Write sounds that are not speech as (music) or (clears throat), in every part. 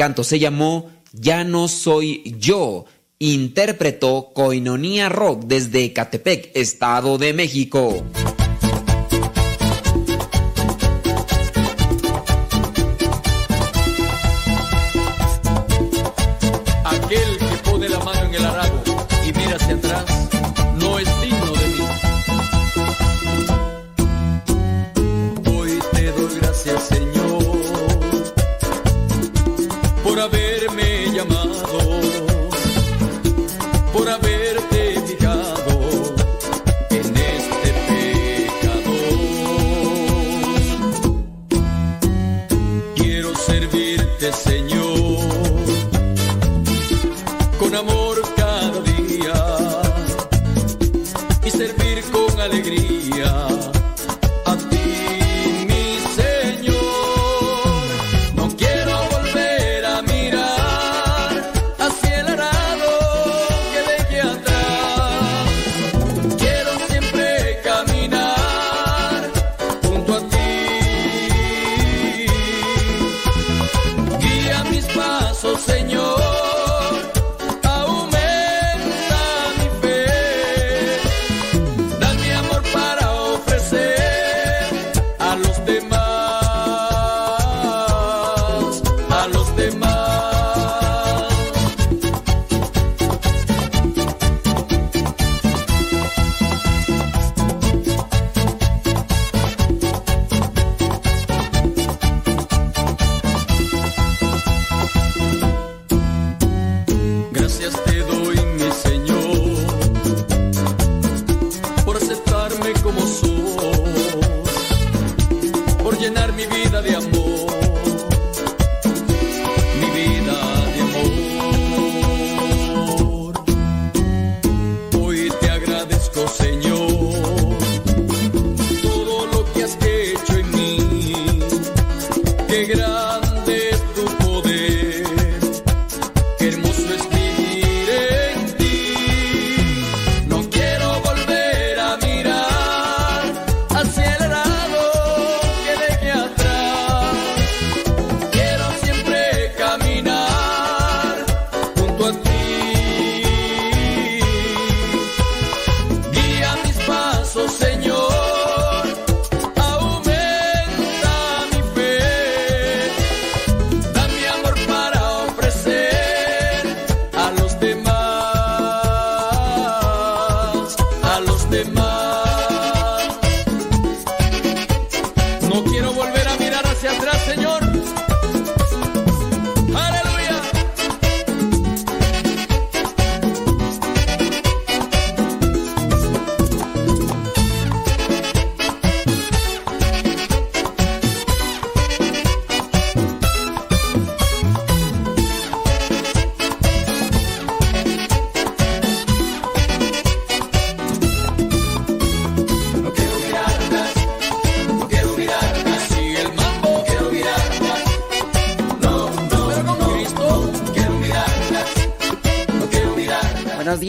Canto se llamó Ya no soy yo. Interpretó Coinonía Rock desde Catepec, Estado de México.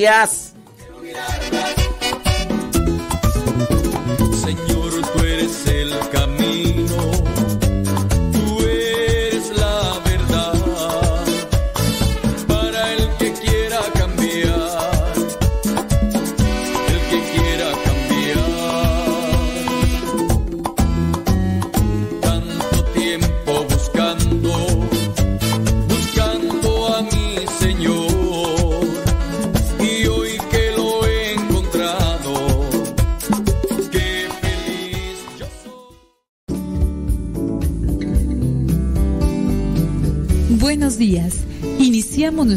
días.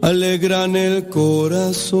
alegran el corazón.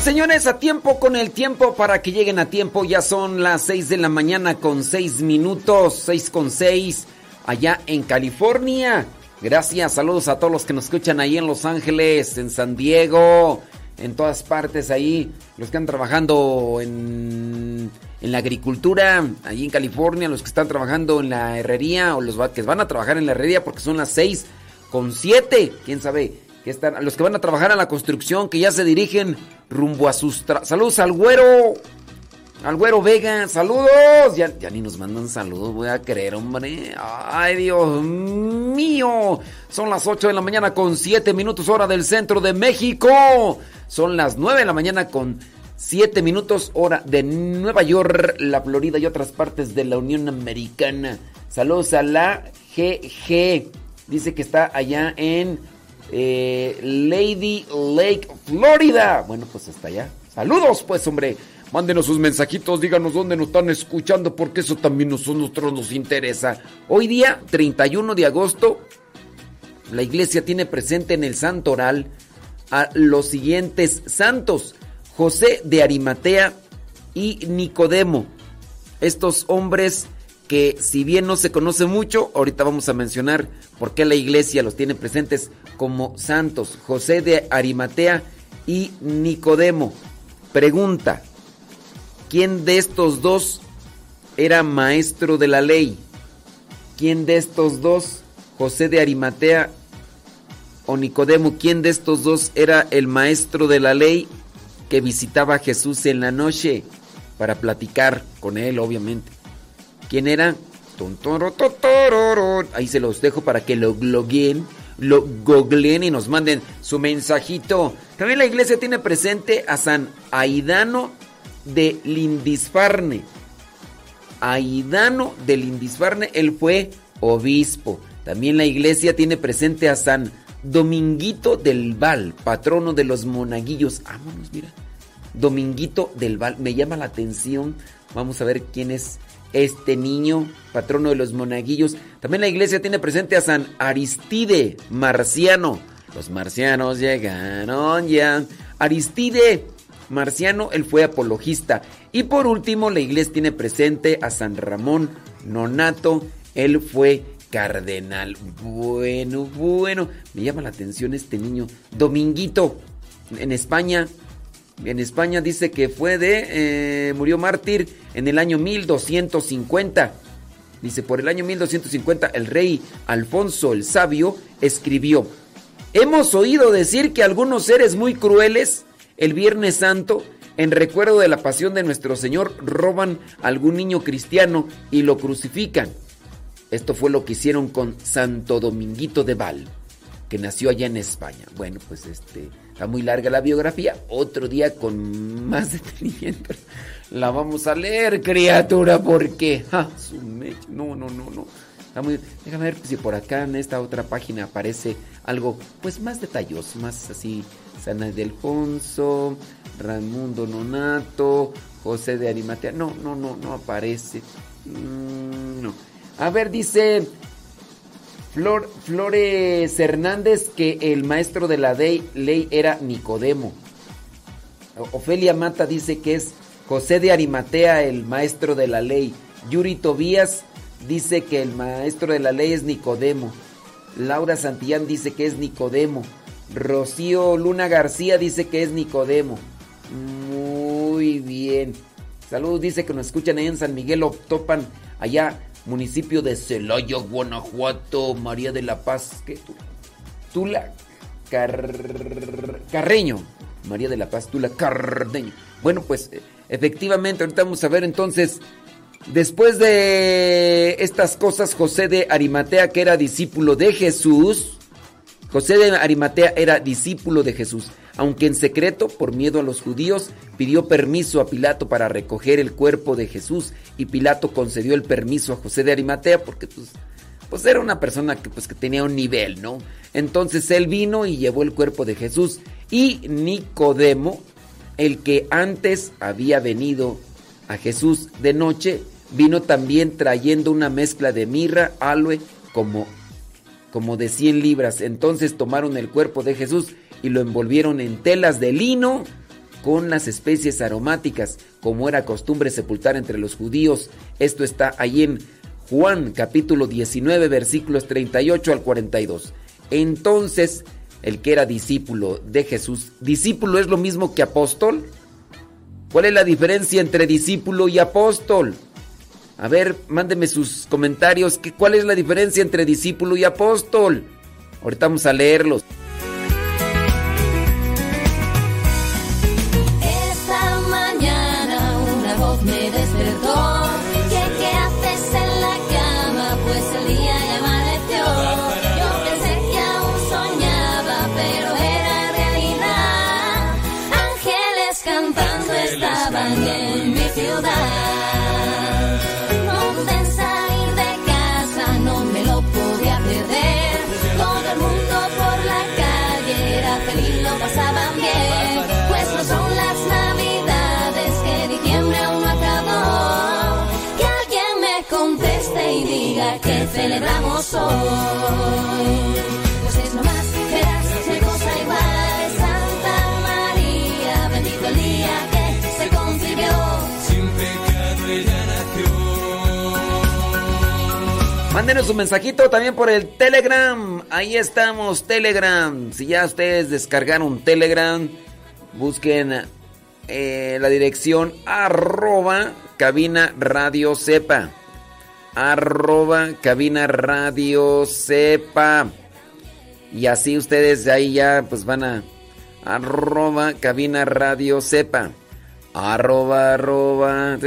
Señores, a tiempo con el tiempo para que lleguen a tiempo. Ya son las 6 de la mañana con 6 minutos, 6 con 6, allá en California. Gracias, saludos a todos los que nos escuchan ahí en Los Ángeles, en San Diego, en todas partes ahí. Los que están trabajando en, en la agricultura, ahí en California, los que están trabajando en la herrería o los que van a trabajar en la herrería porque son las 6 con 7, quién sabe están, los que van a trabajar en la construcción, que ya se dirigen rumbo a sus... Saludos al güero. Al güero Vega, saludos. Ya, ya ni nos mandan saludos, voy a creer, hombre. Ay, Dios mío. Son las 8 de la mañana con 7 minutos hora del centro de México. Son las 9 de la mañana con 7 minutos hora de Nueva York, la Florida y otras partes de la Unión Americana. Saludos a la GG. Dice que está allá en eh, Lady Lake, Florida. Bueno, pues hasta allá. Saludos, pues, hombre. Mándenos sus mensajitos, díganos dónde nos están escuchando, porque eso también nosotros nos interesa. Hoy día, 31 de agosto, la iglesia tiene presente en el santo oral a los siguientes santos: José de Arimatea y Nicodemo. Estos hombres que si bien no se conoce mucho, ahorita vamos a mencionar por qué la iglesia los tiene presentes como santos, José de Arimatea y Nicodemo. Pregunta, ¿quién de estos dos era maestro de la ley? ¿Quién de estos dos, José de Arimatea o Nicodemo, quién de estos dos era el maestro de la ley que visitaba a Jesús en la noche para platicar con él, obviamente? ¿Quién era? Ahí se los dejo para que lo gloguen, lo googleen y nos manden su mensajito. También la iglesia tiene presente a San Aidano de Lindisfarne. Aidano de Lindisfarne, él fue obispo. También la iglesia tiene presente a San Dominguito del Val, patrono de los monaguillos. Vámonos, mira. Dominguito del Val, me llama la atención. Vamos a ver quién es este niño, patrono de los monaguillos. También la iglesia tiene presente a San Aristide, marciano. Los marcianos llegaron ya. Aristide, marciano, él fue apologista. Y por último, la iglesia tiene presente a San Ramón Nonato, él fue cardenal. Bueno, bueno, me llama la atención este niño. Dominguito, en España, en España dice que fue de, eh, murió mártir en el año 1250. Dice, por el año 1250 el rey Alfonso el Sabio escribió, hemos oído decir que algunos seres muy crueles el Viernes Santo, en recuerdo de la pasión de nuestro Señor, roban a algún niño cristiano y lo crucifican. Esto fue lo que hicieron con Santo Dominguito de Val, que nació allá en España. Bueno, pues este... Está muy larga la biografía. Otro día con más (laughs) detenimiento la vamos a leer, criatura, porque... no, no, no, no. déjame ver si por acá en esta otra página aparece algo pues más detalloso, más así. Sana de Alfonso, Raimundo Nonato, José de Arimatea. No, no, no, no aparece. Mm, no. A ver, dice Flores Hernández que el maestro de la ley era Nicodemo. Ofelia Mata dice que es José de Arimatea el maestro de la ley. Yuri Tobías dice que el maestro de la ley es Nicodemo. Laura Santillán dice que es Nicodemo. Rocío Luna García dice que es Nicodemo. Muy bien. Saludos, dice que nos escuchan ahí en San Miguel Topan, allá municipio de Celaya, Guanajuato, María de la Paz, ¿qué? Tula Carreño. María de la Paz Tula Cardeño. Bueno, pues efectivamente, ahorita vamos a ver entonces, después de estas cosas, José de Arimatea, que era discípulo de Jesús, José de Arimatea era discípulo de Jesús, aunque en secreto, por miedo a los judíos, pidió permiso a Pilato para recoger el cuerpo de Jesús y Pilato concedió el permiso a José de Arimatea porque pues, pues era una persona que, pues, que tenía un nivel, ¿no? Entonces él vino y llevó el cuerpo de Jesús y Nicodemo, el que antes había venido a Jesús de noche, vino también trayendo una mezcla de mirra, aloe, como como de 100 libras. Entonces tomaron el cuerpo de Jesús y lo envolvieron en telas de lino con las especies aromáticas, como era costumbre sepultar entre los judíos. Esto está ahí en Juan capítulo 19 versículos 38 al 42. Entonces, el que era discípulo de Jesús, discípulo es lo mismo que apóstol. ¿Cuál es la diferencia entre discípulo y apóstol? A ver, mándeme sus comentarios. ¿Cuál es la diferencia entre discípulo y apóstol? Ahorita vamos a leerlos. Celebramos hoy. Pues es nomás, verás, se cosa igual. Santa María, bendito el día que se concibió. Sin pecado ella nació. Mándenos un mensajito también por el Telegram. Ahí estamos, Telegram. Si ya ustedes descargaron Telegram, busquen eh, la dirección arroba cabina radio sepa arroba cabina radio sepa. Y así ustedes de ahí ya pues van a arroba cabina radio sepa. Arroba arroba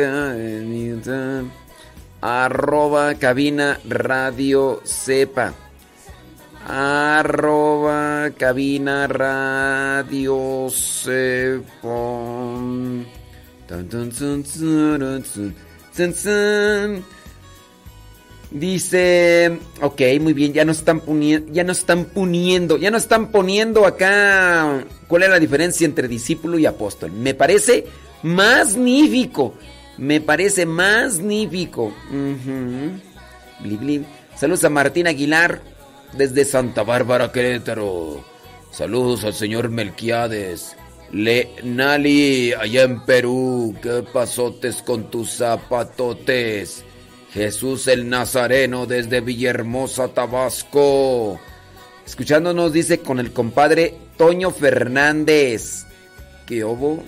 arroba cabina radio sepa. Arroba cabina radio sepa. Dice, ok, muy bien, ya nos están poniendo, ya nos están poniendo, ya nos están poniendo acá cuál es la diferencia entre discípulo y apóstol. Me parece magnífico, me parece magnífico. Saludos a Martín Aguilar desde Santa Bárbara, Querétaro. Saludos al señor Melquiades. Le Nali, allá en Perú, ¿qué pasotes con tus zapatotes? Jesús el Nazareno desde Villahermosa, Tabasco. Escuchándonos dice con el compadre Toño Fernández. ¿Qué hubo?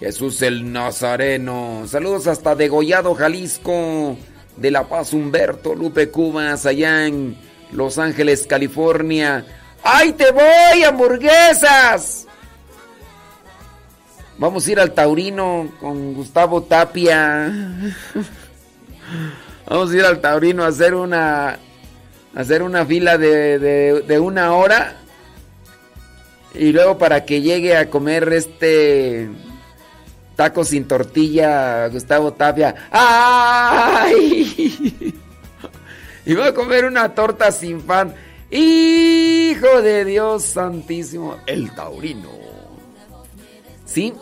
Jesús el Nazareno. Saludos hasta Degollado, Jalisco. De La Paz, Humberto, Lupe Cubas, allá en Los Ángeles, California. ¡Ay, te voy, hamburguesas! Vamos a ir al Taurino con Gustavo Tapia. (laughs) Vamos a ir al Taurino a hacer una. hacer una fila de, una hora. Y luego para que llegue a comer este. Taco sin tortilla, Gustavo Tapia. ¡Ay! (laughs) Y voy a comer una torta sin pan. Hijo de Dios santísimo. El Taurino. ¿Sí?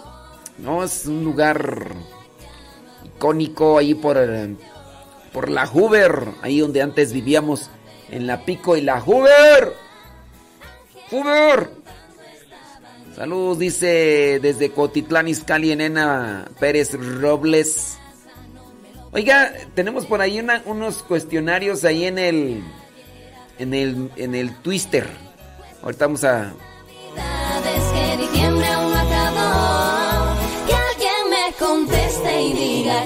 No, es un lugar icónico ahí por el por la Hoover, ahí donde antes vivíamos, en la Pico y la Hoover. Hoover. Saludos, dice desde Cotitlán, Izcalli, Nena Pérez Robles. Oiga, tenemos por ahí unos cuestionarios ahí en el, en el, en el Twister. Ahorita vamos a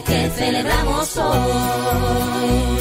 que celebramos hoy.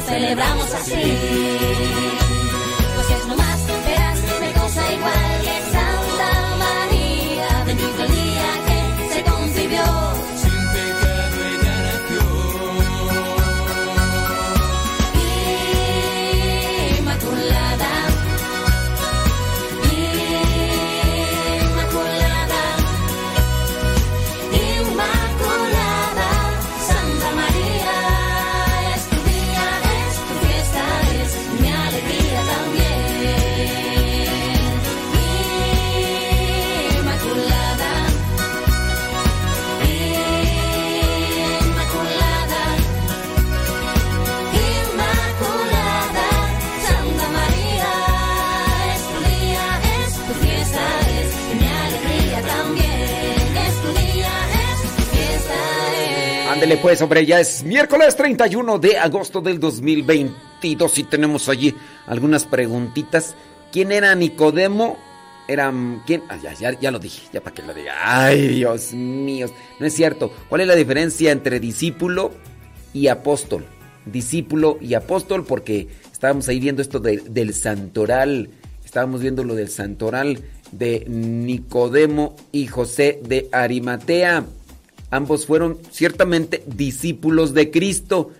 Celebramos así. Ándele pues, hombre, ya es miércoles 31 de agosto del 2022 y tenemos allí algunas preguntitas. ¿Quién era Nicodemo? Era... ¿Quién? Ah, ya, ya, ya lo dije, ya para que lo diga. Ay, Dios mío. No es cierto. ¿Cuál es la diferencia entre discípulo y apóstol? Discípulo y apóstol porque estábamos ahí viendo esto de- del santoral. Estábamos viendo lo del santoral de Nicodemo y José de Arimatea. Ambos fueron ciertamente discípulos de Cristo,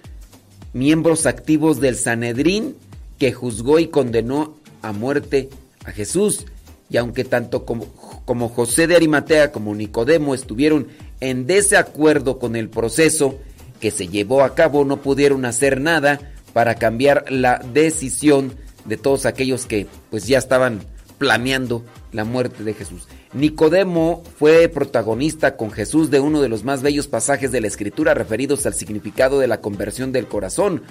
miembros activos del Sanedrín que juzgó y condenó a muerte a Jesús. Y aunque tanto como, como José de Arimatea como Nicodemo estuvieron en desacuerdo con el proceso que se llevó a cabo, no pudieron hacer nada para cambiar la decisión de todos aquellos que pues ya estaban planeando la muerte de Jesús. Nicodemo fue protagonista con Jesús de uno de los más bellos pasajes de la Escritura referidos al significado de la conversión del corazón,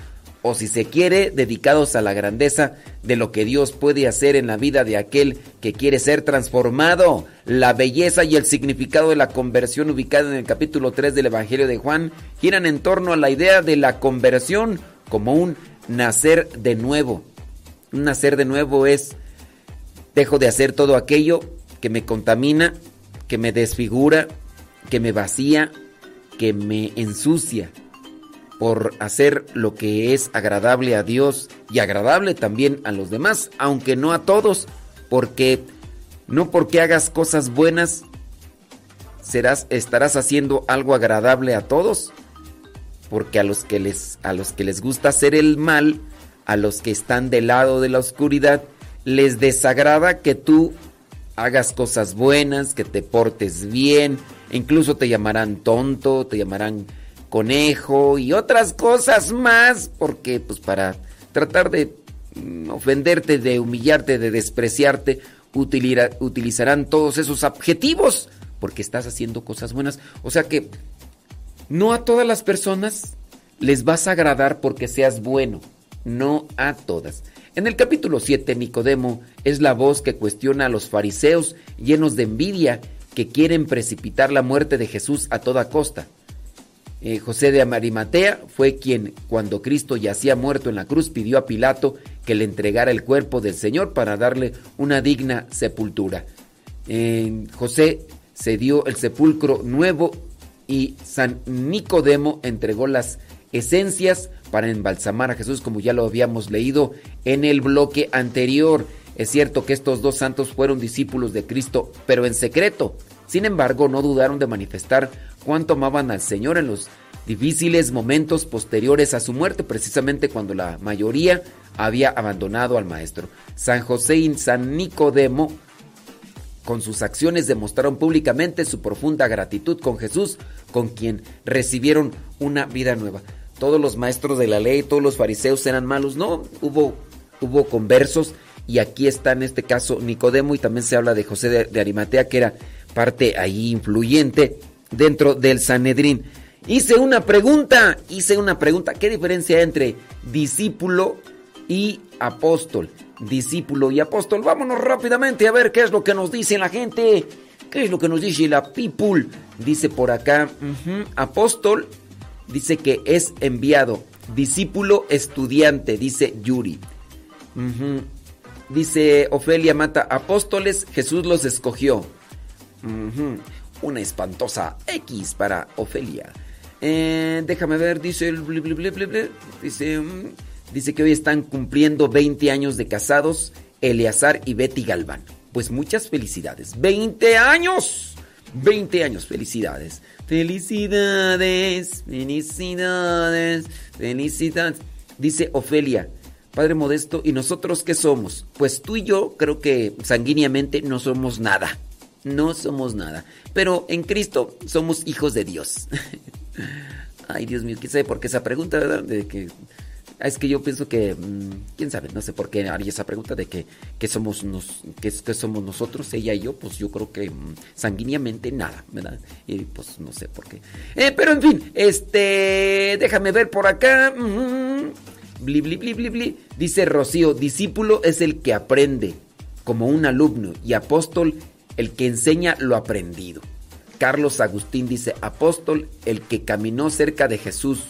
o si se quiere, dedicados a la grandeza de lo que Dios puede hacer en la vida de aquel que quiere ser transformado. La belleza y el significado de la conversión ubicada en el capítulo 3 del Evangelio de Juan giran en torno a la idea de la conversión como un nacer de nuevo. Un nacer de nuevo es dejo de hacer todo aquello que me contamina, que me desfigura, que me vacía, que me ensucia, por hacer lo que es agradable a Dios y agradable también a los demás, aunque no a todos, porque no porque hagas cosas buenas serás estarás haciendo algo agradable a todos, porque a los que les a los que les gusta hacer el mal, a los que están del lado de la oscuridad, les desagrada que tú hagas cosas buenas, que te portes bien, incluso te llamarán tonto, te llamarán conejo y otras cosas más, porque pues para tratar de mm, ofenderte, de humillarte, de despreciarte, utilizarán todos esos adjetivos, porque estás haciendo cosas buenas. O sea que no a todas las personas les vas a agradar porque seas bueno, no a todas. En el capítulo 7, Nicodemo es la voz que cuestiona a los fariseos llenos de envidia que quieren precipitar la muerte de Jesús a toda costa. Eh, José de Arimatea fue quien, cuando Cristo yacía muerto en la cruz, pidió a Pilato que le entregara el cuerpo del Señor para darle una digna sepultura. José se dio el sepulcro nuevo y San Nicodemo entregó las esencias para embalsamar a Jesús, como ya lo habíamos leído en el bloque anterior. Es cierto que estos dos santos fueron discípulos de Cristo, pero en secreto. Sin embargo, no dudaron de manifestar cuánto amaban al Señor en los difíciles momentos posteriores a su muerte, precisamente cuando la mayoría había abandonado al Maestro. San José y San Nicodemo con sus acciones demostraron públicamente su profunda gratitud con Jesús, con quien recibieron una vida nueva. Todos los maestros de la ley, todos los fariseos eran malos, no, hubo, hubo conversos y aquí está en este caso Nicodemo y también se habla de José de, Arimatea que era parte ahí influyente dentro del Sanedrín. Hice una pregunta, hice una pregunta, ¿qué diferencia hay entre discípulo y apóstol? Discípulo y apóstol, vámonos rápidamente a ver qué es lo que nos dice la gente, qué es lo que nos dice la people. Dice por acá, apóstol, dice que es enviado, discípulo estudiante, dice Yuri. Dice Ofelia Mata, apóstoles, Jesús los escogió. Una espantosa X para Ofelia. Eh, déjame ver, dice el. Dice, mm, dice que hoy están cumpliendo 20 años de casados Eleazar y Betty Galván. Pues muchas felicidades. ¡20 años! 20 años, felicidades. Felicidades, felicidades, felicidades. Dice Ofelia, Padre Modesto, ¿y nosotros qué somos? Pues tú y yo creo que sanguíneamente no somos nada. No somos nada. Pero en Cristo somos hijos de Dios. (laughs) Ay, Dios mío, ¿quién sabe por qué esa pregunta, verdad? De que es que yo pienso que, mm, quién sabe, no sé por qué haría esa pregunta de que, que somos nos, que, somos nosotros, ella y yo, pues yo creo que mm, sanguíneamente nada, ¿verdad? Y pues no sé por qué. Eh, pero en fin, este, déjame ver por acá. Bli, bli, bli, bli, bli. Dice Rocío, discípulo es el que aprende, como un alumno, y apóstol el que enseña lo aprendido. Carlos Agustín dice, apóstol el que caminó cerca de Jesús.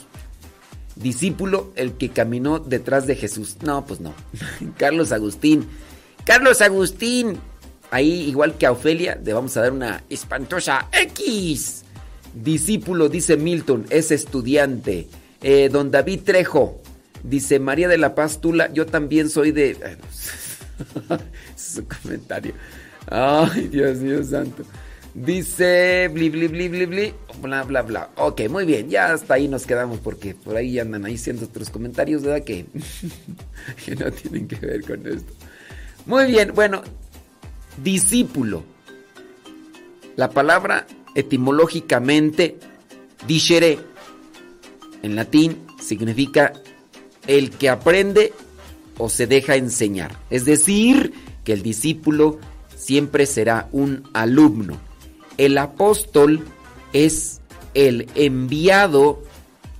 Discípulo el que caminó detrás de Jesús. No, pues no. (laughs) Carlos Agustín. Carlos Agustín. Ahí, igual que a Ofelia, le vamos a dar una espantosa X. Discípulo, dice Milton, es estudiante. Eh, don David Trejo, dice María de la Paz Tula, yo también soy de... (laughs) Su comentario. Ay, Dios mío santo. Dice bli bli bli bli bli, bla bla bla. Ok, muy bien, ya hasta ahí nos quedamos porque por ahí andan ahí siendo otros comentarios, ¿verdad? Que, (laughs) que no tienen que ver con esto. Muy bien, bueno, discípulo. La palabra etimológicamente dicere en latín significa el que aprende o se deja enseñar. Es decir, que el discípulo siempre será un alumno. El apóstol es el enviado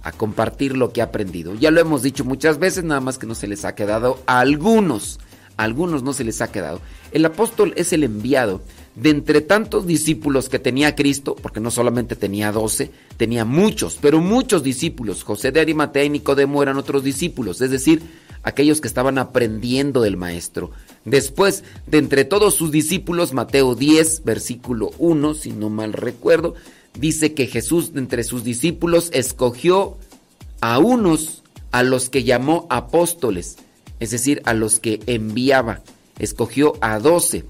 a compartir lo que ha aprendido. Ya lo hemos dicho muchas veces, nada más que no se les ha quedado a algunos. A algunos no se les ha quedado. El apóstol es el enviado de entre tantos discípulos que tenía Cristo, porque no solamente tenía doce, tenía muchos, pero muchos discípulos. José de Arimatea y Nicodemo eran otros discípulos, es decir, aquellos que estaban aprendiendo del maestro. Después, de entre todos sus discípulos, Mateo 10, versículo 1, si no mal recuerdo, dice que Jesús de entre sus discípulos escogió a unos a los que llamó apóstoles, es decir, a los que enviaba. Escogió a doce,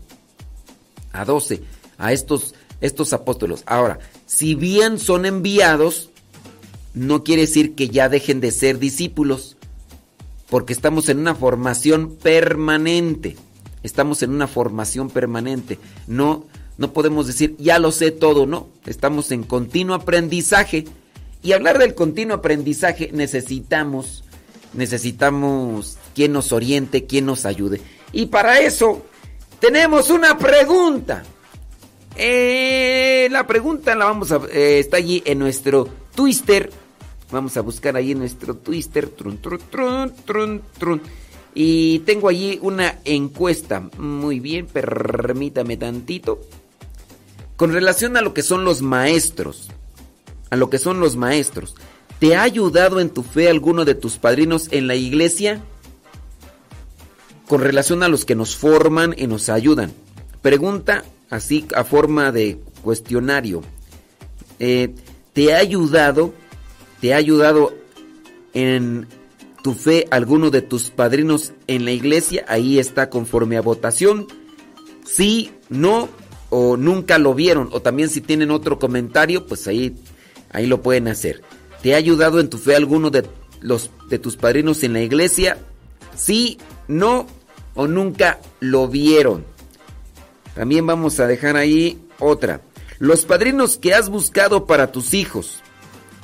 a doce, a estos, estos apóstoles. Ahora, si bien son enviados, no quiere decir que ya dejen de ser discípulos porque estamos en una formación permanente. Estamos en una formación permanente. No, no podemos decir, ya lo sé todo, no. Estamos en continuo aprendizaje. Y hablar del continuo aprendizaje necesitamos, necesitamos quien nos oriente, quien nos ayude. Y para eso tenemos una pregunta. Eh, la pregunta la vamos a, eh, está allí en nuestro Twister. Vamos a buscar ahí nuestro Twister. Trun, trun, trun, trun. Y tengo allí una encuesta. Muy bien, permítame tantito. Con relación a lo que son los maestros. A lo que son los maestros. ¿Te ha ayudado en tu fe alguno de tus padrinos en la iglesia? Con relación a los que nos forman y nos ayudan. Pregunta así a forma de cuestionario. Eh, ¿Te ha ayudado? ¿Te ha ayudado en tu fe alguno de tus padrinos en la iglesia? Ahí está conforme a votación. Sí, no o nunca lo vieron. O también si tienen otro comentario, pues ahí, ahí lo pueden hacer. ¿Te ha ayudado en tu fe alguno de, los, de tus padrinos en la iglesia? Sí, no o nunca lo vieron. También vamos a dejar ahí otra. Los padrinos que has buscado para tus hijos,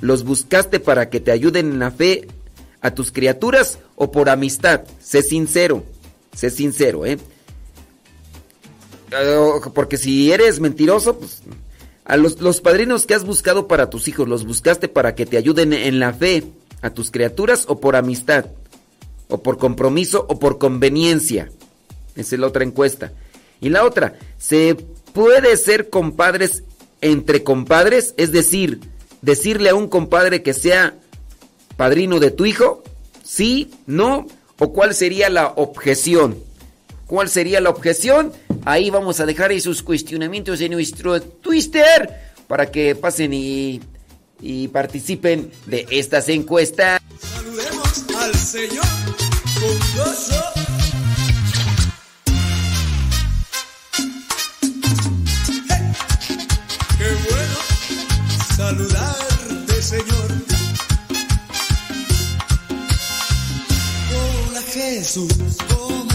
¿los buscaste para que te ayuden en la fe a tus criaturas o por amistad? Sé sincero, sé sincero, ¿eh? Eh, Porque si eres mentiroso, pues... A los, los padrinos que has buscado para tus hijos, ¿los buscaste para que te ayuden en la fe a tus criaturas o por amistad? ¿O por compromiso o por conveniencia? Esa es la otra encuesta. Y la otra, ¿se puede ser compadres entre compadres? Es decir, decirle a un compadre que sea padrino de tu hijo? ¿Sí? ¿No? ¿O cuál sería la objeción? ¿Cuál sería la objeción? Ahí vamos a dejar sus cuestionamientos en nuestro Twitter para que pasen y, participen de estas encuestas. Saludemos al Señor con. Jesus.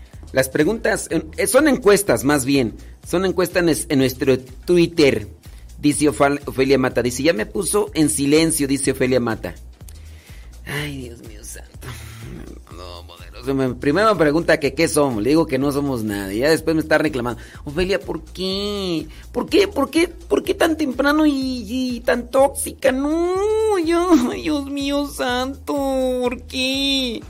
Las preguntas eh, son encuestas, más bien. Son encuestas en, es- en nuestro Twitter. Dice Ofelia Mata. Dice, ya me puso en silencio, dice Ofelia Mata. Ay, Dios mío santo. No, poderoso. Me- Primero me pregunta que qué somos. Le digo que no somos nada. Y ya después me está reclamando. Ofelia, ¿por qué? ¿Por qué? ¿Por qué? ¿Por qué tan temprano y, y tan tóxica? No, yo, Dios mío santo. ¿Por qué?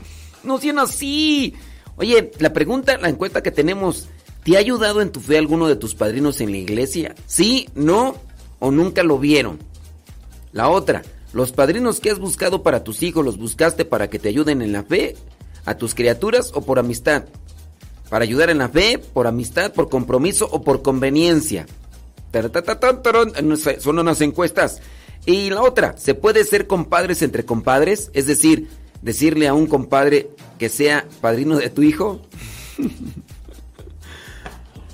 No sean así. Oye, la pregunta, la encuesta que tenemos, ¿te ha ayudado en tu fe alguno de tus padrinos en la iglesia? ¿Sí? ¿No? ¿O nunca lo vieron? La otra, los padrinos que has buscado para tus hijos, ¿los buscaste para que te ayuden en la fe? ¿A tus criaturas o por amistad? ¿Para ayudar en la fe, por amistad, por compromiso o por conveniencia? Son unas encuestas. Y la otra, ¿se puede ser compadres entre compadres? Es decir, decirle a un compadre que sea padrino de tu hijo.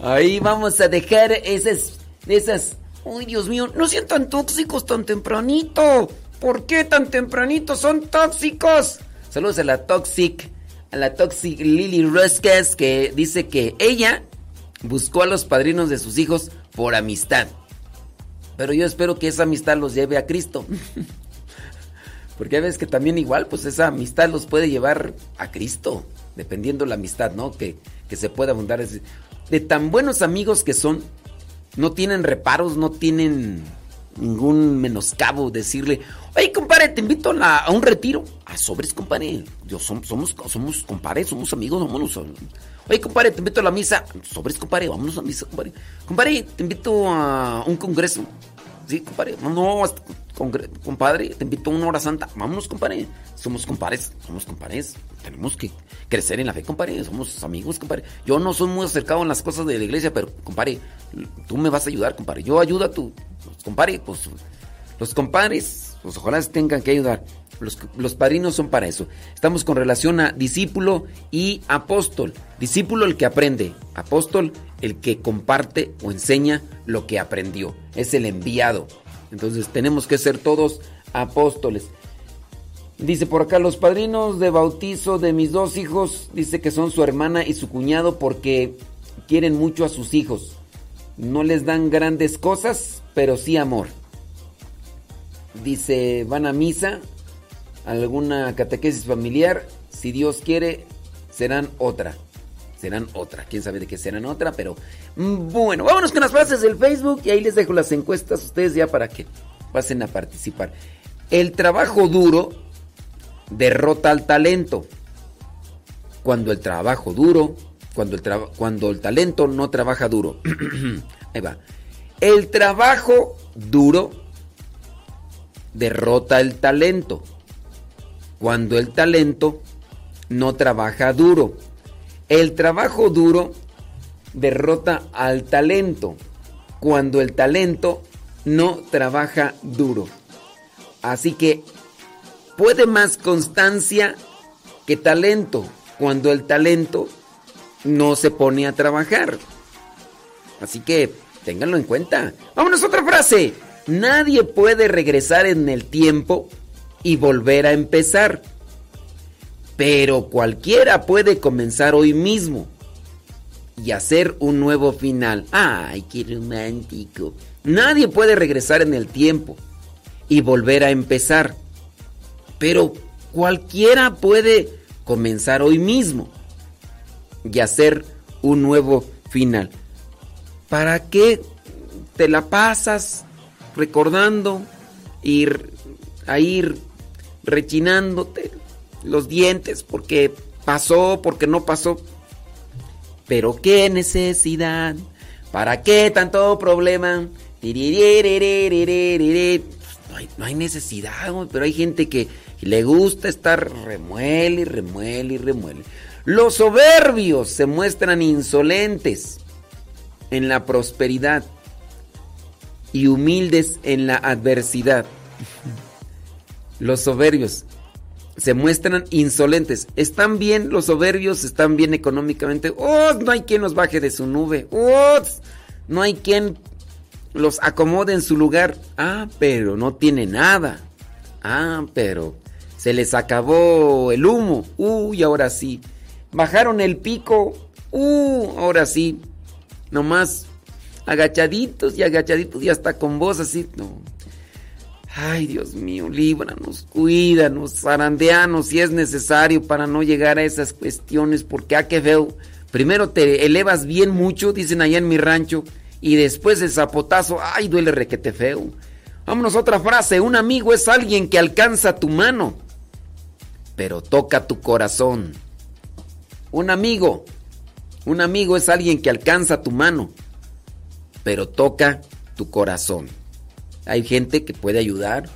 Ahí vamos a dejar esas, esas. Uy, Dios mío, no sean tan tóxicos tan tempranito. ¿Por qué tan tempranito son tóxicos? Saludos a la Toxic, a la Toxic Lily Roscas que dice que ella buscó a los padrinos de sus hijos por amistad. Pero yo espero que esa amistad los lleve a Cristo. Porque ves que también igual, pues esa amistad los puede llevar a Cristo, dependiendo la amistad, ¿no? Que, que se pueda abundar. De tan buenos amigos que son, no tienen reparos, no tienen ningún menoscabo decirle, oye, compadre, te invito a, un retiro. A sobres, compadre. Yo som- somos, somos, compadre, somos amigos, vámonos. Oye, compadre, te invito a la misa. Sobres, compadre, vámonos a misa, compadre. Compadre, te invito a un congreso. Sí, compadre. No, compadre, te invito a una hora santa. Vámonos, compadre. Somos compadres, somos compadres. Tenemos que crecer en la fe, compadre. Somos amigos, compadre. Yo no soy muy acercado en las cosas de la iglesia, pero, compadre, tú me vas a ayudar, compadre. Yo ayudo a tu. compadre, pues. Los compadres, pues ojalá tengan que ayudar. Los, padrinos son para eso. Estamos con relación a discípulo y apóstol. Discípulo el que aprende. Apóstol el que comparte o enseña lo que aprendió. Es el enviado. Entonces tenemos que ser todos apóstoles. Dice por acá, los padrinos de bautizo de mis dos hijos, dice que son su hermana y su cuñado porque quieren mucho a sus hijos. No les dan grandes cosas, pero sí amor. Dice, van a misa, alguna catequesis familiar, si Dios quiere, serán otra. Serán otra, quién sabe de qué serán otra, pero mm, bueno, vámonos con las frases del Facebook y ahí les dejo las encuestas ustedes ya para que pasen a participar. El trabajo duro derrota al talento. Cuando el trabajo duro, cuando el, cuando el talento no trabaja duro. (clears throat) Ahí va. El trabajo duro derrota el talento. Cuando el talento no trabaja duro. El trabajo duro derrota al talento. Cuando el talento no trabaja duro. Así que puede más constancia que talento cuando el talento no se pone a trabajar. Así que ténganlo en cuenta. Vámonos a otra frase. Nadie puede regresar en el tiempo y volver a empezar. Pero cualquiera puede comenzar hoy mismo y hacer un nuevo final. ¡Ay, qué romántico! Nadie puede regresar en el tiempo y volver a empezar. Pero cualquiera puede comenzar hoy mismo y hacer un nuevo final. ¿Para qué te la pasas recordando, ir a ir rechinándote los dientes porque pasó, porque no pasó. Pero qué necesidad, para qué tanto problema. No hay, necesidad, pero hay gente que le gusta estar remuele y remuele y remuele. Los soberbios se muestran insolentes en la prosperidad y humildes en la adversidad. Los soberbios se muestran insolentes. Están bien los soberbios, están bien económicamente. ¡Oh! No hay quien los baje de su nube. ¡Oh! No hay quien los acomode en su lugar. Ah, pero no tiene nada. Ah, pero se les acabó el humo. Uy, ahora sí. Bajaron el pico. Uh, ahora sí. Nomás agachaditos y agachaditos y hasta con voz así. No. Ay, Dios mío, líbranos, cuídanos, zarandeanos si es necesario para no llegar a esas cuestiones, porque a que veo. Primero te elevas bien mucho, dicen allá en mi rancho, y después el zapotazo, ay, duele requete feo. Vámonos otra frase, un amigo es alguien que alcanza tu mano, pero toca tu corazón. Un amigo, un amigo es alguien que alcanza tu mano, pero toca tu corazón. Hay gente que puede ayudar,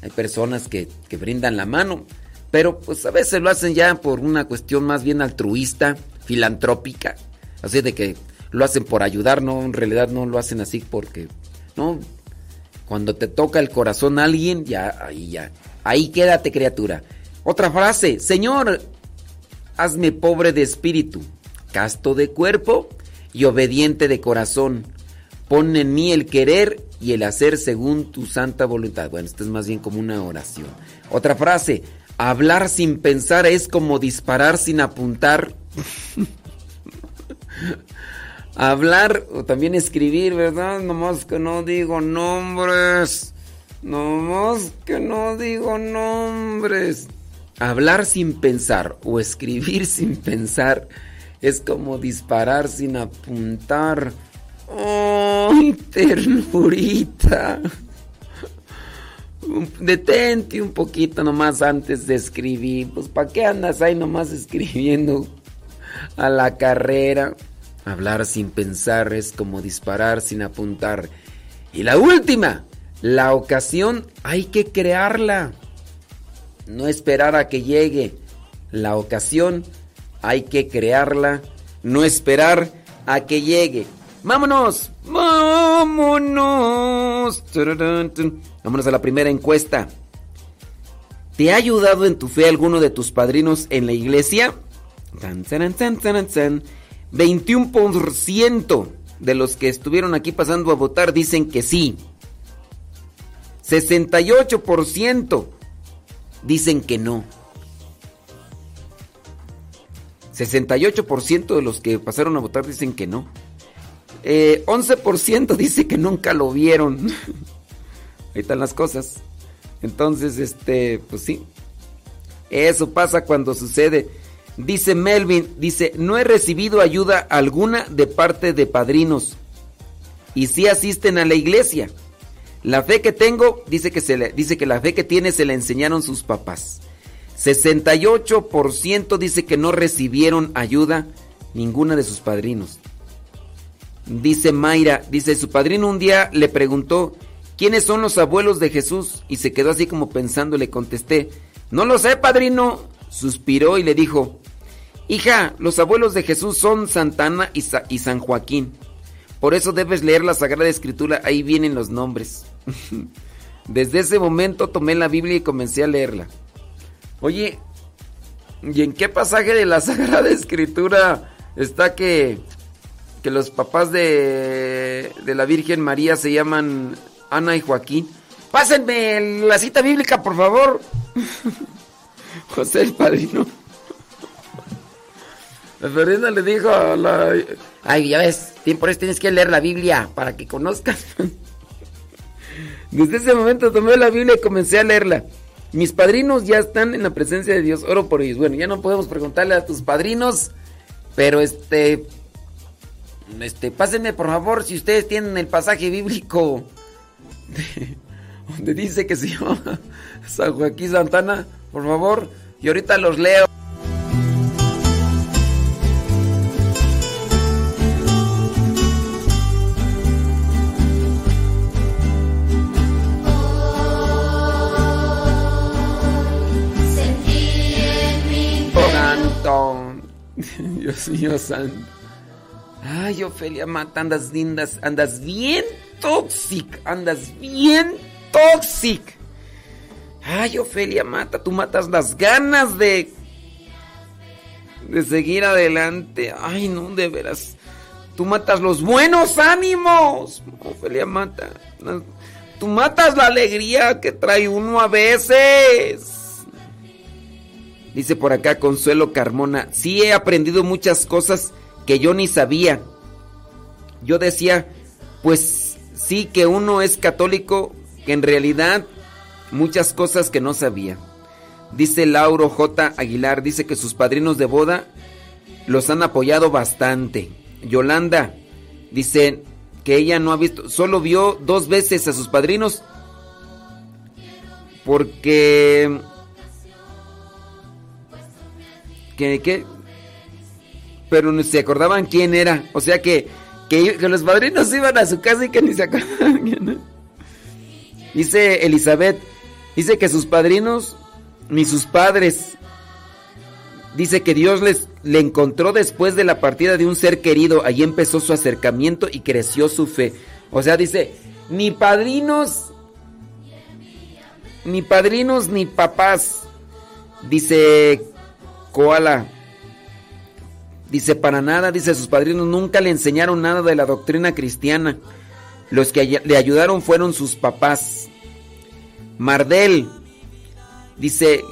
hay personas que, que brindan la mano, pero pues a veces lo hacen ya por una cuestión más bien altruista, filantrópica, así de que lo hacen por ayudar, no, en realidad no lo hacen así porque, no, cuando te toca el corazón a alguien, ya, ahí ya, ahí quédate criatura. Otra frase, Señor, hazme pobre de espíritu, casto de cuerpo y obediente de corazón. Pon en mí el querer y el hacer según tu santa voluntad. Bueno, esto es más bien como una oración. Otra frase, hablar sin pensar es como disparar sin apuntar. (laughs) hablar o también escribir, ¿verdad? Nomás que no digo nombres. Nomás que no digo nombres. Hablar sin pensar o escribir (laughs) sin pensar es como disparar sin apuntar. ¡Ay, ternurita! Detente un poquito nomás antes de escribir. Pues ¿para qué andas ahí nomás escribiendo a la carrera? Hablar sin pensar es como disparar sin apuntar. Y la última, la ocasión hay que crearla. No esperar a que llegue. La ocasión hay que crearla. No esperar a que llegue. ¡Vámonos! ¡Vámonos! Vámonos a la primera encuesta. ¿Te ha ayudado en tu fe alguno de tus padrinos en la iglesia? 21% de los que estuvieron aquí pasando a votar dicen que sí. 68% dicen que no. 68% de los que pasaron a votar dicen que no. Eh, 11% dice que nunca lo vieron. (laughs) Ahí están las cosas. Entonces, este, pues sí. Eso pasa cuando sucede. Dice Melvin, dice, no he recibido ayuda alguna de parte de padrinos. Y sí asisten a la iglesia. La fe que tengo, dice que, se le, dice que la fe que tiene se la enseñaron sus papás. 68% dice que no recibieron ayuda ninguna de sus padrinos. Dice Mayra, dice, su padrino un día le preguntó, ¿quiénes son los abuelos de Jesús? Y se quedó así como pensando, le contesté, no lo sé, padrino. Suspiró y le dijo, hija, los abuelos de Jesús son Santana y, y San Joaquín. Por eso debes leer la Sagrada Escritura, ahí vienen los nombres. (laughs) Desde ese momento tomé la Biblia y comencé a leerla. Oye, ¿y en qué pasaje de la (laughs) Sagrada Escritura está que, que los papás de, de la Virgen María se llaman Ana y Joaquín? Pásenme la cita bíblica, por favor. (laughs) José el padrino. La Fernanda le dijo a la... Ay, ya ves, por eso tienes que leer la Biblia para que conozcas. (laughs) Desde ese momento tomé la Biblia y comencé a leerla. Mis padrinos ya están en la presencia de Dios. Oro por ellos. Bueno, ya no podemos preguntarle a tus padrinos, pero este... Este, pásenme por favor si ustedes tienen el pasaje bíblico de- donde dice que se llama San Joaquín Santana, por favor, y ahorita los leo. (laughs) Dios mío santo. Ay, Ofelia Mata, andas lindas, andas bien toxic, andas bien toxic. Ay, Ofelia Mata, tú matas las ganas de de seguir adelante. Ay, no, de veras. Tú matas los buenos ánimos. Ofelia Mata. Tú matas la alegría que trae uno a veces. Dice por acá Consuelo Carmona, sí he aprendido muchas cosas que yo ni sabía. Yo decía, pues sí que uno es católico, que en realidad muchas cosas que no sabía. Dice Lauro J. Aguilar, dice que sus padrinos de boda los han apoyado bastante. Yolanda dice que ella no ha visto, solo vio dos veces a sus padrinos porque que, que pero no se acordaban quién era, o sea que, que, que los padrinos iban a su casa y que ni se acordaban quién era. Dice Elizabeth, dice que sus padrinos ni sus padres Dice que Dios les, le encontró después de la partida de un ser querido. Allí empezó su acercamiento y creció su fe. O sea, dice, ni padrinos, ni padrinos, ni papás. Dice Koala. Dice, para nada, dice, sus padrinos nunca le enseñaron nada de la doctrina cristiana. Los que le ayudaron fueron sus papás. Mardel. Dice,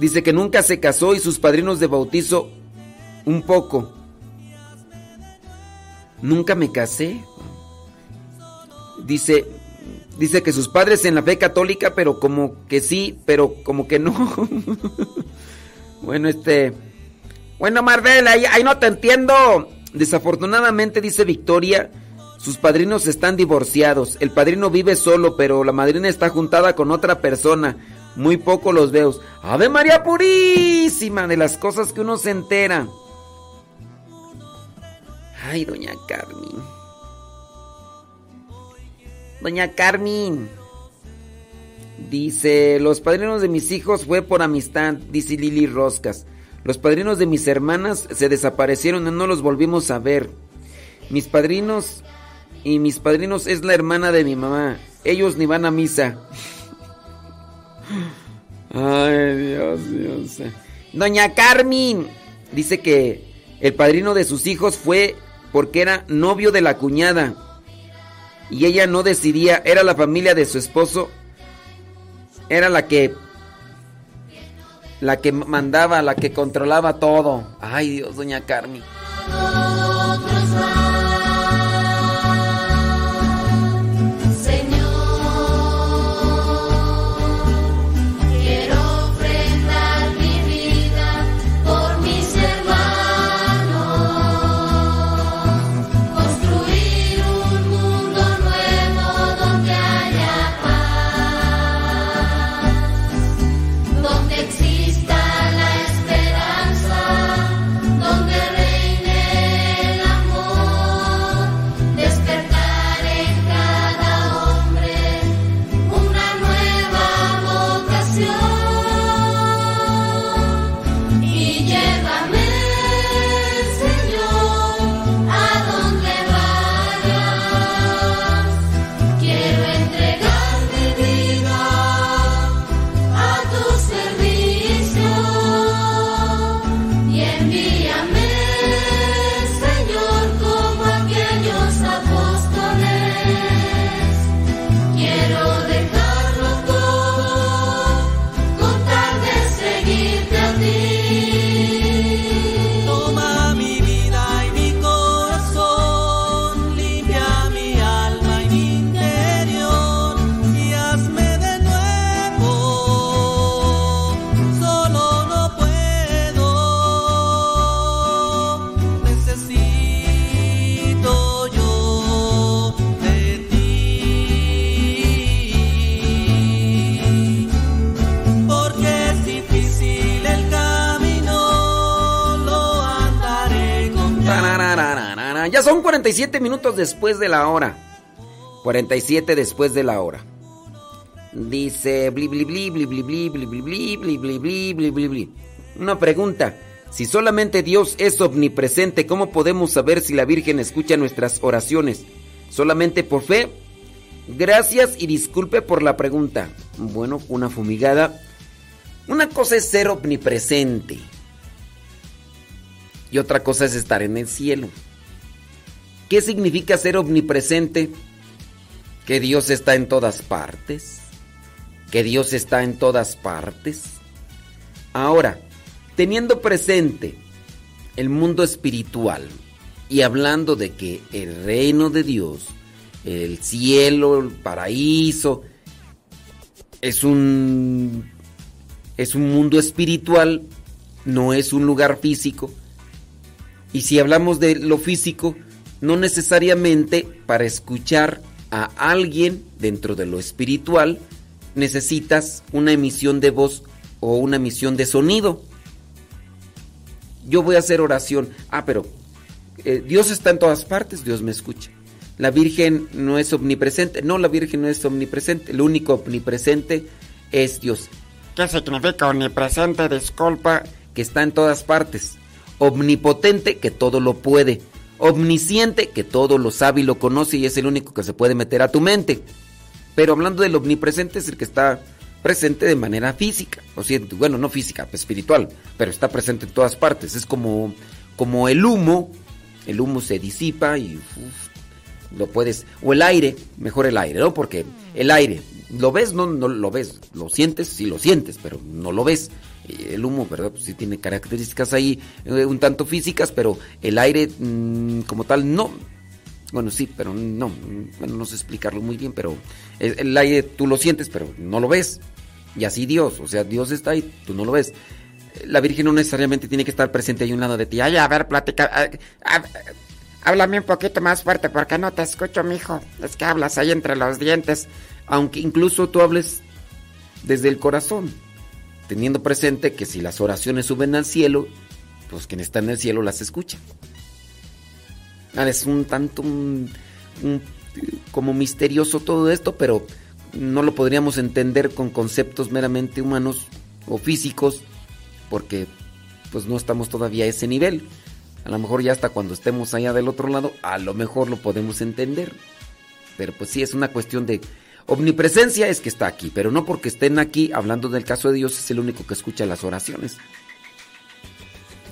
Dice que nunca se casó y sus padrinos de bautizo un poco. Nunca me casé. Dice, dice que sus padres en la fe católica, pero como que sí, pero como que no. (laughs) bueno, este, bueno, Marvel, ahí, no te entiendo. Desafortunadamente, dice Victoria, sus padrinos están divorciados. El padrino vive solo, pero la madrina está juntada con otra persona. Muy poco los veo. Ave María Purísima, de las cosas que uno se entera. Ay, doña Carmen. Doña Carmen. Dice, los padrinos de mis hijos fue por amistad, dice Lili Roscas. Los padrinos de mis hermanas se desaparecieron y no los volvimos a ver. Mis padrinos y mis padrinos es la hermana de mi mamá. Ellos ni van a misa. (laughs) Ay, Dios, Dios. Doña Carmen dice que el padrino de sus hijos fue porque era novio de la cuñada. Y ella no decidía, era la familia de su esposo. Era la que la que mandaba, la que controlaba todo. Ay, Dios, doña Carmen. 47 minutos después de la hora. 47 después de la hora. Dice bli. Una pregunta. Si solamente Dios es omnipresente, ¿cómo podemos saber si la Virgen escucha nuestras oraciones? ¿Solamente por fe? Gracias y disculpe por la pregunta. Bueno, una fumigada. Una cosa es ser omnipresente. Y otra cosa es estar en el cielo. ¿Qué significa ser omnipresente? Que Dios está en todas partes. Que Dios está en todas partes. Ahora, teniendo presente el mundo espiritual y hablando de que el reino de Dios, el cielo, el paraíso, es un es un mundo espiritual, no es un lugar físico. Y si hablamos de lo físico, no necesariamente para escuchar a alguien dentro de lo espiritual necesitas una emisión de voz o una emisión de sonido. Yo voy a hacer oración. Ah, pero eh, Dios está en todas partes, Dios me escucha. La Virgen no es omnipresente. No, la Virgen no es omnipresente. Lo único omnipresente es Dios. ¿Qué significa omnipresente? Disculpa. Que está en todas partes. Omnipotente, que todo lo puede. Omnisciente, que todo lo sabe y lo conoce y es el único que se puede meter a tu mente. Pero hablando del omnipresente es el que está presente de manera física, o sea, bueno, no física, espiritual, pero está presente en todas partes. Es como, como el humo, el humo se disipa y lo puedes, o el aire, mejor el aire, ¿no? Porque el aire, ¿lo ves? No, no lo ves, lo sientes, sí lo sientes, pero no lo ves. El humo, ¿verdad? Pues sí tiene características ahí eh, un tanto físicas, pero el aire mmm, como tal no. Bueno, sí, pero no, bueno, no sé explicarlo muy bien, pero el, aire tú lo sientes, pero no lo ves. Y así Dios, o sea, Dios está ahí, tú no lo ves. La Virgen no necesariamente tiene que estar presente ahí un lado de ti. Ay, a ver, platica. háblame un poquito más fuerte porque no te escucho, mijo. Es que hablas ahí entre los dientes. Aunque incluso tú hables desde el corazón, teniendo presente que si las oraciones suben al cielo, pues quien está en el cielo las escucha. Ah, Es un tanto un- como misterioso todo esto, pero no lo podríamos entender con conceptos meramente humanos o físicos, porque pues no estamos todavía a ese nivel. A lo mejor ya hasta cuando estemos allá del otro lado, a lo mejor lo podemos entender. Pero pues sí, es una cuestión de omnipresencia, es que está aquí, pero no porque estén aquí, hablando del caso de Dios, es el único que escucha las oraciones.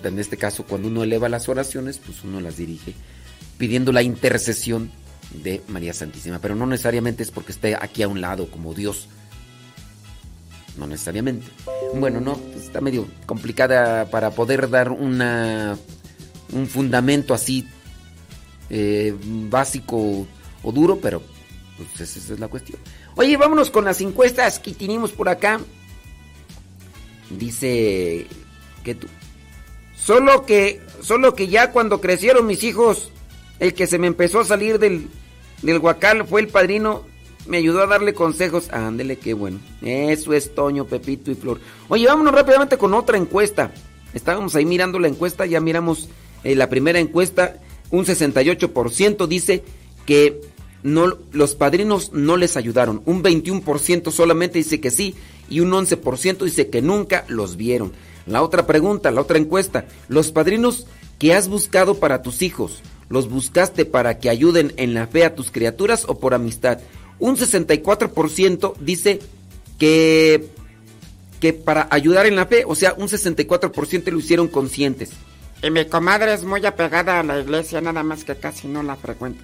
En este caso, cuando uno eleva las oraciones, pues uno las dirige pidiendo la intercesión de María Santísima, pero no necesariamente es porque esté aquí a un lado como Dios. No necesariamente. Bueno, no, pues está medio complicada para poder dar una un fundamento así eh, básico o duro, pero pues esa es la cuestión. Oye, vámonos con las encuestas que tenemos por acá. Dice que tú. Solo que, solo que ya cuando crecieron mis hijos, el que se me empezó a salir del, del guacal fue el padrino. Me ayudó a darle consejos. Ándele, qué bueno. Eso es Toño, Pepito y Flor. Oye, vámonos rápidamente con otra encuesta. Estábamos ahí mirando la encuesta, ya miramos eh, la primera encuesta. Un 68% dice que no, los padrinos no les ayudaron. Un 21% solamente dice que sí y un 11% dice que nunca los vieron. La otra pregunta, la otra encuesta. Los padrinos que has buscado para tus hijos, ¿los buscaste para que ayuden en la fe a tus criaturas o por amistad? Un 64% dice que, que para ayudar en la fe, o sea, un 64% lo hicieron conscientes. Y mi comadre es muy apegada a la iglesia, nada más que casi no la frecuenta.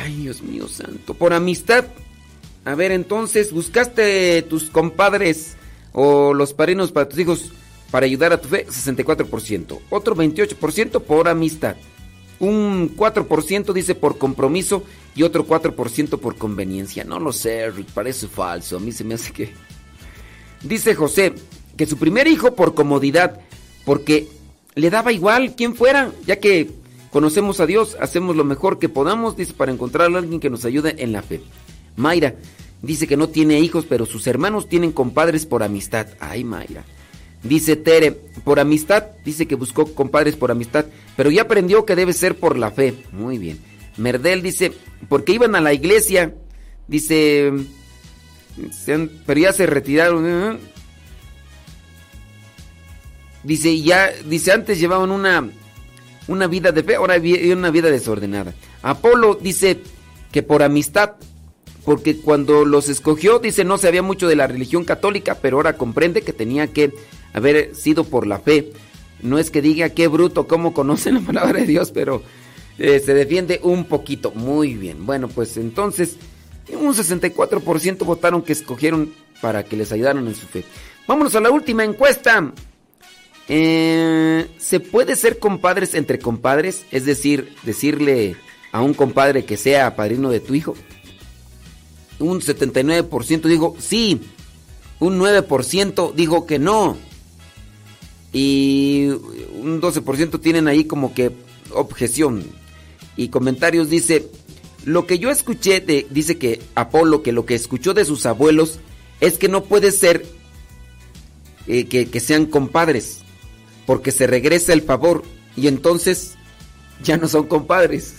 Ay, Dios mío santo. Por amistad. A ver, entonces, ¿buscaste tus compadres o los padrinos para tus hijos para ayudar a tu fe? 64%. Otro 28% por amistad. Un 4% dice por compromiso y otro 4% por conveniencia. No lo sé, Rick, parece falso. A mí se me hace que... Dice José que su primer hijo por comodidad, porque le daba igual quién fuera, ya que conocemos a Dios, hacemos lo mejor que podamos, dice, para encontrar a alguien que nos ayude en la fe. Mayra dice que no tiene hijos, pero sus hermanos tienen compadres por amistad. Ay, Mayra. Dice Tere, por amistad, dice que buscó compadres por amistad, pero ya aprendió que debe ser por la fe. Muy bien. Merdel dice, porque iban a la iglesia, dice, pero ya se retiraron. ¿eh? Dice, ya, dice, antes llevaban una, una vida de fe, ahora vi- una vida desordenada. Apolo dice que por amistad, porque cuando los escogió, dice, no sabía mucho de la religión católica, pero ahora comprende que tenía que haber sido por la fe. No es que diga qué bruto, cómo conoce la palabra de Dios, pero eh, se defiende un poquito. Muy bien. Bueno, pues entonces, un 64% votaron que escogieron para que les ayudaran en su fe. Vámonos a la última encuesta. Eh, ¿Se puede ser compadres entre compadres? Es decir, decirle a un compadre que sea padrino de tu hijo. Un 79% dijo sí. Un 9% dijo que no. Y un 12% tienen ahí como que objeción. Y comentarios dice, lo que yo escuché dice que Apolo, que lo que escuchó de sus abuelos es que no puede ser eh, que sean compadres, porque se regresa el favor y entonces ya no son compadres.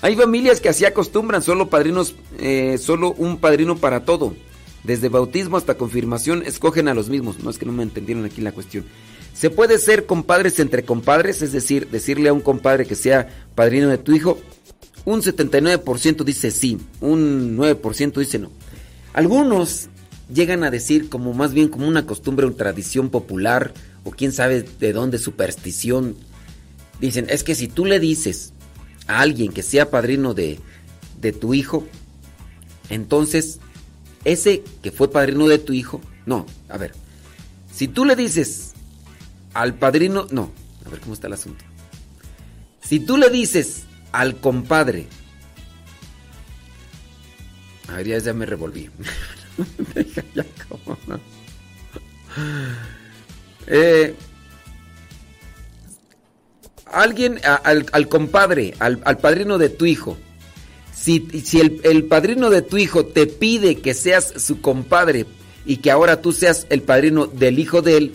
Hay familias que así acostumbran, solo padrinos, eh, solo un padrino para todo. Desde bautismo hasta confirmación escogen a los mismos. No es que no me entendieron aquí la cuestión. Se puede ser compadres entre compadres, es decir, decirle a un compadre que sea padrino de tu hijo. Un 79% dice sí, un 9% dice no. Algunos llegan a decir como más bien como una costumbre, una tradición popular o quién sabe de dónde superstición. Dicen, es que si tú le dices a alguien que sea padrino de, de tu hijo, entonces ese que fue padrino de tu hijo, no, a ver, si tú le dices al padrino, no, a ver cómo está el asunto. Si tú le dices al compadre, a ver, ya, me revolví. Ya. Eh, alguien, al, compadre, al, padrino de tu hijo, si, si el, el padrino de tu hijo te pide que seas su compadre y que ahora tú seas el padrino del hijo de él,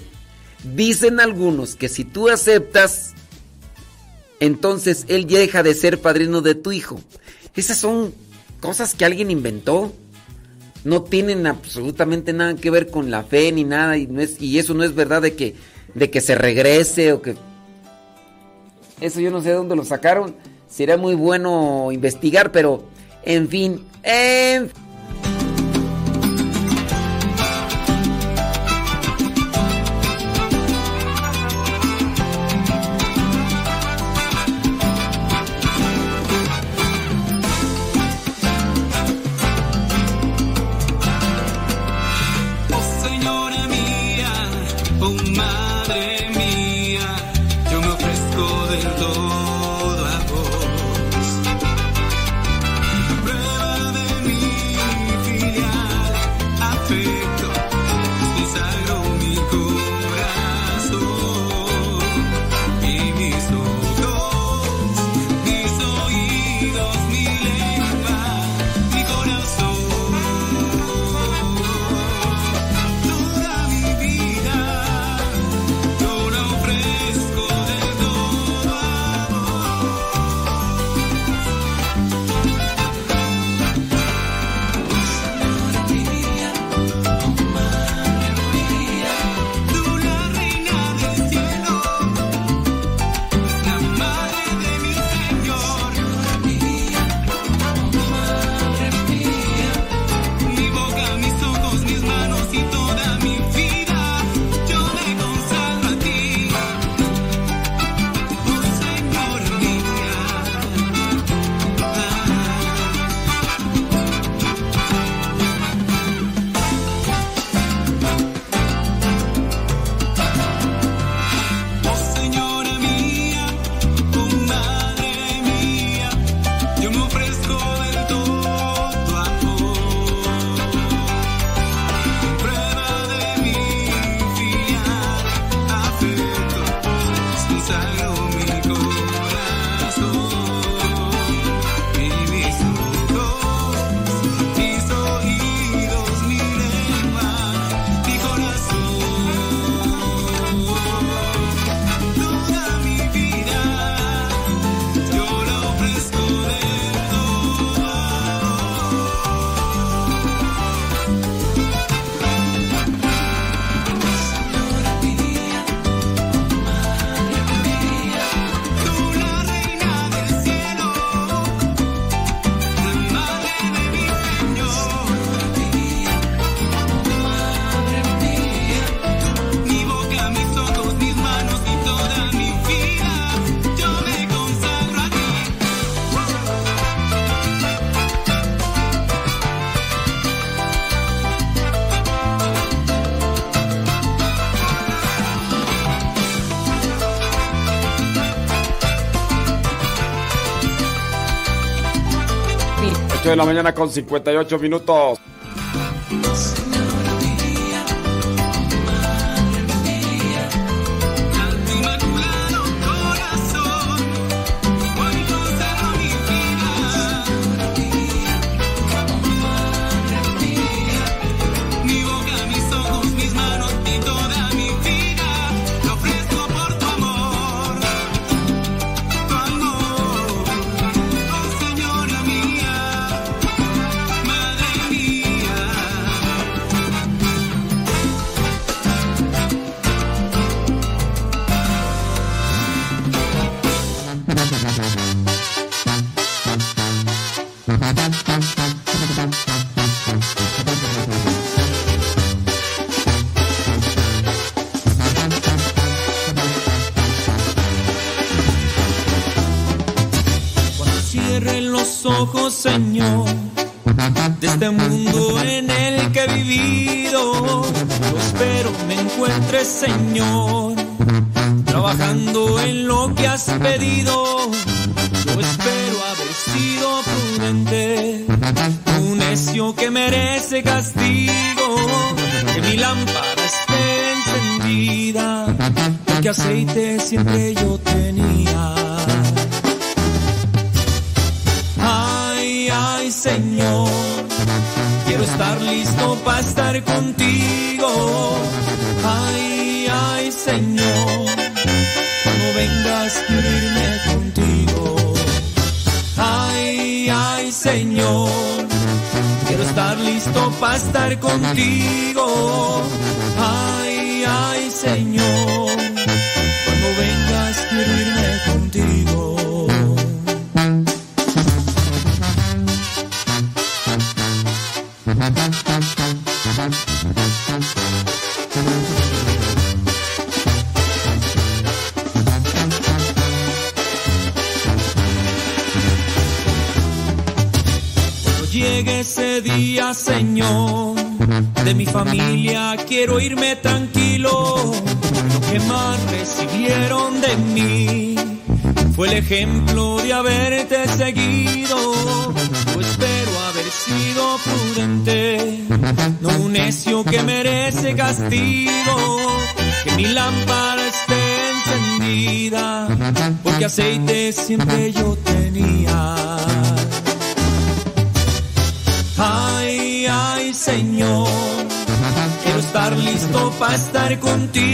dicen algunos que si tú aceptas, entonces él deja de ser padrino de tu hijo. Esas son cosas que alguien inventó. No tienen absolutamente nada que ver con la fe ni nada. Y, no es, y eso no es verdad de que, de que se regrese o que... Eso yo no sé de dónde lo sacaron. Sería muy bueno investigar, pero en fin. En Oh de la mañana con 58 minutos. Señor. para estar contigo. que mi lámpara esté encendida, porque aceite siempre yo tenía. Ay, ay, Señor, quiero estar listo para estar contigo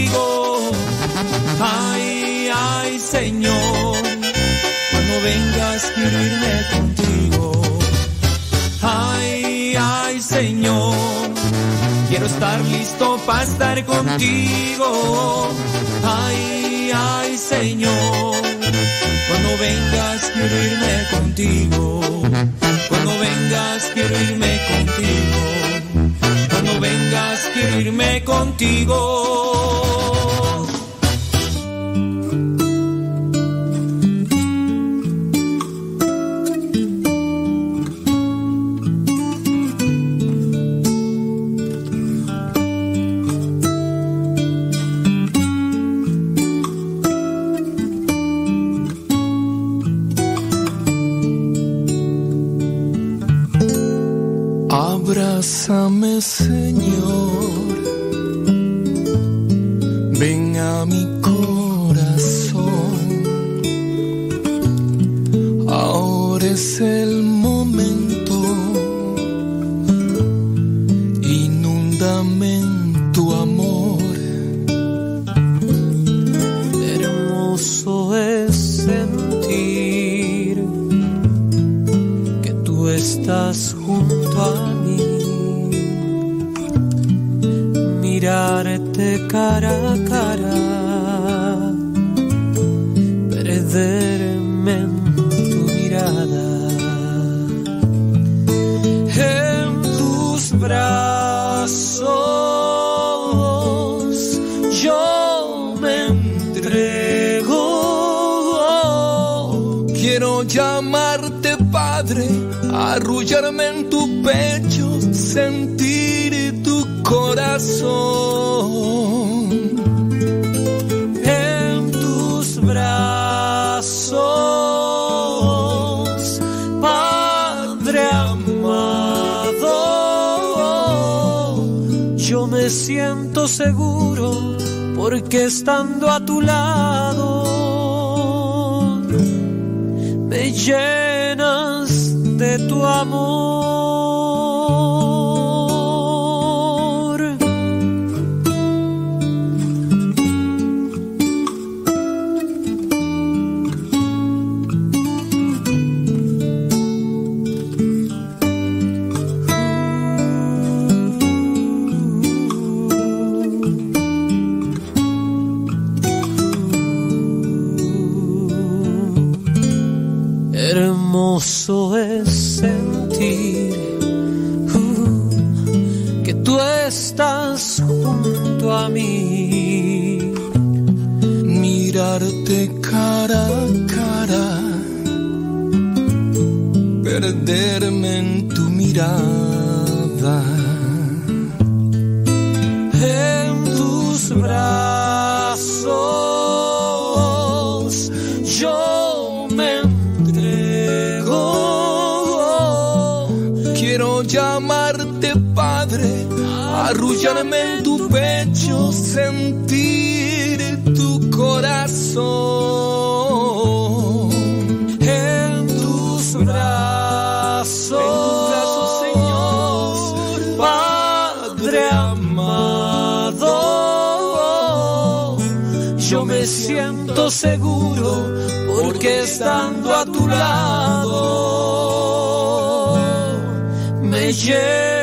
contigo. Ay, ay, Señor, cuando vengas quiero contigo. Llamarte padre, arrullarme en tu pecho, sentir tu corazón. En tus brazos, Señor, Padre amado, yo me siento seguro porque estando a tu lado me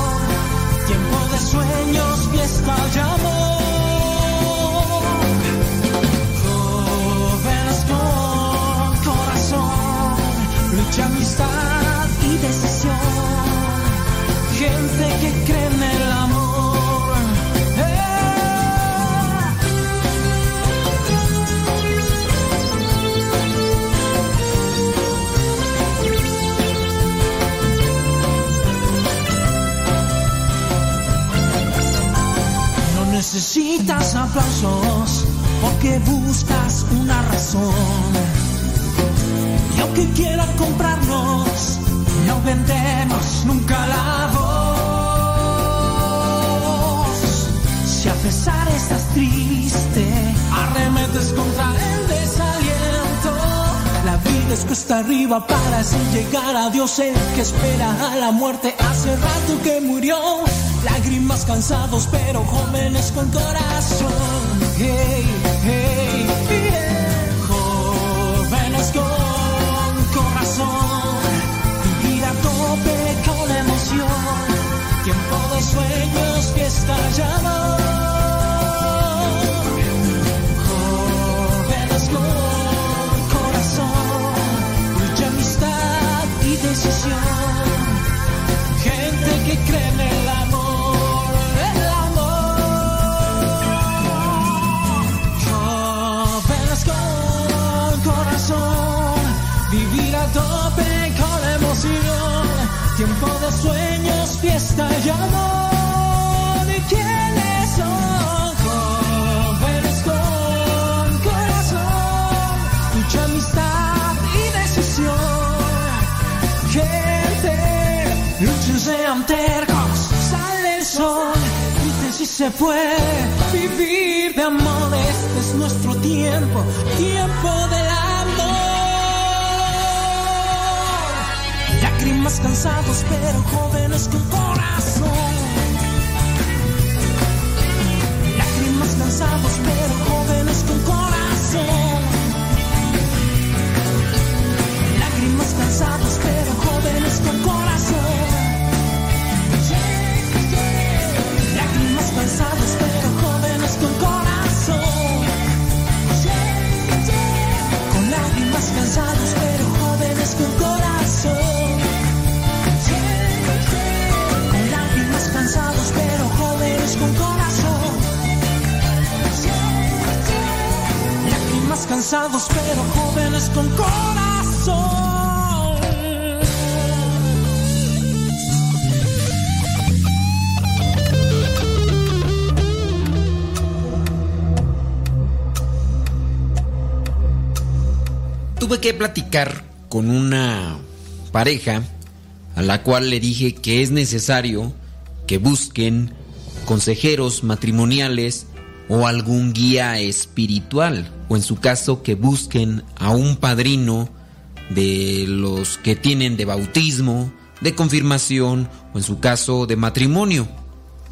tiempo necesitas aplausos porque buscas una razón. Y aunque quieran comprarnos, no vendemos nunca la voz. Si a pesar estás triste, arremetes contra el desaliento. La vida es cuesta arriba para así llegar a Dios, el que espera a la muerte hace rato que murió. Lágrimas cansados, pero jóvenes con corazón. Hey, hey, yeah. Jóvenes con corazón. Vivir a tope con emoción. Tiempo de sueños, sean tercos, sale el sol, griten si se puede vivir de amor. Este es nuestro tiempo, tiempo del Lágrimas cansados pero jóvenes con corazón. Lágrimas cansados pero jóvenes con corazón. Lágrimas cansados pero jóvenes con corazón. Lágrimas cansados pero pero jóvenes con corazón. Tuve que platicar con una pareja a la cual le dije que es necesario que busquen consejeros matrimoniales o algún guía espiritual o en su caso que busquen a un padrino de los que tienen de bautismo, de confirmación o en su caso de matrimonio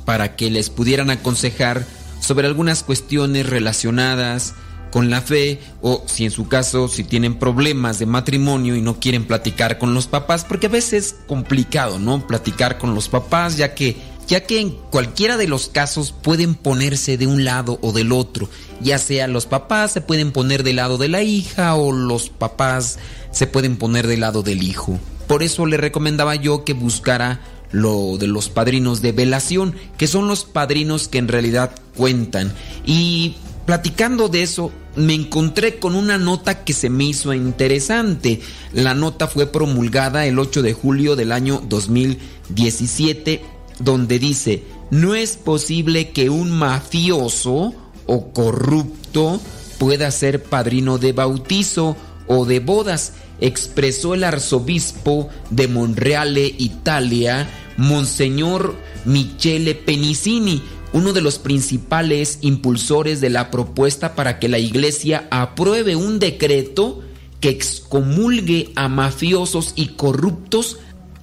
para que les pudieran aconsejar sobre algunas cuestiones relacionadas con la fe o si en su caso si tienen problemas de matrimonio y no quieren platicar con los papás porque a veces es complicado, ¿no? Platicar con los papás ya que ya que en cualquiera de los casos pueden ponerse de un lado o del otro, ya sea los papás se pueden poner del lado de la hija o los papás se pueden poner del lado del hijo. Por eso le recomendaba yo que buscara lo de los padrinos de velación, que son los padrinos que en realidad cuentan. Y platicando de eso, me encontré con una nota que se me hizo interesante. La nota fue promulgada el 8 de julio del año 2017, donde dice, no es posible que un mafioso o corrupto pueda ser padrino de bautizo o de bodas, expresó el arzobispo de Monreale, Italia, Monseñor Michele Penicini, uno de los principales impulsores de la propuesta para que la iglesia apruebe un decreto que excomulgue a mafiosos y corruptos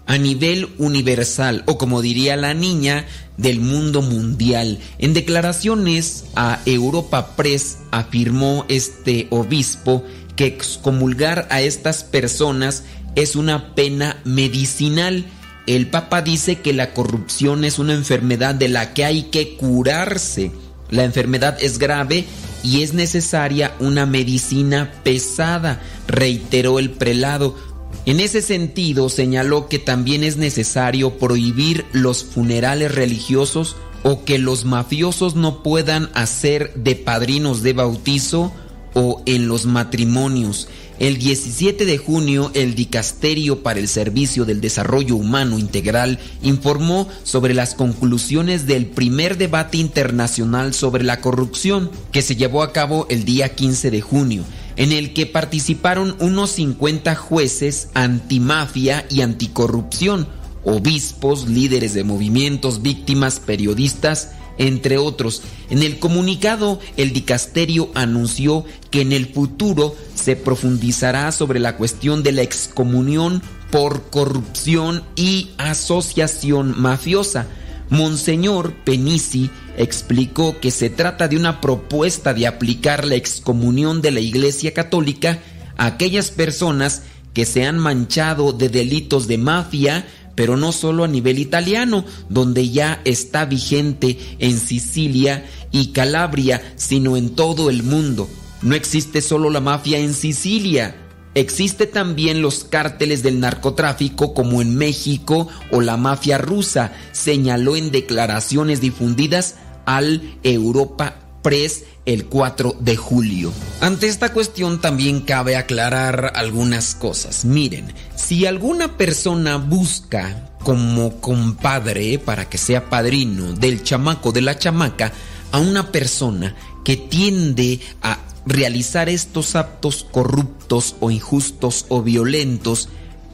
a nivel universal o como diría la niña del mundo mundial. En declaraciones a Europa Press afirmó este obispo que excomulgar a estas personas es una pena medicinal. El Papa dice que la corrupción es una enfermedad de la que hay que curarse. La enfermedad es grave y es necesaria una medicina pesada, reiteró el prelado. En ese sentido, señaló que también es necesario prohibir los funerales religiosos o que los mafiosos no puedan hacer de padrinos de bautizo o en los matrimonios. El 17 de junio, el Dicasterio para el Servicio del Desarrollo Humano Integral informó sobre las conclusiones del primer debate internacional sobre la corrupción, que se llevó a cabo el día 15 de junio, en el que participaron unos 50 jueces antimafia y anticorrupción, obispos, líderes de movimientos, víctimas, periodistas, entre otros. En el comunicado, el dicasterio anunció que en el futuro se profundizará sobre la cuestión de la excomunión por corrupción y asociación mafiosa. Monseñor Penici explicó que se trata de una propuesta de aplicar la excomunión de la Iglesia Católica a aquellas personas que se han manchado de delitos de mafia, pero no solo a nivel italiano, donde ya está vigente en Sicilia y Calabria, sino en todo el mundo. No existe solo la mafia en Sicilia, existe también los cárteles del narcotráfico como en México o la mafia rusa, señaló en declaraciones difundidas al Europa Press el 4 de julio. Ante esta cuestión también cabe aclarar algunas cosas. Miren, si alguna persona busca como compadre para que sea padrino del chamaco de la chamaca a una persona que tiende a realizar estos actos corruptos o injustos o violentos,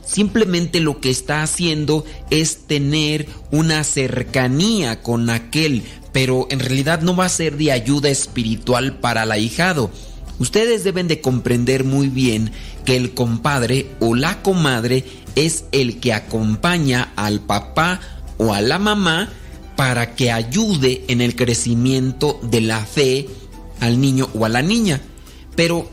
simplemente lo que está haciendo es tener una cercanía con aquel pero en realidad no va a ser de ayuda espiritual para el ahijado. Ustedes deben de comprender muy bien que el compadre o la comadre es el que acompaña al papá o a la mamá para que ayude en el crecimiento de la fe al niño o a la niña. Pero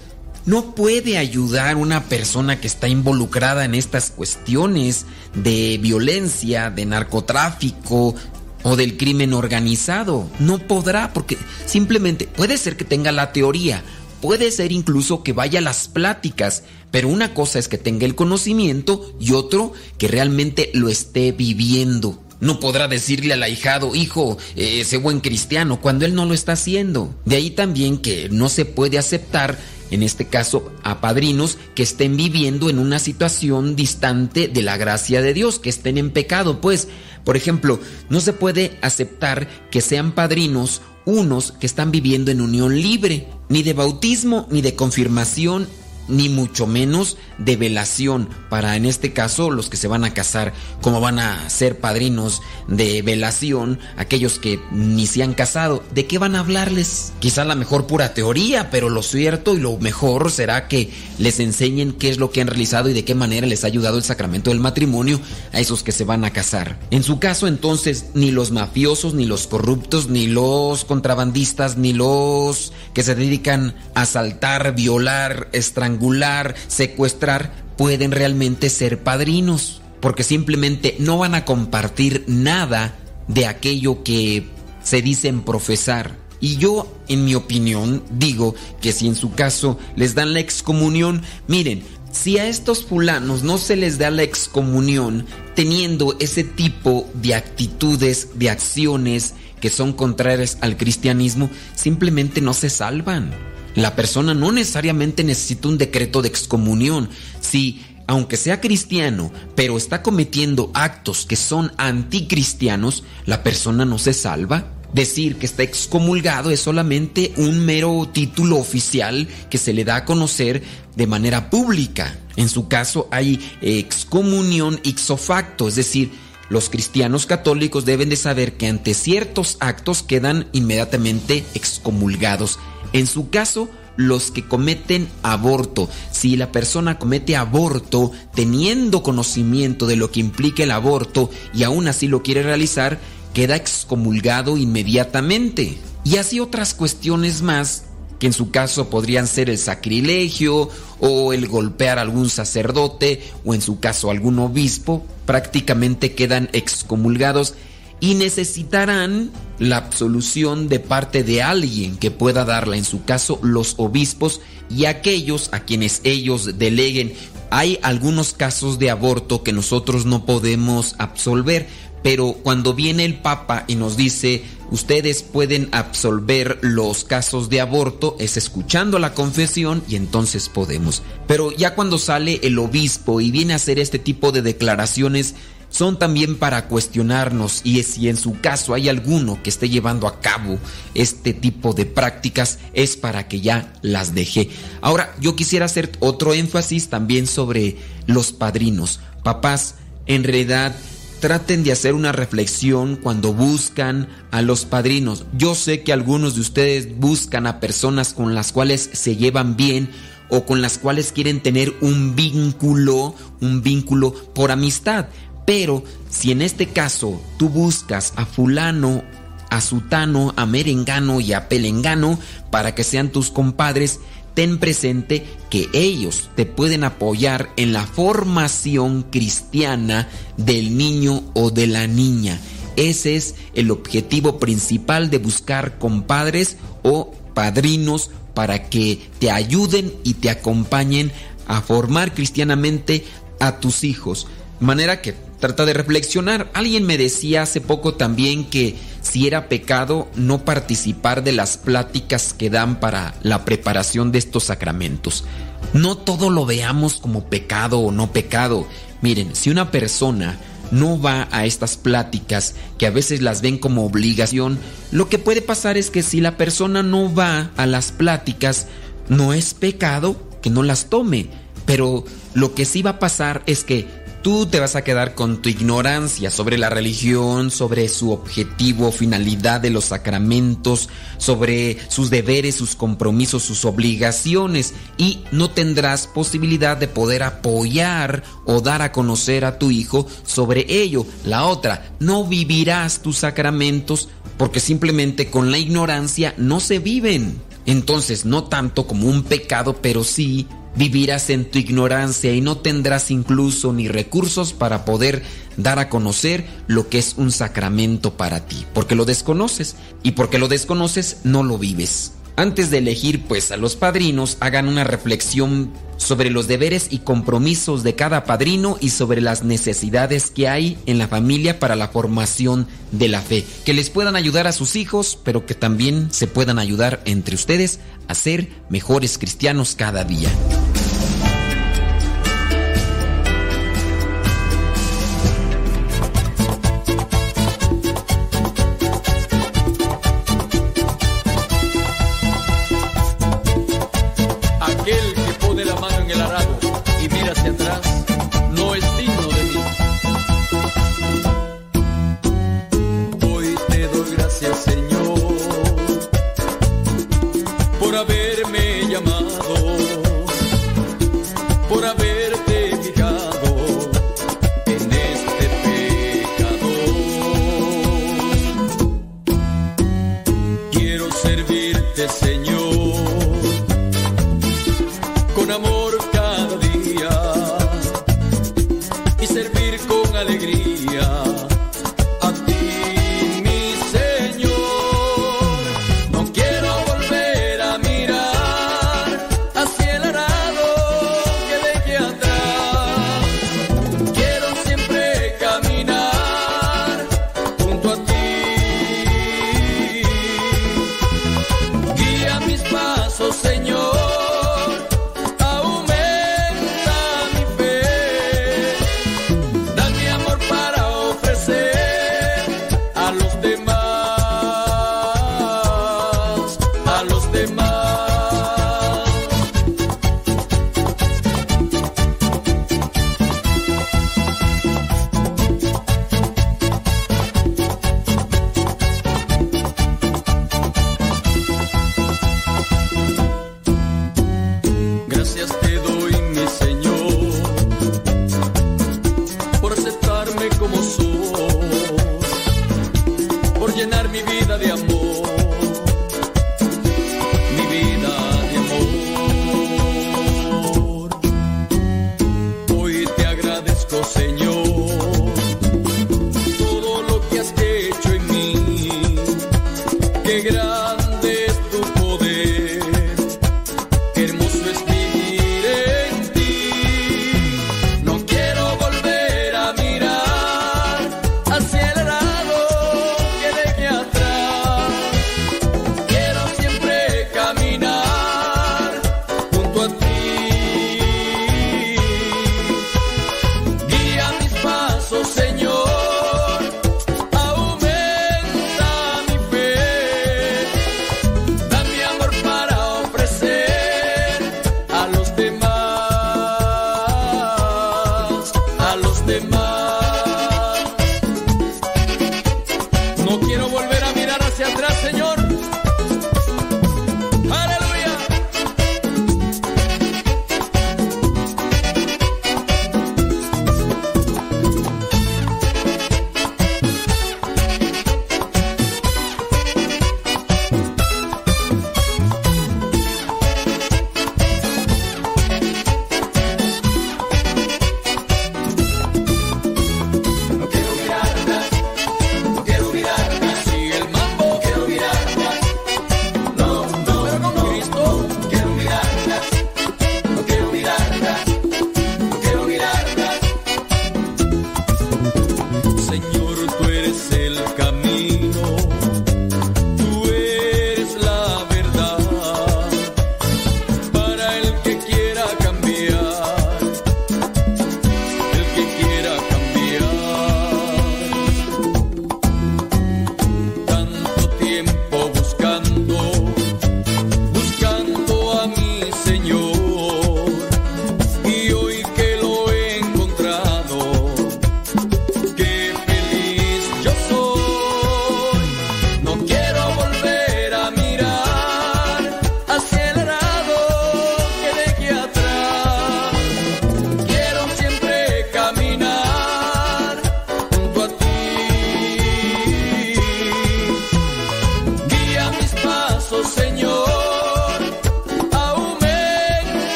no puede ayudar una persona que está involucrada en estas cuestiones de violencia, de narcotráfico o del crimen organizado. No podrá porque simplemente puede ser que tenga la teoría, puede ser incluso que vaya a las pláticas, pero una cosa es que tenga el conocimiento y otro que realmente lo esté viviendo. No podrá decirle al ahijado, hijo, eh, ese buen cristiano, cuando él no lo está haciendo. De ahí también que no se puede aceptar en este caso a padrinos que estén viviendo en una situación distante de la gracia de Dios, que estén en pecado. Pues, por ejemplo, no se puede aceptar que sean padrinos unos que están viviendo en unión libre, ni de bautismo, ni de confirmación, ni mucho menos de velación para en este caso los que se van a casar, como van a ser padrinos de velación, aquellos que ni se han casado, ¿de qué van a hablarles? Quizá la mejor pura teoría, pero lo cierto y lo mejor será que les enseñen qué es lo que han realizado y de qué manera les ha ayudado el sacramento del matrimonio a esos que se van a casar. En su caso entonces ni los mafiosos, ni los corruptos, ni los contrabandistas, ni los que se dedican a asaltar, violar, estrangular, secuestrar, pueden realmente ser padrinos, porque simplemente no van a compartir nada de aquello que se dicen profesar. Y yo, en mi opinión, digo que si en su caso les dan la excomunión, miren, si a estos fulanos no se les da la excomunión teniendo ese tipo de actitudes, de acciones que son contrarias al cristianismo, simplemente no se salvan. La persona no necesariamente necesita un decreto de excomunión. Si, aunque sea cristiano, pero está cometiendo actos que son anticristianos, la persona no se salva. Decir que está excomulgado es solamente un mero título oficial que se le da a conocer de manera pública. En su caso hay excomunión ipso facto, es decir, los cristianos católicos deben de saber que ante ciertos actos quedan inmediatamente excomulgados. En su caso, los que cometen aborto. Si la persona comete aborto teniendo conocimiento de lo que implica el aborto y aún así lo quiere realizar, queda excomulgado inmediatamente. Y así otras cuestiones más que en su caso podrían ser el sacrilegio o el golpear a algún sacerdote o en su caso algún obispo, prácticamente quedan excomulgados y necesitarán la absolución de parte de alguien que pueda darla, en su caso los obispos y aquellos a quienes ellos deleguen. Hay algunos casos de aborto que nosotros no podemos absolver, pero cuando viene el Papa y nos dice, ustedes pueden absolver los casos de aborto, es escuchando la confesión y entonces podemos. Pero ya cuando sale el obispo y viene a hacer este tipo de declaraciones, son también para cuestionarnos y si en su caso hay alguno que esté llevando a cabo este tipo de prácticas es para que ya las deje. Ahora, yo quisiera hacer otro énfasis también sobre los padrinos. Papás, en realidad traten de hacer una reflexión cuando buscan a los padrinos. Yo sé que algunos de ustedes buscan a personas con las cuales se llevan bien o con las cuales quieren tener un vínculo, un vínculo por amistad. Pero si en este caso tú buscas a fulano, a sutano, a merengano y a pelengano para que sean tus compadres, ten presente que ellos te pueden apoyar en la formación cristiana del niño o de la niña. Ese es el objetivo principal de buscar compadres o padrinos para que te ayuden y te acompañen a formar cristianamente a tus hijos. Manera que trata de reflexionar. Alguien me decía hace poco también que si era pecado no participar de las pláticas que dan para la preparación de estos sacramentos. No todo lo veamos como pecado o no pecado. Miren, si una persona no va a estas pláticas, que a veces las ven como obligación, lo que puede pasar es que si la persona no va a las pláticas, no es pecado que no las tome, pero lo que sí va a pasar es que tú te vas a quedar con tu ignorancia sobre la religión, sobre su objetivo, finalidad de los sacramentos, sobre sus deberes, sus compromisos, sus obligaciones y no tendrás posibilidad de poder apoyar o dar a conocer a tu hijo sobre ello. La otra, no vivirás tus sacramentos porque simplemente con la ignorancia no se viven. Entonces, no tanto como un pecado, pero sí vivirás en tu ignorancia y no tendrás incluso ni recursos para poder dar a conocer lo que es un sacramento para ti, porque lo desconoces y porque lo desconoces no lo vives. Antes de elegir pues a los padrinos, hagan una reflexión sobre los deberes y compromisos de cada padrino y sobre las necesidades que hay en la familia para la formación de la fe, que les puedan ayudar a sus hijos, pero que también se puedan ayudar entre ustedes a ser mejores cristianos cada día.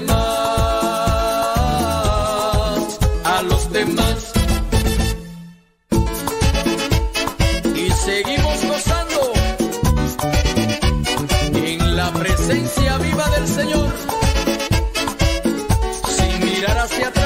demás, a los demás. Y seguimos gozando en la presencia viva del Señor, sin mirar hacia atrás.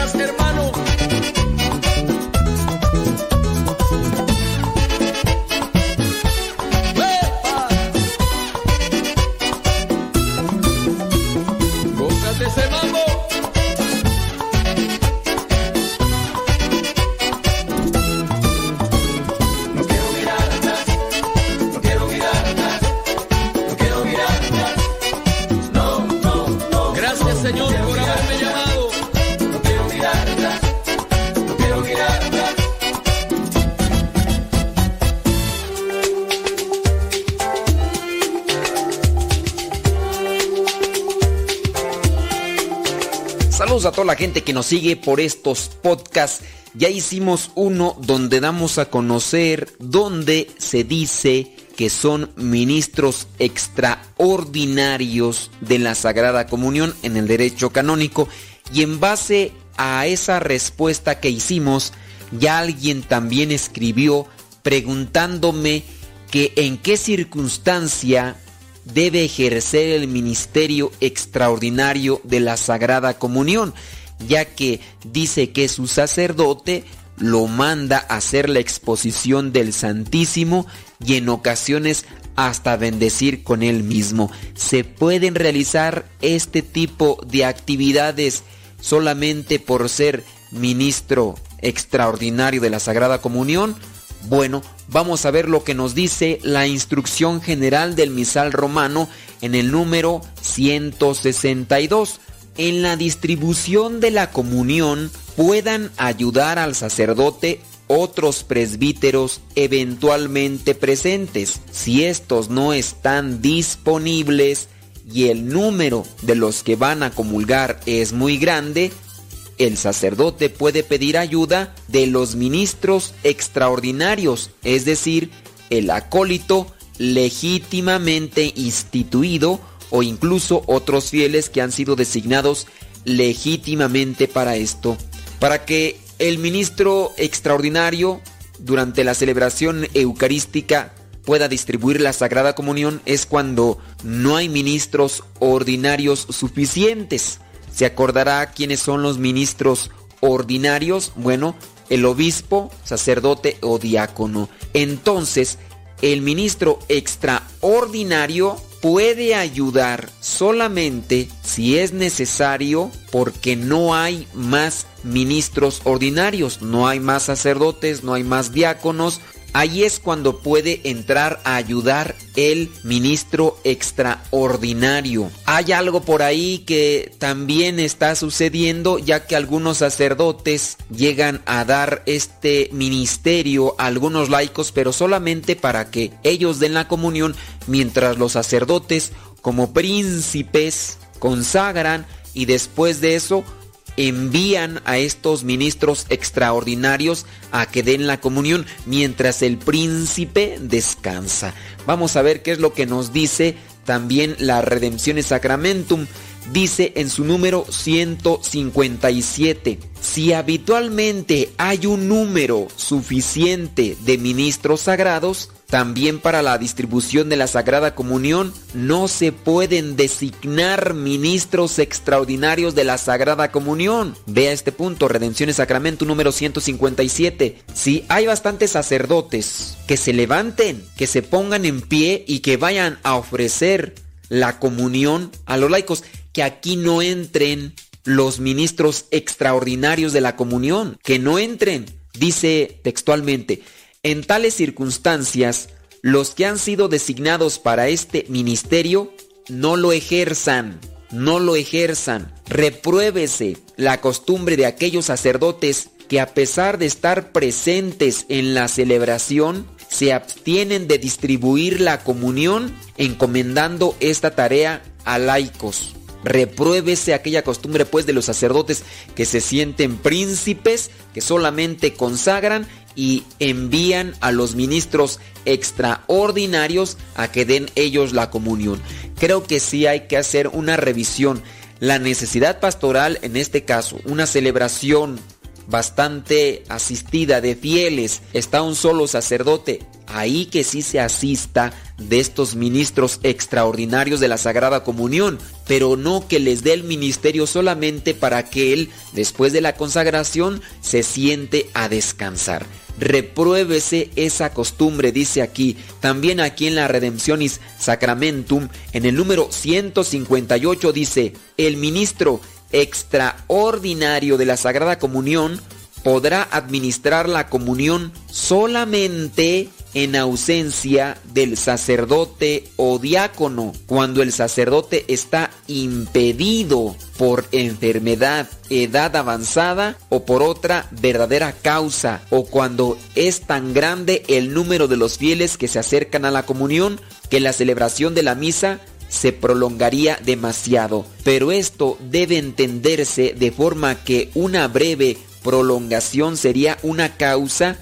Que nos sigue por estos podcasts. Ya hicimos uno donde damos a conocer donde se dice que son ministros extraordinarios de la Sagrada Comunión en el derecho canónico. Y en base a esa respuesta que hicimos, ya alguien también escribió preguntándome que en qué circunstancia debe ejercer el ministerio extraordinario de la Sagrada Comunión, ya que dice que su sacerdote lo manda a hacer la exposición del Santísimo y en ocasiones hasta bendecir con él mismo. ¿Se pueden realizar este tipo de actividades solamente por ser ministro extraordinario de la Sagrada Comunión? Bueno, vamos a ver lo que nos dice la instrucción general del misal romano en el número 162. En la distribución de la comunión puedan ayudar al sacerdote otros presbíteros eventualmente presentes. Si estos no están disponibles y el número de los que van a comulgar es muy grande, el sacerdote puede pedir ayuda de los ministros extraordinarios, es decir, el acólito legítimamente instituido o incluso otros fieles que han sido designados legítimamente para esto. Para que el ministro extraordinario durante la celebración eucarística pueda distribuir la Sagrada Comunión es cuando no hay ministros ordinarios suficientes. ¿Se acordará quiénes son los ministros ordinarios? Bueno, el obispo, sacerdote o diácono. Entonces, el ministro extraordinario puede ayudar solamente si es necesario porque no hay más ministros ordinarios, no hay más sacerdotes, no hay más diáconos, Ahí es cuando puede entrar a ayudar el ministro extraordinario. Hay algo por ahí que también está sucediendo ya que algunos sacerdotes llegan a dar este ministerio a algunos laicos pero solamente para que ellos den la comunión mientras los sacerdotes como príncipes consagran y después de eso envían a estos ministros extraordinarios a que den la comunión mientras el príncipe descansa. Vamos a ver qué es lo que nos dice también la Redemption Sacramentum. Dice en su número 157, si habitualmente hay un número suficiente de ministros sagrados, también para la distribución de la Sagrada Comunión no se pueden designar ministros extraordinarios de la Sagrada Comunión. Vea este punto, Redención Sacramento número 157. Si hay bastantes sacerdotes que se levanten, que se pongan en pie y que vayan a ofrecer la comunión a los laicos, que aquí no entren los ministros extraordinarios de la comunión, que no entren. Dice textualmente, en tales circunstancias, los que han sido designados para este ministerio no lo ejerzan, no lo ejerzan. Repruébese la costumbre de aquellos sacerdotes que a pesar de estar presentes en la celebración, se abstienen de distribuir la comunión encomendando esta tarea a laicos. Repruébese aquella costumbre pues de los sacerdotes que se sienten príncipes, que solamente consagran y envían a los ministros extraordinarios a que den ellos la comunión. Creo que sí hay que hacer una revisión. La necesidad pastoral, en este caso, una celebración bastante asistida de fieles, está un solo sacerdote, ahí que sí se asista de estos ministros extraordinarios de la Sagrada Comunión, pero no que les dé el ministerio solamente para que él, después de la consagración, se siente a descansar. Repruébese esa costumbre, dice aquí. También aquí en la Redemptionis Sacramentum, en el número 158 dice, el ministro extraordinario de la Sagrada Comunión podrá administrar la comunión solamente en ausencia del sacerdote o diácono, cuando el sacerdote está impedido por enfermedad, edad avanzada o por otra verdadera causa, o cuando es tan grande el número de los fieles que se acercan a la comunión que la celebración de la misa se prolongaría demasiado. Pero esto debe entenderse de forma que una breve prolongación sería una causa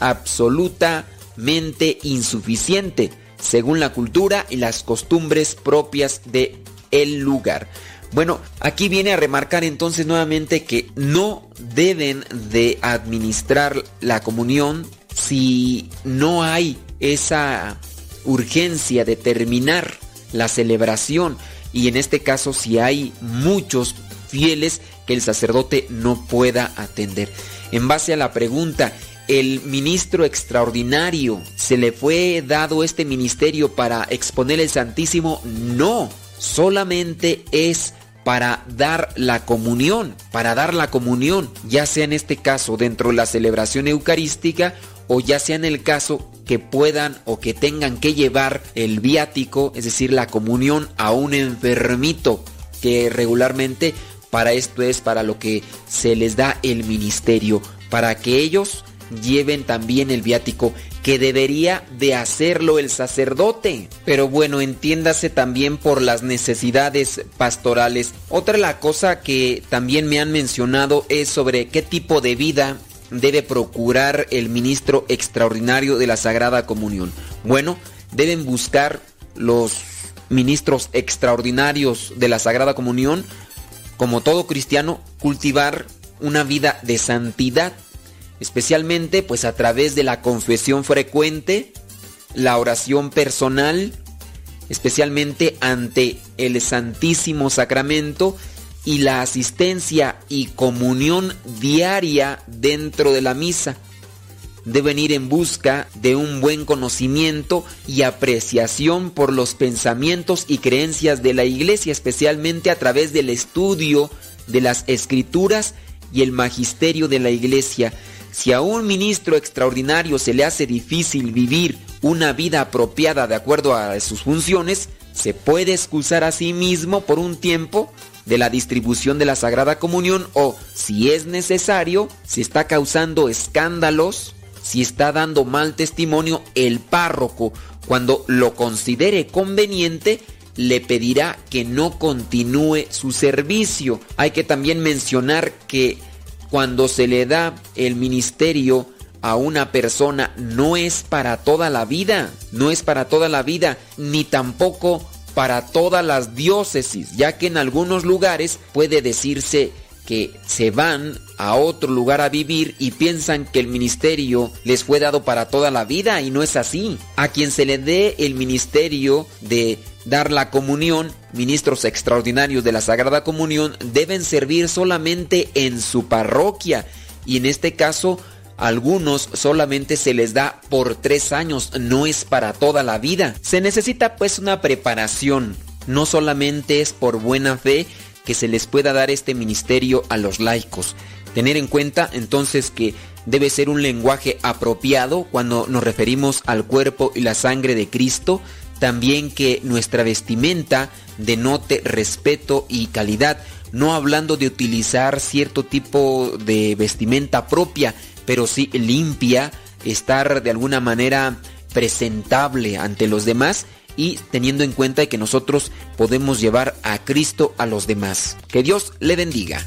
absolutamente insuficiente según la cultura y las costumbres propias de el lugar. Bueno, aquí viene a remarcar entonces nuevamente que no deben de administrar la comunión si no hay esa urgencia de terminar la celebración y en este caso si hay muchos fieles que el sacerdote no pueda atender. En base a la pregunta, ¿el ministro extraordinario se le fue dado este ministerio para exponer el Santísimo? No, solamente es para dar la comunión, para dar la comunión, ya sea en este caso dentro de la celebración eucarística o ya sea en el caso que puedan o que tengan que llevar el viático, es decir, la comunión a un enfermito que regularmente para esto es para lo que se les da el ministerio, para que ellos lleven también el viático que debería de hacerlo el sacerdote. Pero bueno, entiéndase también por las necesidades pastorales. Otra la cosa que también me han mencionado es sobre qué tipo de vida debe procurar el ministro extraordinario de la Sagrada Comunión. Bueno, deben buscar los ministros extraordinarios de la Sagrada Comunión como todo cristiano, cultivar una vida de santidad, especialmente pues a través de la confesión frecuente, la oración personal, especialmente ante el Santísimo Sacramento y la asistencia y comunión diaria dentro de la misa deben ir en busca de un buen conocimiento y apreciación por los pensamientos y creencias de la iglesia, especialmente a través del estudio de las escrituras y el magisterio de la iglesia. Si a un ministro extraordinario se le hace difícil vivir una vida apropiada de acuerdo a sus funciones, se puede excusar a sí mismo por un tiempo de la distribución de la Sagrada Comunión o, si es necesario, si está causando escándalos, si está dando mal testimonio, el párroco, cuando lo considere conveniente, le pedirá que no continúe su servicio. Hay que también mencionar que cuando se le da el ministerio a una persona no es para toda la vida, no es para toda la vida, ni tampoco para todas las diócesis, ya que en algunos lugares puede decirse que se van a otro lugar a vivir y piensan que el ministerio les fue dado para toda la vida y no es así. A quien se le dé el ministerio de dar la comunión, ministros extraordinarios de la Sagrada Comunión deben servir solamente en su parroquia y en este caso algunos solamente se les da por tres años, no es para toda la vida. Se necesita pues una preparación, no solamente es por buena fe, que se les pueda dar este ministerio a los laicos. Tener en cuenta entonces que debe ser un lenguaje apropiado cuando nos referimos al cuerpo y la sangre de Cristo, también que nuestra vestimenta denote respeto y calidad, no hablando de utilizar cierto tipo de vestimenta propia, pero sí limpia, estar de alguna manera presentable ante los demás y teniendo en cuenta que nosotros podemos llevar a Cristo a los demás. Que Dios le bendiga.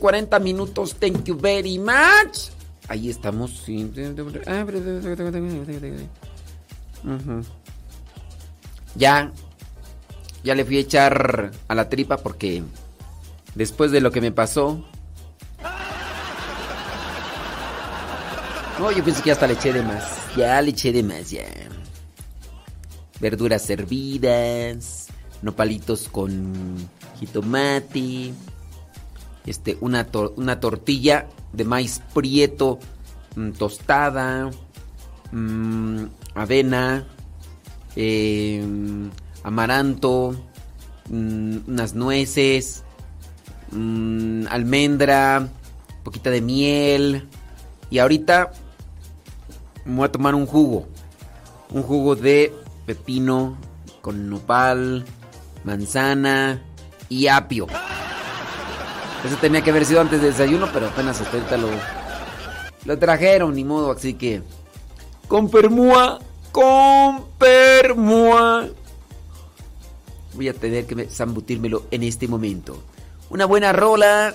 La mañana con 40 minutos. Thank you very much. Ahí estamos. Ya. Ya le fui a echar a la tripa porque después de lo que me pasó. No, yo pienso que hasta le eché de más. Ya le eché de más, ya. Verduras servidas, nopalitos con jitomate, este, una, una tortilla de maíz prieto mm, tostada, mm, avena, eh, amaranto, mm, unas nueces, almendra, poquita de miel. Y ahorita me voy a tomar un jugo. Un jugo de pepino con nopal, manzana y apio. Eso tenía que haber sido antes del desayuno, pero apenas hasta ahorita lo, trajeron, ni modo, así que... Con permúa, con permúa. Voy a tener que me- zambutírmelo en este momento. Una buena rola.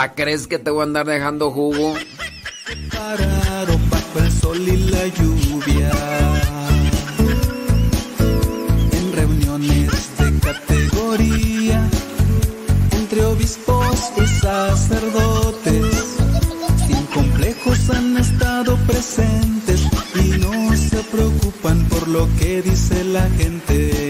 Hasta crees que te voy a andar dejando jugo. Pararon bajo el sol y la lluvia. En reuniones de categoría, entre obispos y sacerdotes, sin complejos han estado presentes y no se preocupan por lo que dice la gente.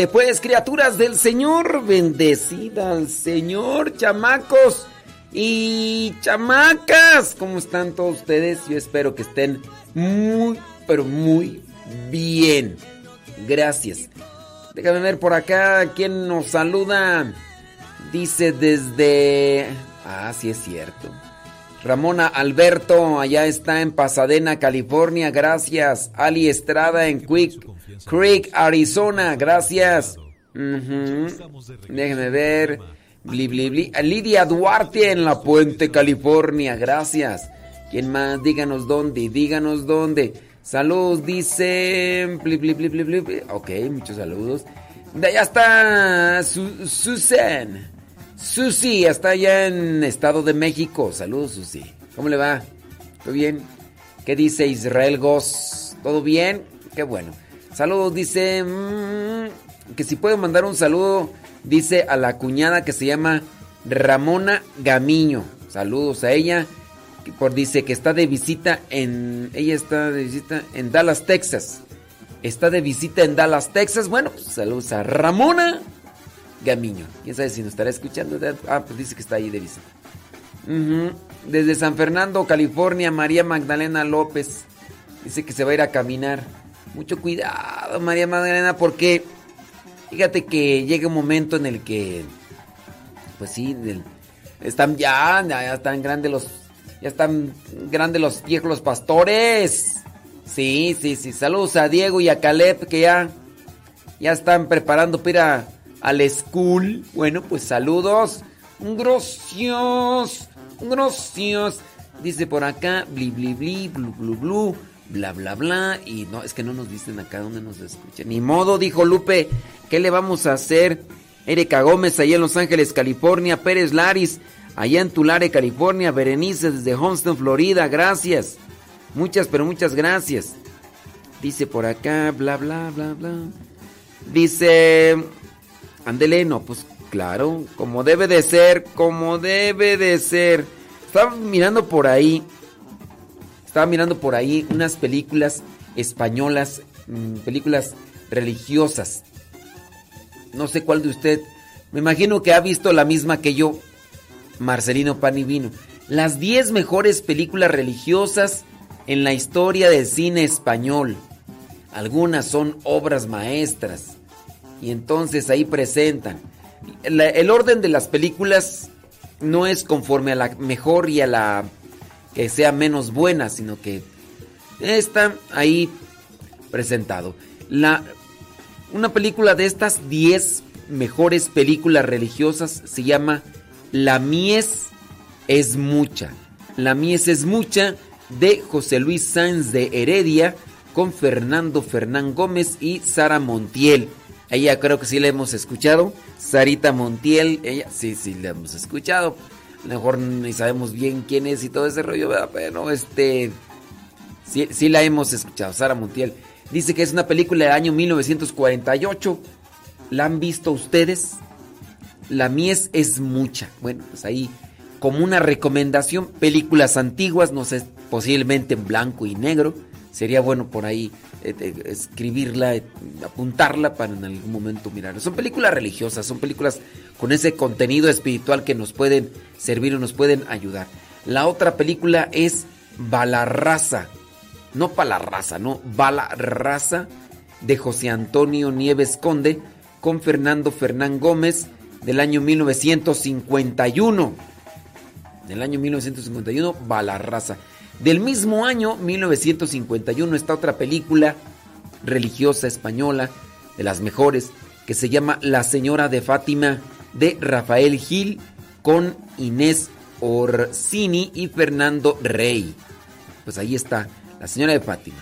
Ándele pues, criaturas del Señor, bendecida al Señor, chamacos y chamacas. ¿Cómo están todos ustedes? Yo espero que estén muy, pero muy bien. Gracias. Déjame ver por acá quién nos saluda. Dice desde... Ah, sí es cierto. Ramona Alberto, allá está en Pasadena, California, gracias. Ali Estrada en Quick Creek, Arizona, gracias. Ujú. Déjeme ver. Bli, bli, bli. Lidia Duarte en La Puente, California, gracias. ¿Quién más? Díganos dónde, díganos dónde. Saludos, dice. Ok, muchos saludos. De allá está Su- Susan. Susi, está allá en Estado de México. Saludos, Susi. ¿Cómo le va? ¿Todo bien? ¿Qué dice Israel Goss? ¿Todo bien? Qué bueno. Saludos, dice. mm, que si puedo mandar un saludo, dice a la cuñada que se llama Ramona Gamiño. Saludos a ella. Por, dice que está de visita en. Ella está de visita en Dallas, Texas. Está de visita en Dallas, Texas. Bueno, pues saludos a Ramona Gamiño. Quién sabe si nos estará escuchando. Ah, pues dice que está ahí de visita. Desde San Fernando, California, María Magdalena López. Dice que se va a ir a caminar. Mucho cuidado, María Magdalena, porque fíjate que llega un momento en el que, pues sí, están ya, ya están grandes los, ya están grandes los viejos pastores. Sí, sí, sí. Saludos a Diego y a Caleb que ya, ya están preparando para al school. Bueno, pues saludos. Gracias. Gracias. Dice por acá, bli, bli, bli, blu, blu, blu, bla, bla, bla. Y no, es que no nos dicen acá dónde nos escuchan. Ni modo, dijo Lupe. ¿Qué le vamos a hacer? Erika Gómez, allá en Los Ángeles, California. Pérez Laris, allá en Tulare, California. Berenice, desde Homestead, Florida. Gracias. Muchas, pero muchas gracias. Dice por acá, bla, bla, bla, bla. Dice, ándele, no, pues claro, como debe de ser, como debe de ser. Estaba mirando por ahí, estaba mirando por ahí unas películas españolas, mm, películas religiosas. No sé cuál de usted, me imagino que ha visto la misma que yo, Marcelino Pan y Vino. Las 10 mejores películas religiosas en la historia del cine español. Algunas son obras maestras. Y entonces ahí presentan. El orden de las películas no es conforme a la mejor y a la que sea menos buena, sino que está ahí presentado. La, una película de estas 10 mejores películas religiosas se llama La mies es mucha. La mies es mucha de José Luis Sáenz de Heredia con Fernando Fernán Gómez y Sara Montiel. Ella creo que sí la hemos escuchado. Sarita Montiel, ella sí, sí la hemos escuchado. A lo mejor ni sabemos bien quién es y todo ese rollo, ¿verdad? pero este sí, sí la hemos escuchado. Sara Montiel dice que es una película del año 1948. ¿La han visto ustedes? La mies es mucha. Bueno, pues ahí como una recomendación, películas antiguas, no sé, posiblemente en blanco y negro. Sería bueno por ahí eh, eh, escribirla, eh, apuntarla para en algún momento mirarla. Son películas religiosas, son películas con ese contenido espiritual que nos pueden servir o nos pueden ayudar. La otra película es Balarraza. No Palarraza, no, Balarraza de José Antonio Nieves Conde con Fernando Fernán Gómez del año 1951. Del año 1951, Balarraza. Del mismo año, 1951, está otra película religiosa española, de las mejores, que se llama La Señora de Fátima, de Rafael Gil, con Inés Orsini y Fernando Rey. Pues ahí está, La Señora de Fátima.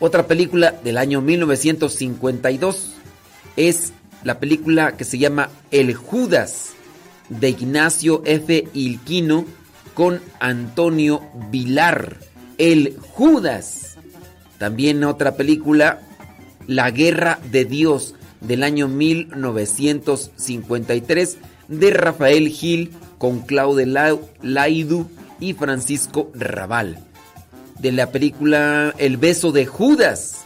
Otra película del año 1952 es la película que se llama El Judas, de Ignacio F. Ilquino, con Antonio Vilar. El Judas. También otra película, La Guerra de Dios, del año 1953, de Rafael Gil, con Claude Lau- Laidu y Francisco Raval. De la película El beso de Judas.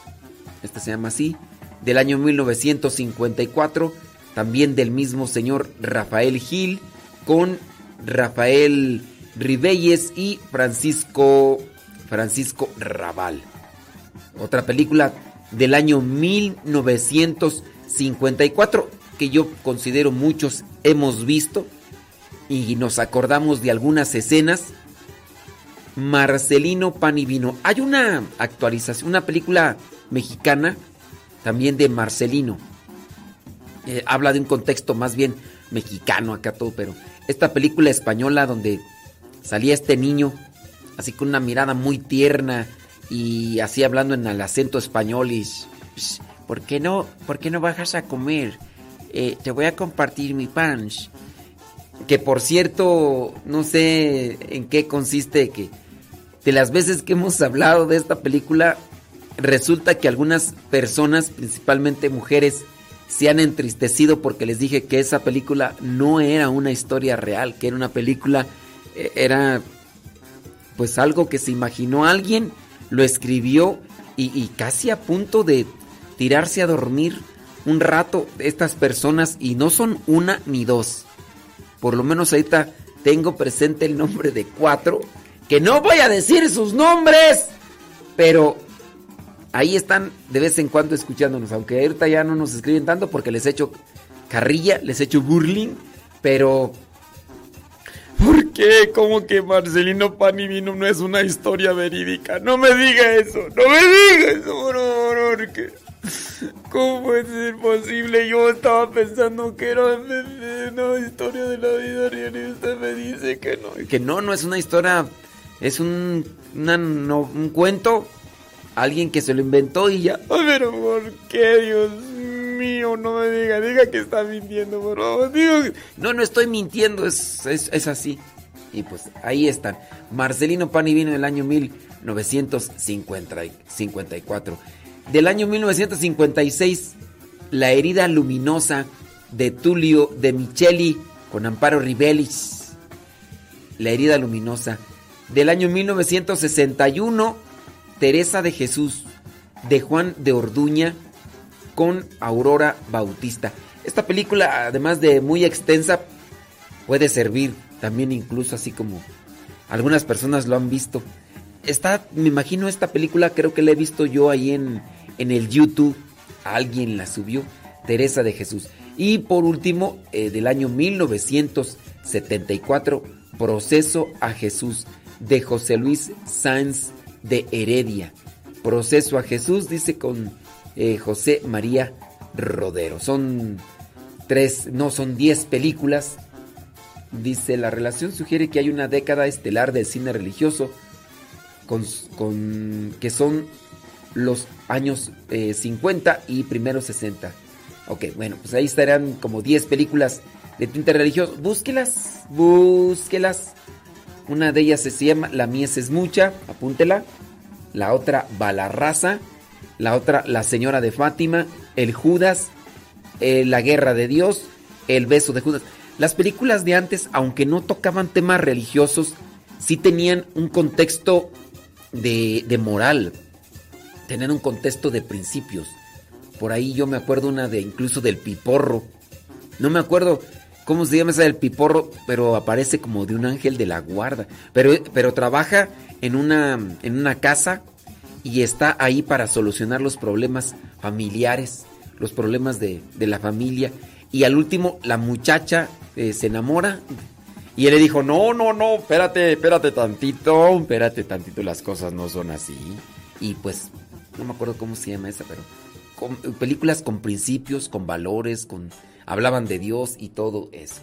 Esta se llama así. del año 1954, también del mismo señor Rafael Gil, con Rafael Ribelles y Francisco, Francisco Raval. Otra película del año 1954 que yo considero muchos hemos visto y nos acordamos de algunas escenas. Marcelino Pan y Vino. Hay una actualización, una película mexicana también de Marcelino. Eh, habla de un contexto más bien mexicano acá todo, pero esta película española donde salía este niño así con una mirada muy tierna y así hablando en el acento español y ¿por qué no, por qué no bajas a comer? Eh, te voy a compartir mi punch. Que por cierto, no sé en qué consiste que de las veces que hemos hablado de esta película, resulta que algunas personas, principalmente mujeres, se han entristecido porque les dije que esa película no era una historia real, que era una película, era pues algo que se imaginó alguien, lo escribió y, casi a punto de tirarse a dormir un rato estas personas y no son una ni dos. Por lo menos ahorita tengo presente el nombre de cuatro, que no voy a decir sus nombres, pero ahí están de vez en cuando escuchándonos, aunque ahorita ya no nos escriben tanto porque les he hecho carrilla, les he hecho burling, pero... ¿Por qué? ¿Cómo que Marcelino Panivino no es una historia verídica? No me diga eso, no me diga eso, por favor. ¿Cómo puede ser posible? Yo estaba pensando que era una historia de la vida real y usted me dice que no. Que no, no es una historia, es un, una, no, un cuento. Alguien que se lo inventó y ya. Pero ¿por qué, Dios mío? No me diga, diga que está mintiendo, por favor. No, no estoy mintiendo, es, es, es así. Y pues ahí están. Marcelino Pani vino en el año 1954 del año 1956, La herida luminosa de Tulio de Micheli con Amparo Ribelis. La herida luminosa. Del año 1961, Teresa de Jesús de Juan de Orduña con Aurora Bautista. Esta película, además de muy extensa, puede servir también incluso así como algunas personas lo han visto. Está, me imagino esta película, creo que la he visto yo ahí en, en el YouTube. Alguien la subió. Teresa de Jesús. Y por último, eh, del año 1974, Proceso a Jesús de José Luis Sáenz de Heredia. Proceso a Jesús, dice con eh, José María Rodero. Son tres, no, son diez películas. Dice, la relación sugiere que hay una década estelar del cine religioso con, que son los años 50 eh, y primeros 60. Ok, bueno, pues ahí estarán como 10 películas de tinte religioso. Búsquelas, búsquelas. Una de ellas se llama La mies es mucha, apúntela. La otra, Balarraza. La otra, La señora de Fátima. El Judas. Eh, la guerra de Dios. El beso de Judas. Las películas de antes, aunque no tocaban temas religiosos, sí tenían un contexto de, de moral tener un contexto de principios. Por ahí yo me acuerdo una de incluso del piporro. No me acuerdo cómo se llama esa del piporro, pero aparece como de un ángel de la guarda. Pero, pero trabaja en una, en una casa y está ahí para solucionar los problemas familiares, los problemas de, de la familia. Y al último, la muchacha eh, se enamora y él le dijo, no, no, no, espérate, espérate tantito, espérate tantito, las cosas no son así. Y pues no me acuerdo cómo se llama esa, pero películas con principios, con valores, con hablaban de Dios y todo eso.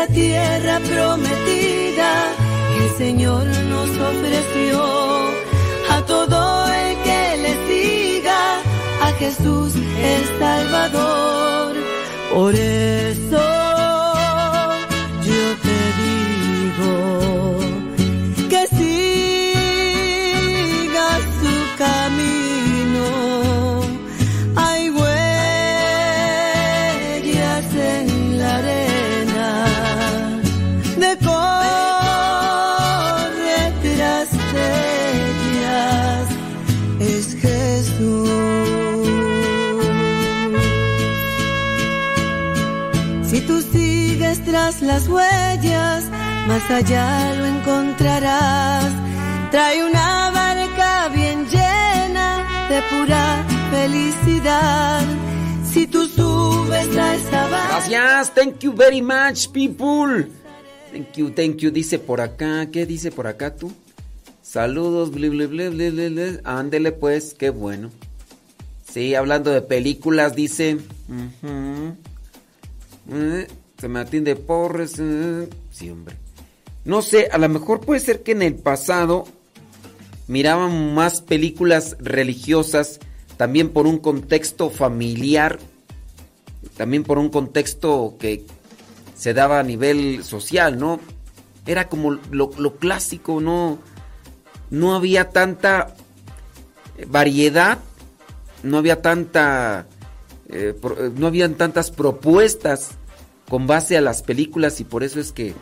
La tierra Gracias, thank you very much, people. Thank you, thank you. Dice por acá, ¿qué dice por acá tú? Saludos, ble. Ándele pues, qué bueno. Sí, hablando de películas, dice. eh, Se me atiende Porres. eh, sí, hombre. No sé, a lo mejor puede ser que en el pasado miraban más películas religiosas, también por un contexto familiar, también por un contexto que se daba a nivel social, ¿no? Era como lo, clásico, ¿no? No había tanta variedad, no había tanta... eh, eh, no habían tantas propuestas con base a las películas y por eso es que,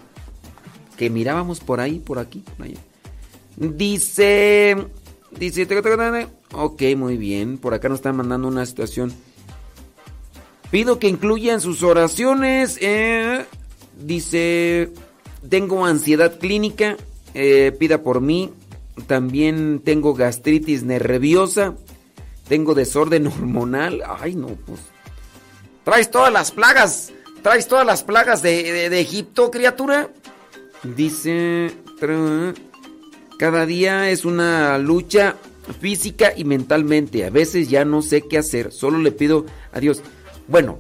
que mirábamos por ahí, por aquí, por allá. Dice... Dice... Ok, muy bien. Por acá nos están mandando una situación. Pido que incluyan sus oraciones. eh, dice... Tengo ansiedad clínica. eh, pida por mí. También tengo gastritis nerviosa. Tengo desorden hormonal. Ay, no, pues. Traes todas las plagas. Traes todas las plagas de, Egipto, criatura. Dice. Cada día es una lucha física y mentalmente. A veces ya no sé qué hacer. Solo le pido a Dios. Bueno,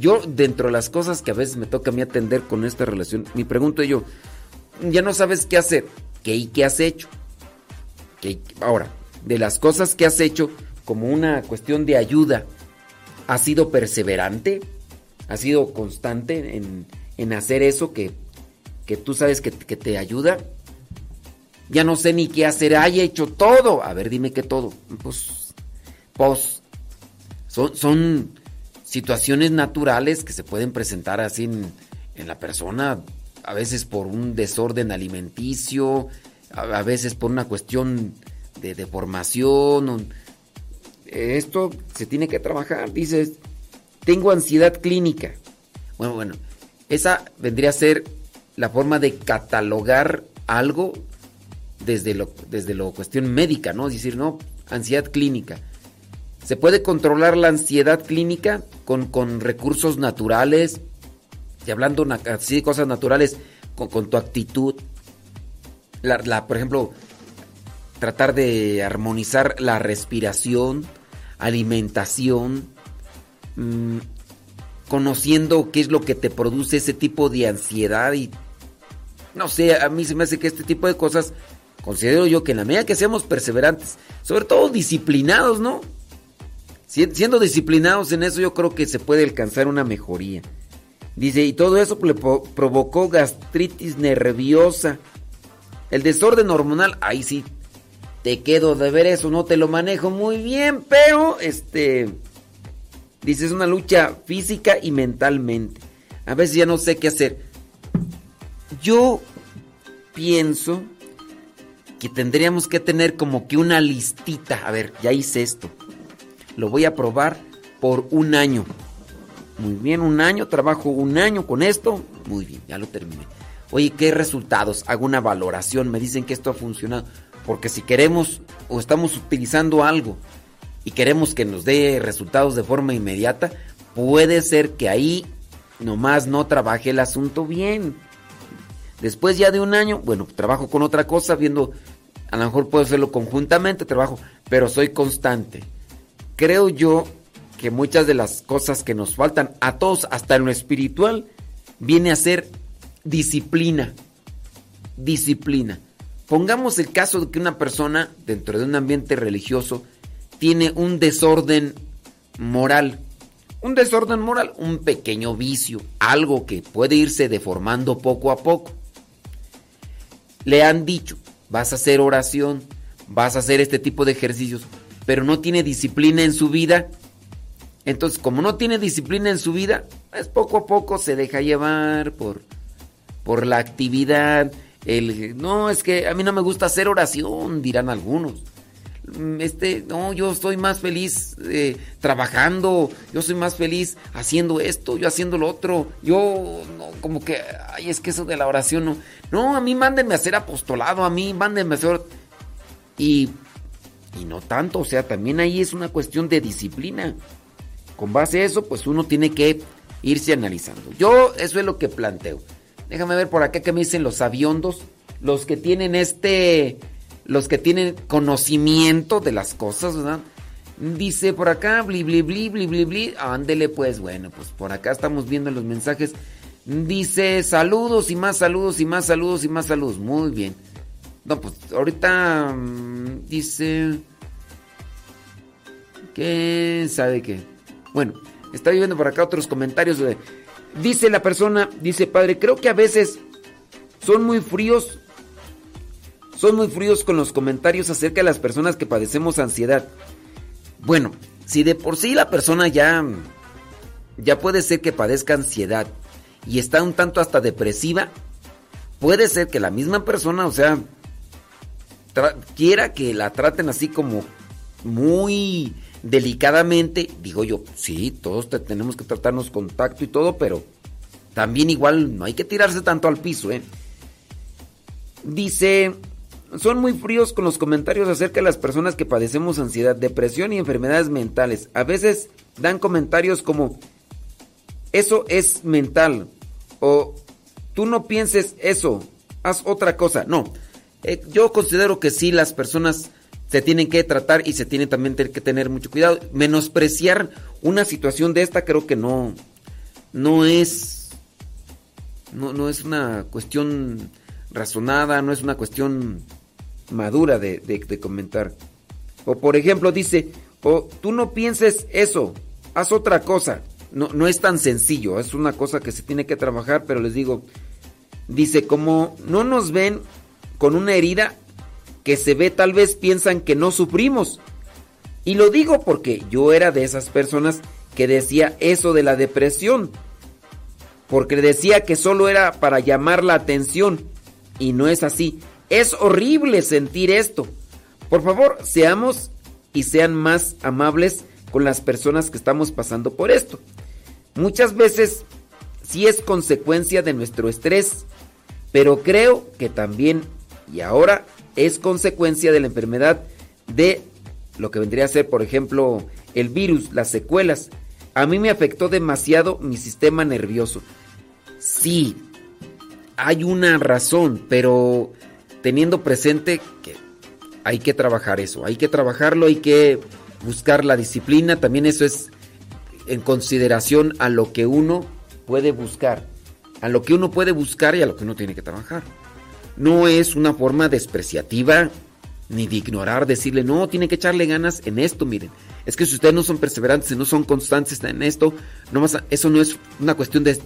yo dentro de las cosas que a veces me toca a mí atender con esta relación, mi pregunto yo, ya no sabes qué hacer. ¿Qué y qué has hecho? ¿Qué- ahora, de las cosas que has hecho como una cuestión de ayuda, ¿has sido perseverante? ¿Has sido constante en, en hacer eso que, que tú sabes que, que te ayuda? Ya no sé ni qué hacer, haya hecho todo. A ver, dime qué todo. Pues, pues, son, son situaciones naturales que se pueden presentar así en, la persona, a veces por un desorden alimenticio, a, veces por una cuestión de deformación. un- esto se tiene que trabajar. Dices, tengo ansiedad clínica. Bueno, bueno, esa vendría a ser la forma de catalogar algo desde lo, desde lo cuestión médica, ¿no? Es decir, no, ansiedad clínica. Se puede controlar la ansiedad clínica con, con recursos naturales, y hablando así de cosas naturales, con, tu actitud. La, la- por ejemplo, tratar de armonizar la respiración, alimentación, mm, conociendo qué es lo que te produce ese tipo de ansiedad y no sé, a mí se me hace que este tipo de cosas considero yo que en la medida que seamos perseverantes, sobre todo disciplinados, ¿no? Si- Siendo disciplinados en eso yo creo que se puede alcanzar una mejoría. Dice, y todo eso le provocó gastritis nerviosa. El desorden hormonal, ahí sí, te quedo de ver eso, no te lo manejo muy bien, pero este, dice, es una lucha física y mentalmente. A veces ya no sé qué hacer. Yo pienso que tendríamos que tener como que una listita. A ver, ya hice esto. Lo voy a probar por un año. Muy bien, un año, trabajo un año con esto. Muy bien, ya lo terminé. Oye, ¿qué resultados? Hago una valoración, me dicen que esto ha funcionado. Porque si queremos o estamos utilizando algo y queremos que nos dé resultados de forma inmediata, puede ser que ahí nomás no trabaje el asunto bien. Después ya de un año, bueno, trabajo con otra cosa, viendo, a lo mejor puedo hacerlo conjuntamente, trabajo, pero soy constante. Creo yo que muchas de las cosas que nos faltan a todos, hasta en lo espiritual, viene a ser disciplina. Disciplina. Pongamos el caso de que una persona dentro de un ambiente religioso tiene un desorden moral. Un desorden moral, un pequeño vicio, algo que puede irse deformando poco a poco. Le han dicho, vas a hacer oración, vas a hacer este tipo de ejercicios, pero no tiene disciplina en su vida. Entonces, como no tiene disciplina en su vida, pues poco a poco se deja llevar por, por la actividad. El, no, es que a mí no me gusta hacer oración, dirán algunos. Mm, Este, no, yo estoy más feliz eh, trabajando, yo soy más feliz haciendo esto, yo haciendo lo otro. Yo, no, como que, ay, es que eso de la oración no. No, a mí mándenme a hacer apostolado, a mí mándenme a hacer. Y, y no tanto, o sea, también ahí es una cuestión de disciplina. Con base a eso, pues uno tiene que irse analizando. Yo, eso es lo que planteo. Déjame ver por acá que me dicen los aviondos, los que tienen este, los que tienen conocimiento de las cosas, ¿verdad? Dice por acá, bli, bli, bli, bli, bli, bli. Ándele, pues, bueno, pues por acá estamos viendo los mensajes. Dice saludos y más saludos y más saludos y más saludos. Muy bien. No, pues ahorita mm, dice. ¿Qué sabe qué? Bueno, está viendo por acá otros comentarios. de- Dice la persona, dice padre, creo que a veces son muy fríos. Son muy fríos con los comentarios acerca de las personas que padecemos ansiedad. Bueno, si de por sí la persona ya ya puede ser que padezca ansiedad y está un tanto hasta depresiva, puede ser que la misma persona, o sea, quiera que la traten así como muy delicadamente, digo yo, sí, todos te- tenemos que tratarnos con tacto y todo, pero también igual no hay que tirarse tanto al piso, ¿eh? Dice, son muy fríos con los comentarios acerca de las personas que padecemos ansiedad, depresión y enfermedades mentales. A veces dan comentarios como, eso es mental, o tú no pienses eso, haz otra cosa. No, eh, yo considero que sí, las personas se tienen que tratar y se tienen también que tener mucho cuidado. Menospreciar una situación de esta creo que no, no es, no, no es una cuestión razonada, no es una cuestión madura de, de- comentar. O por ejemplo dice, o tú no pienses eso, haz otra cosa. No, no es tan sencillo, es una cosa que se tiene que trabajar, pero les digo, dice, como no nos ven con una herida que se ve, tal vez piensan que no sufrimos. Y lo digo porque yo era de esas personas que decía eso de la depresión. Porque decía que solo era para llamar la atención. Y no es así. Es horrible sentir esto. Por favor, seamos y sean más amables con las personas que estamos pasando por esto. Muchas veces sí es consecuencia de nuestro estrés, pero creo que también y ahora es consecuencia de la enfermedad de lo que vendría a ser, por ejemplo, el virus, las secuelas. A mí me afectó demasiado mi sistema nervioso. Sí, hay una razón, pero teniendo presente que hay que trabajar eso, hay que trabajarlo, hay que buscar la disciplina, también eso es en consideración a lo que uno puede buscar, a lo que uno puede buscar y a lo que uno tiene que trabajar. No es una forma despreciativa ni de ignorar, decirle, no, tiene que echarle ganas en esto, miren. Es que si ustedes no son perseverantes, no son constantes en esto, no vas a- eso no es una cuestión de,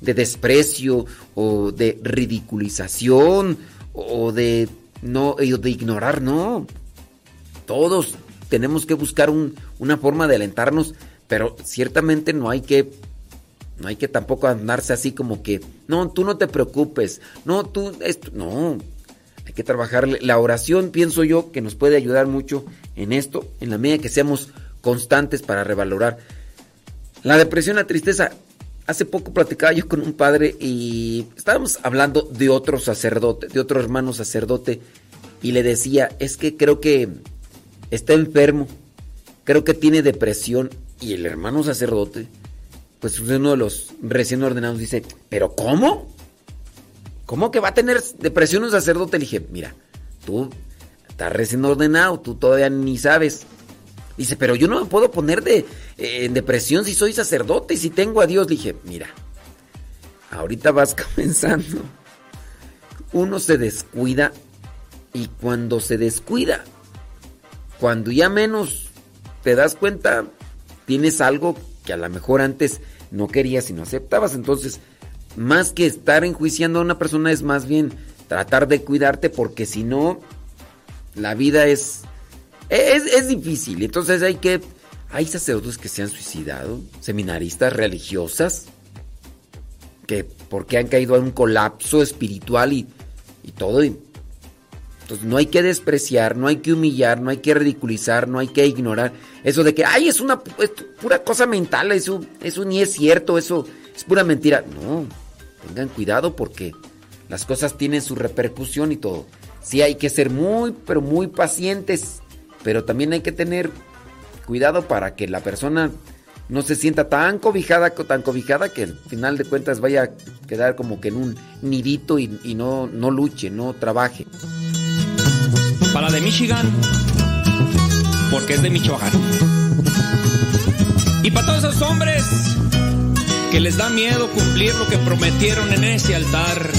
de desprecio o de ridiculización o de no de ignorar, no. Todos tenemos que buscar un- una forma de alentarnos, pero ciertamente no hay que no hay que tampoco andarse así como que, no, tú no te preocupes, no, tú, esto, no, hay que trabajar. La oración, pienso yo, que nos puede ayudar mucho en esto, en la medida que seamos constantes para revalorar. La depresión, la tristeza, hace poco platicaba yo con un padre y estábamos hablando de otro sacerdote, de otro hermano sacerdote, y le decía, es que creo que está enfermo, creo que tiene depresión, y el hermano sacerdote, pues uno de los recién ordenados dice, ¿pero cómo? ¿cómo que va a tener depresión un sacerdote? Le dije, mira, tú estás recién ordenado, tú todavía ni sabes. Dice, pero yo no me puedo poner de, en depresión si soy sacerdote y si tengo a Dios. Le dije, mira, ahorita vas (laughs) comenzando. Uno se descuida y cuando se descuida, cuando ya menos te das cuenta, tienes algo que a lo mejor antes no querías y no aceptabas. Entonces, más que estar enjuiciando a una persona es más bien tratar de cuidarte porque si no, la vida es, es, es difícil. Entonces hay que... Hay sacerdotes que se han suicidado, seminaristas religiosas, que porque han caído en un colapso espiritual y, y todo. Entonces no hay que despreciar, no hay que humillar, no hay que ridiculizar, no hay que ignorar. Eso de que, ay, es una pura cosa mental, eso, eso ni es cierto, eso es pura mentira. No, tengan cuidado porque las cosas tienen su repercusión y todo. Sí hay que ser muy, pero muy pacientes, pero también hay que tener cuidado para que la persona no se sienta tan cobijada, tan cobijada que al final de cuentas vaya a quedar como que en un nidito y, y no, no luche, no trabaje. Para la de Michigan, porque es de Michoacán. Y para todos esos hombres que les da miedo cumplir lo que prometieron en ese altar.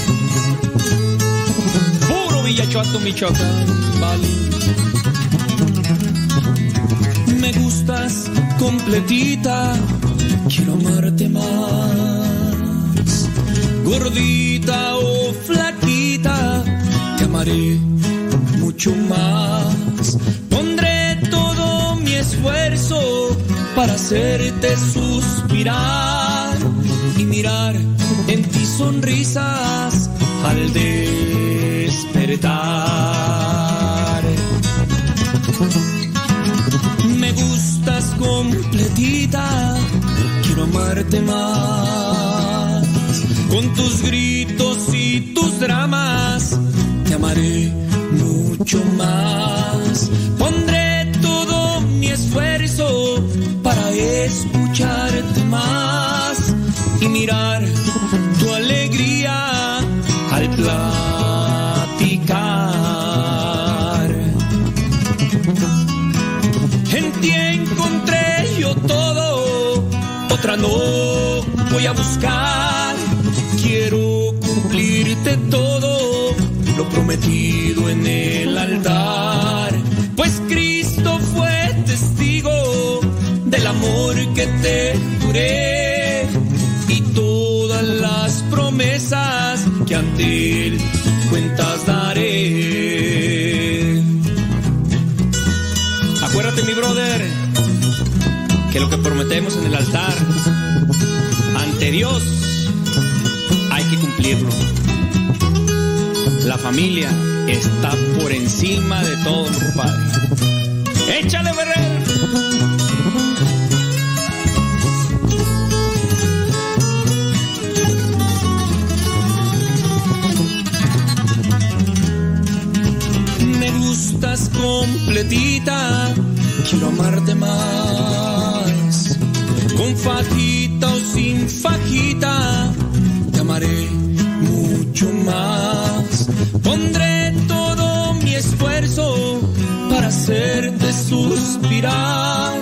Puro Villachuato, Michoacán, vale. Me gustas completita, quiero amarte más. Gordita o flaquita, te amaré mucho más. Pondré todo mi esfuerzo para hacerte suspirar y mirar en ti sonrisas al despertar. Me gustas completita, quiero amarte más. Con tus gritos y tus dramas, te amaré mucho más. Pondré todo mi esfuerzo para escucharte más y mirar tu alegría al platicar. En ti encontré yo todo, otra no voy a buscar. Quiero cumplirte todo, lo prometido en el altar. Pues Cristo fue testigo del amor que te juré y todas las promesas que ante él cuentas daré. Acuérdate, mi brother, que lo que prometemos en el altar ante Dios hay que cumplirlo. La familia está por encima de todo, compadre. ¡Échale, Ferrer! Me gustas completita, quiero amarte más. Con fajita o sin fajita, Pondré todo mi esfuerzo para hacerte suspirar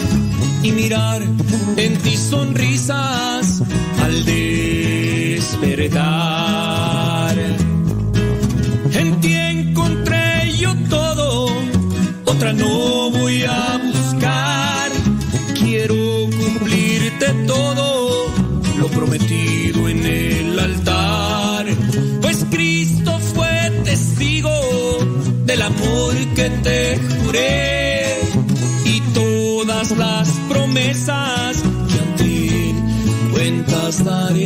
y mirar en ti sonrisas al despertar. En ti encontré yo todo, otra no voy a y todas las promesas que a ti cuentas daré.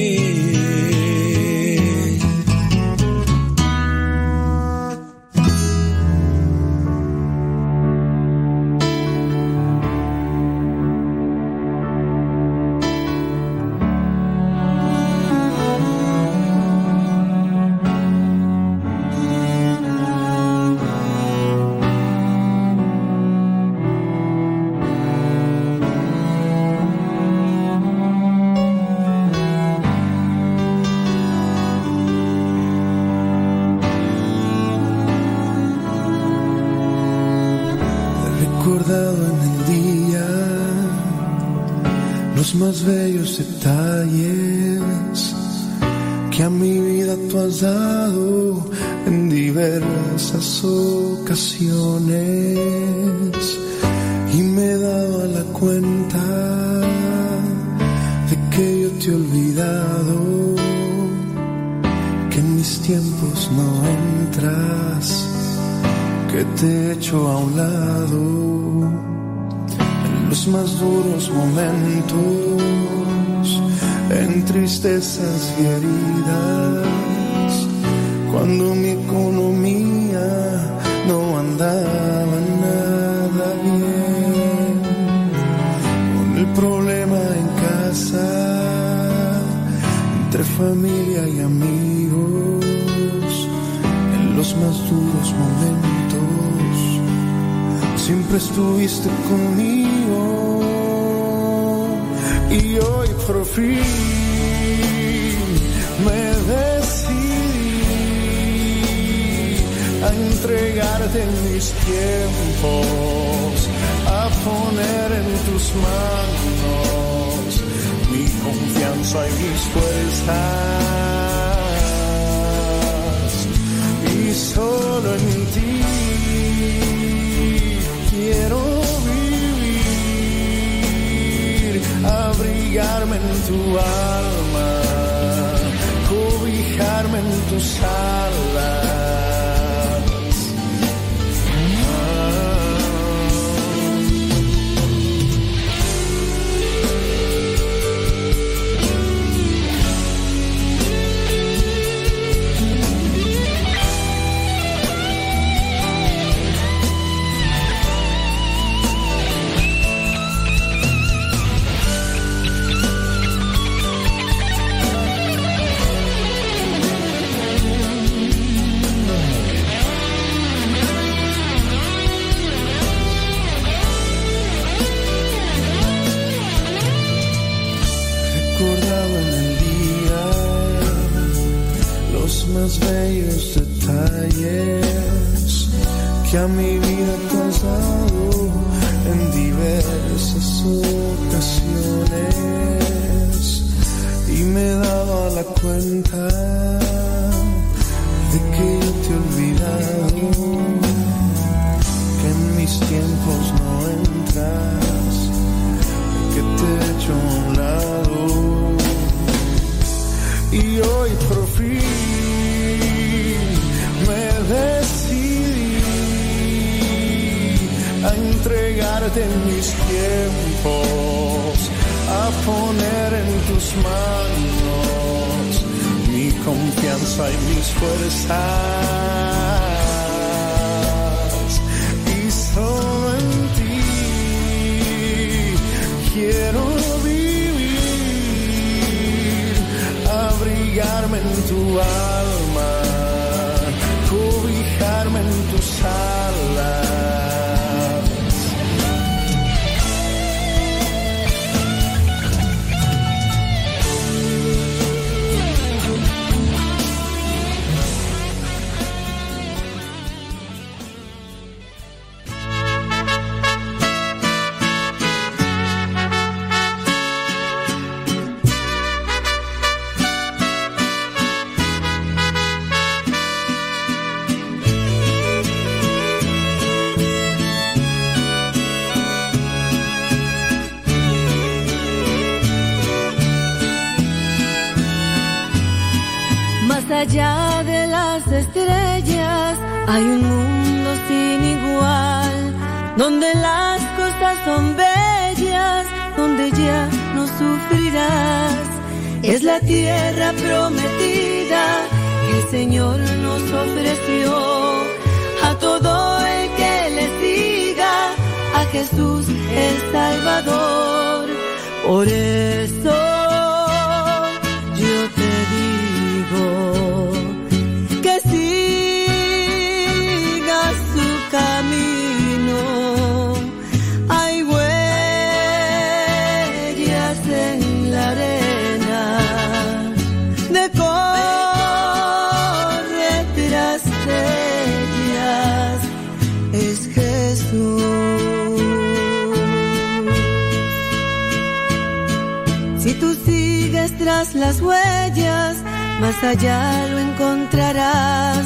Las huellas, más allá lo encontrarás.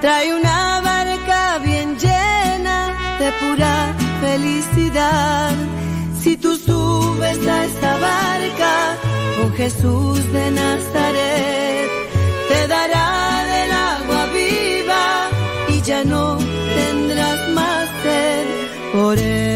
Trae una barca bien llena de pura felicidad. Si tú subes a esta barca con Jesús de Nazaret, te dará del agua viva y ya no tendrás más sed. Por eso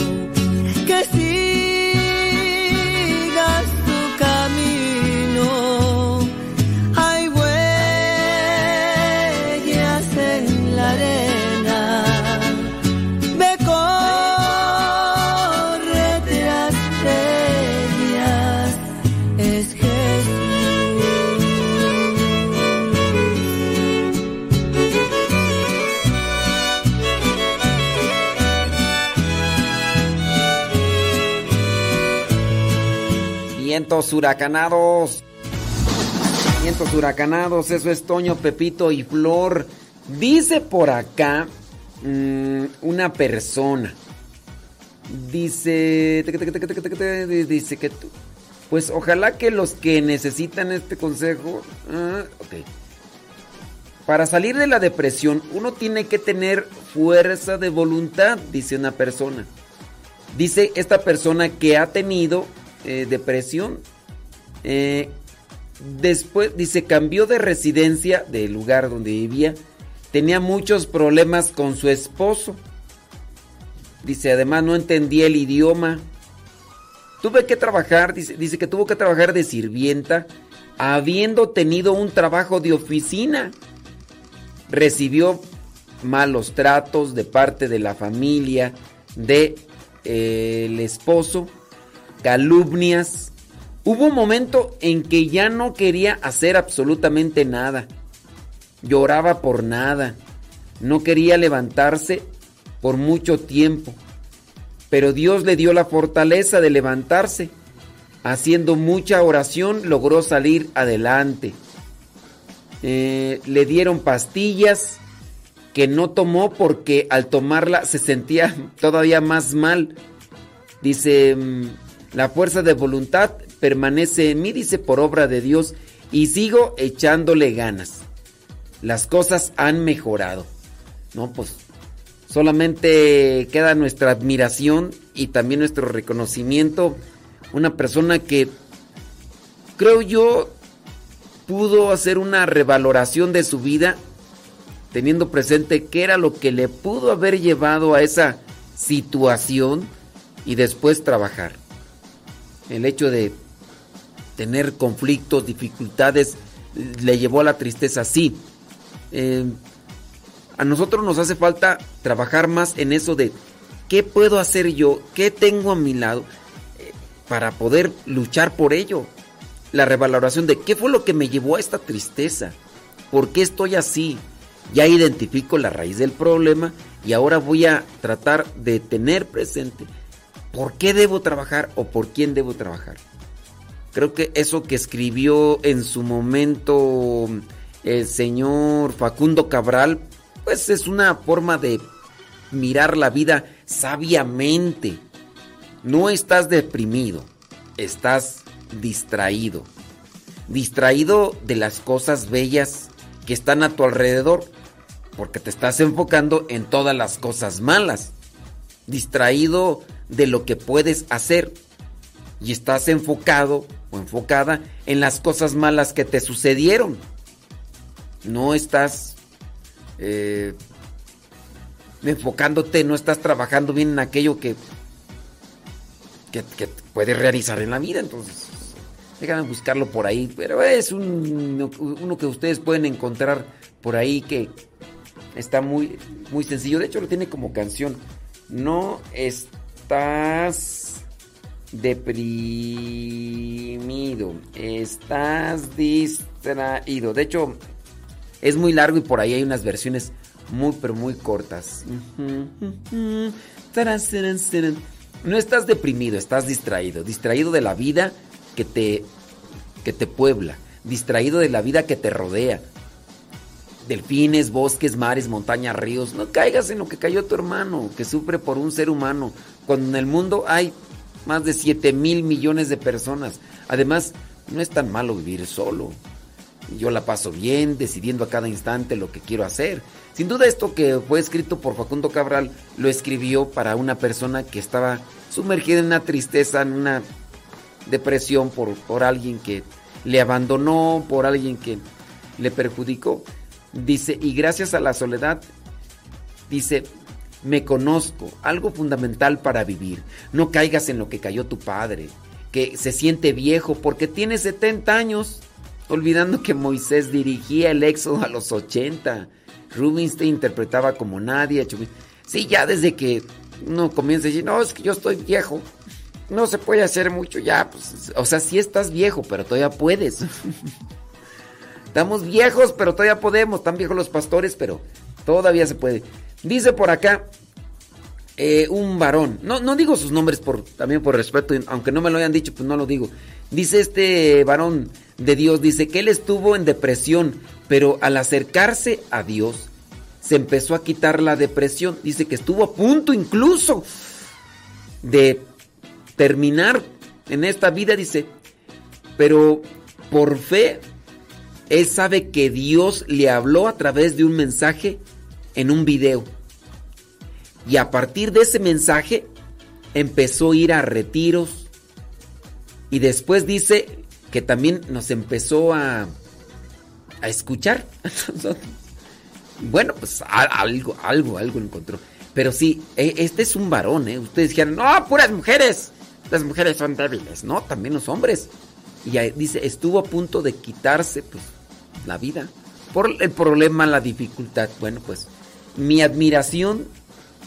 Huracanados. Huracanados, eso es Toño, Pepito y Flor. Dice por acá mm, una persona. Dice. Dice que tú. Pues ojalá que los que necesitan este consejo. ok. Para salir de la depresión, uno tiene que tener fuerza de voluntad, dice una persona. Dice esta persona que ha tenido eh, depresión. eh, después, dice, cambió de residencia del lugar donde vivía. Tenía muchos problemas con su esposo. Dice, además no entendía el idioma. Tuve que trabajar, dice, que tuvo que trabajar de sirvienta, habiendo tenido un trabajo de oficina. Recibió malos tratos de parte de la familia, de eh, el esposo, calumnias. Hubo un momento en que ya no quería hacer absolutamente nada. Lloraba por nada. No quería levantarse por mucho tiempo. Pero Dios le dio la fortaleza de levantarse. Haciendo mucha oración logró salir adelante. Eh, le dieron pastillas que no tomó porque al tomarla se sentía todavía más mal. Dice, mm, la fuerza de voluntad permanece en mí, dice, por obra de Dios, y sigo echándole ganas. Las cosas han mejorado. No, pues solamente queda nuestra admiración y también nuestro reconocimiento. Una persona que, creo yo, pudo hacer una revaloración de su vida teniendo presente qué era lo que le pudo haber llevado a esa situación y después trabajar. El hecho de tener conflictos, dificultades, le llevó a la tristeza, sí. Eh, a nosotros nos hace falta trabajar más en eso de qué puedo hacer yo, qué tengo a mi lado eh, para poder luchar por ello. La revaloración de qué fue lo que me llevó a esta tristeza, por qué estoy así. Ya identifico la raíz del problema y ahora voy a tratar de tener presente por qué debo trabajar o por quién debo trabajar. Creo que eso que escribió en su momento el señor Facundo Cabral pues es una forma de mirar la vida sabiamente. No estás deprimido, estás distraído. Distraído de las cosas bellas que están a tu alrededor, porque te estás enfocando en todas las cosas malas. Distraído de lo que puedes hacer y estás enfocado o enfocada en las cosas malas que te sucedieron. No estás eh, enfocándote, no estás trabajando bien en aquello que, que, puedes realizar en la vida. Entonces, déjame buscarlo por ahí. Pero es un, uno que ustedes pueden encontrar por ahí que está muy, muy sencillo. De hecho, lo tiene como canción. No estás deprimido, estás distraído. De hecho, es muy largo y por ahí hay unas versiones muy, pero muy cortas. No estás deprimido, estás distraído. Distraído de la vida que te, que te puebla. Distraído de la vida que te rodea. Delfines, bosques, mares, montañas, ríos. No caigas en lo que cayó tu hermano, que sufre por un ser humano. Cuando en el mundo hay más de 7 mil millones de personas. Además, no es tan malo vivir solo. Yo la paso bien, decidiendo a cada instante lo que quiero hacer. Sin duda esto que fue escrito por Facundo Cabral lo escribió para una persona que estaba sumergida en una tristeza, en una depresión por, por alguien que le abandonó, por alguien que le perjudicó. Dice, y gracias a la soledad, dice, me conozco, algo fundamental para vivir. No caigas en lo que cayó tu padre, que se siente viejo porque tiene 70 años, olvidando que Moisés dirigía el éxodo a los 80. Rubinstein interpretaba como nadie. Sí, ya desde que uno comienza a decir, no, es que yo estoy viejo. No se puede hacer mucho ya. Pues, o sea, sí estás viejo, pero todavía puedes. (laughs) Estamos viejos, pero todavía podemos. Están viejos los pastores, pero todavía se puede. Dice por acá eh, un varón. No, no digo sus nombres por, también por respeto, aunque no me lo hayan dicho, pues no lo digo. Dice este varón de Dios, dice que él estuvo en depresión, pero al acercarse a Dios se empezó a quitar la depresión. Dice que estuvo a punto incluso de terminar en esta vida, dice, pero por fe, él sabe que Dios le habló a través de un mensaje en un video. Y a partir de ese mensaje empezó a ir a retiros. Y después dice que también nos empezó a, a escuchar. (laughs) bueno, pues algo, algo, algo encontró. Pero sí, e, este es un varón, ¿eh? Ustedes dijeron, no, puras mujeres. Las mujeres son débiles. No, también los hombres. Y dice, estuvo a punto de quitarse pues, la vida. Por el problema, la dificultad. Bueno, pues mi admiración,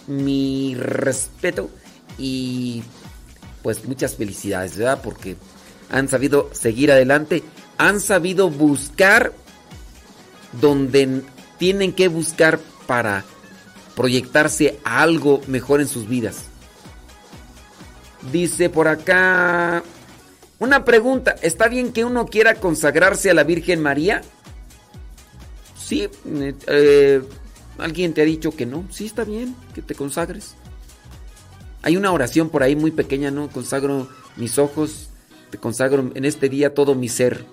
mi respeto y pues muchas felicidades, ¿verdad? Porque han sabido seguir adelante, han sabido buscar donde tienen que buscar para proyectarse a algo mejor en sus vidas. Dice por acá una pregunta, ¿está bien que uno quiera consagrarse a la Virgen María? Sí, eh, ¿Alguien te ha dicho que no? Sí, está bien, que te consagres. Hay una oración por ahí muy pequeña, ¿no? Consagro mis ojos, te consagro en este día todo mi ser.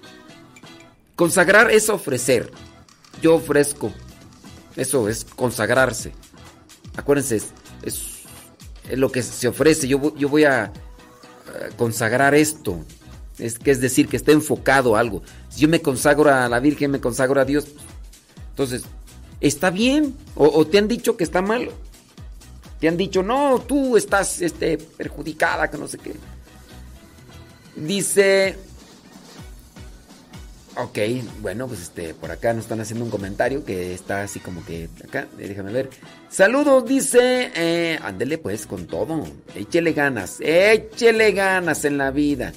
Consagrar es ofrecer. Yo ofrezco. Eso es consagrarse. Acuérdense, es, lo que se ofrece. Yo, voy a, a consagrar esto. Es que es decir, que está enfocado a algo. Si yo me consagro a la Virgen, me consagro a Dios. Entonces, está bien o, te han dicho que está mal. Te han dicho, no, tú estás este, perjudicada, que no sé qué. Dice... Ok, bueno, pues este, por acá nos están haciendo un comentario que está así como que acá, eh, déjame ver. Saludos, dice, eh, ándele pues con todo, échele ganas, échele ganas en la vida.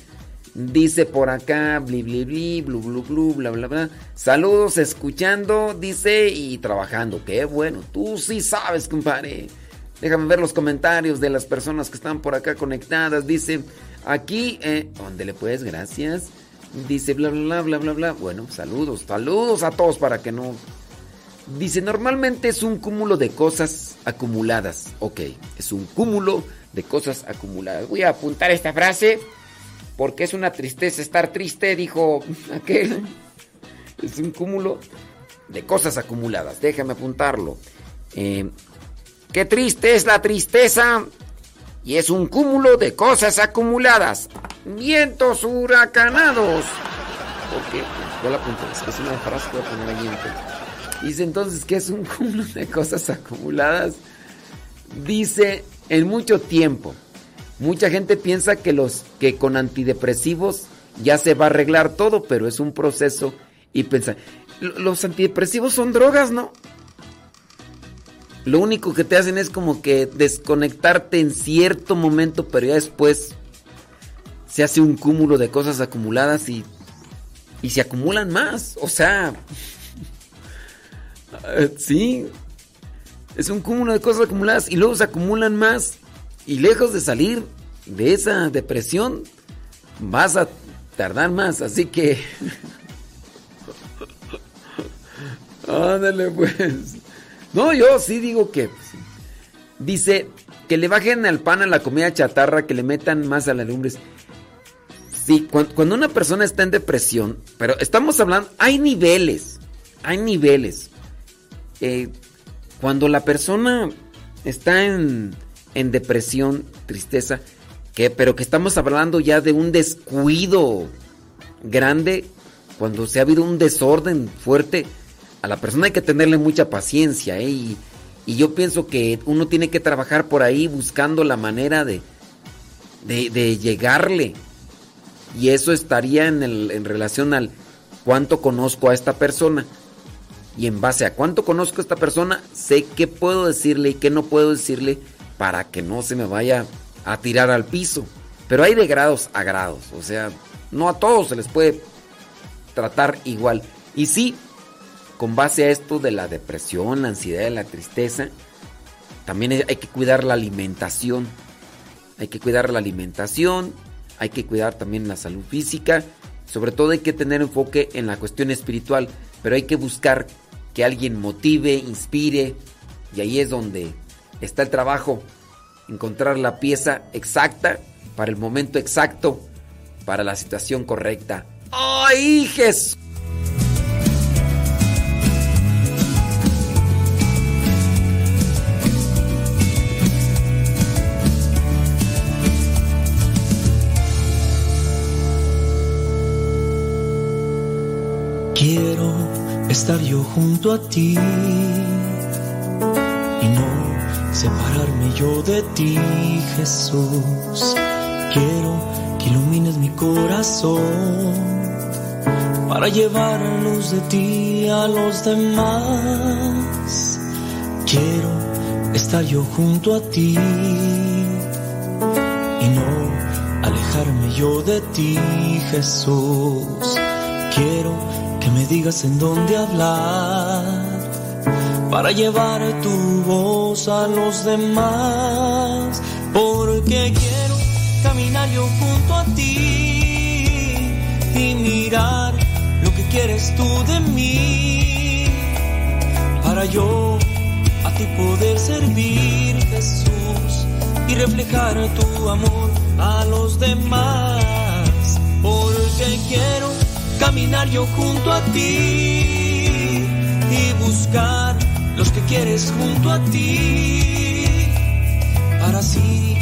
Dice por acá, bli bli bli, blu blu blu, bla bla bla. Saludos escuchando, dice, y trabajando. Qué bueno, tú sí sabes, compadre. Déjame ver los comentarios de las personas que están por acá conectadas. Dice, aquí, eh, le puedes, gracias. Dice, bla bla bla bla bla. Bueno, saludos, saludos a todos para que no Dice, normalmente es un cúmulo de cosas acumuladas. Ok, es un cúmulo de cosas acumuladas. Voy a apuntar esta frase porque es una tristeza estar triste, dijo aquel. Es un cúmulo de cosas acumuladas. Déjame apuntarlo. Eh, qué triste es la tristeza y es un cúmulo de cosas acumuladas. Vientos huracanados. Porque, yo la apunté, es una frase que voy a poner ahí Dice entonces que es un (laughs) cúmulo de cosas acumuladas. Dice en mucho tiempo. Mucha gente piensa que los que con antidepresivos ya se va a arreglar todo, pero es un proceso y pensar, los antidepresivos son drogas, ¿no? Lo único que te hacen es como que desconectarte en cierto momento, pero ya después se hace un cúmulo de cosas acumuladas y, y se acumulan más. O sea, (laughs) sí, es un cúmulo de cosas acumuladas y luego se acumulan más. Y lejos de salir de esa depresión, vas a tardar más. Así que... (laughs) Ándale pues. No, yo sí digo que... Dice que le bajen al pan a la comida chatarra, que le metan más a las lumbres. Sí, cuando, una persona está en depresión, pero estamos hablando, hay niveles, hay niveles. Eh, cuando la persona está en, en depresión, tristeza, que, pero que estamos hablando ya de un descuido grande, cuando se ha habido un desorden fuerte, a la persona hay que tenerle mucha paciencia, ¿eh? y, y, yo pienso que uno tiene que trabajar por ahí buscando la manera de, de, de llegarle. Y eso estaría en, el, en relación al cuánto conozco a esta persona. Y en base a cuánto conozco a esta persona, sé qué puedo decirle y qué no puedo decirle para que no se me vaya a tirar al piso. Pero hay de grados a grados. O sea, no a todos se les puede tratar igual. Y sí, con base a esto de la depresión, la ansiedad, la tristeza, también hay que cuidar la alimentación. Hay que cuidar la alimentación, hay que cuidar también la salud física. Sobre todo hay que tener enfoque en la cuestión espiritual, pero hay que buscar que alguien motive, inspire, y ahí es donde está el trabajo, encontrar la pieza exacta para el momento exacto, para la situación correcta. ¡Ay, Jesús! Quiero estar yo junto a ti separarme yo de ti, Jesús. Quiero que ilumines mi corazón para llevar luz de ti a los demás. Quiero estar yo junto a ti y no alejarme yo de ti, Jesús. Quiero que me digas en dónde hablar para llevar tu voz a los demás, porque quiero caminar yo junto a ti y mirar lo que quieres tú de mí, para yo a ti poder servir Jesús y reflejar tu amor a los demás, porque quiero caminar yo junto a ti y buscar que quieres junto a ti, para así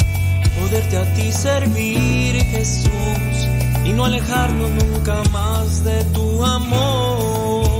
poderte a ti servir, Jesús, y no alejarnos nunca más de tu amor.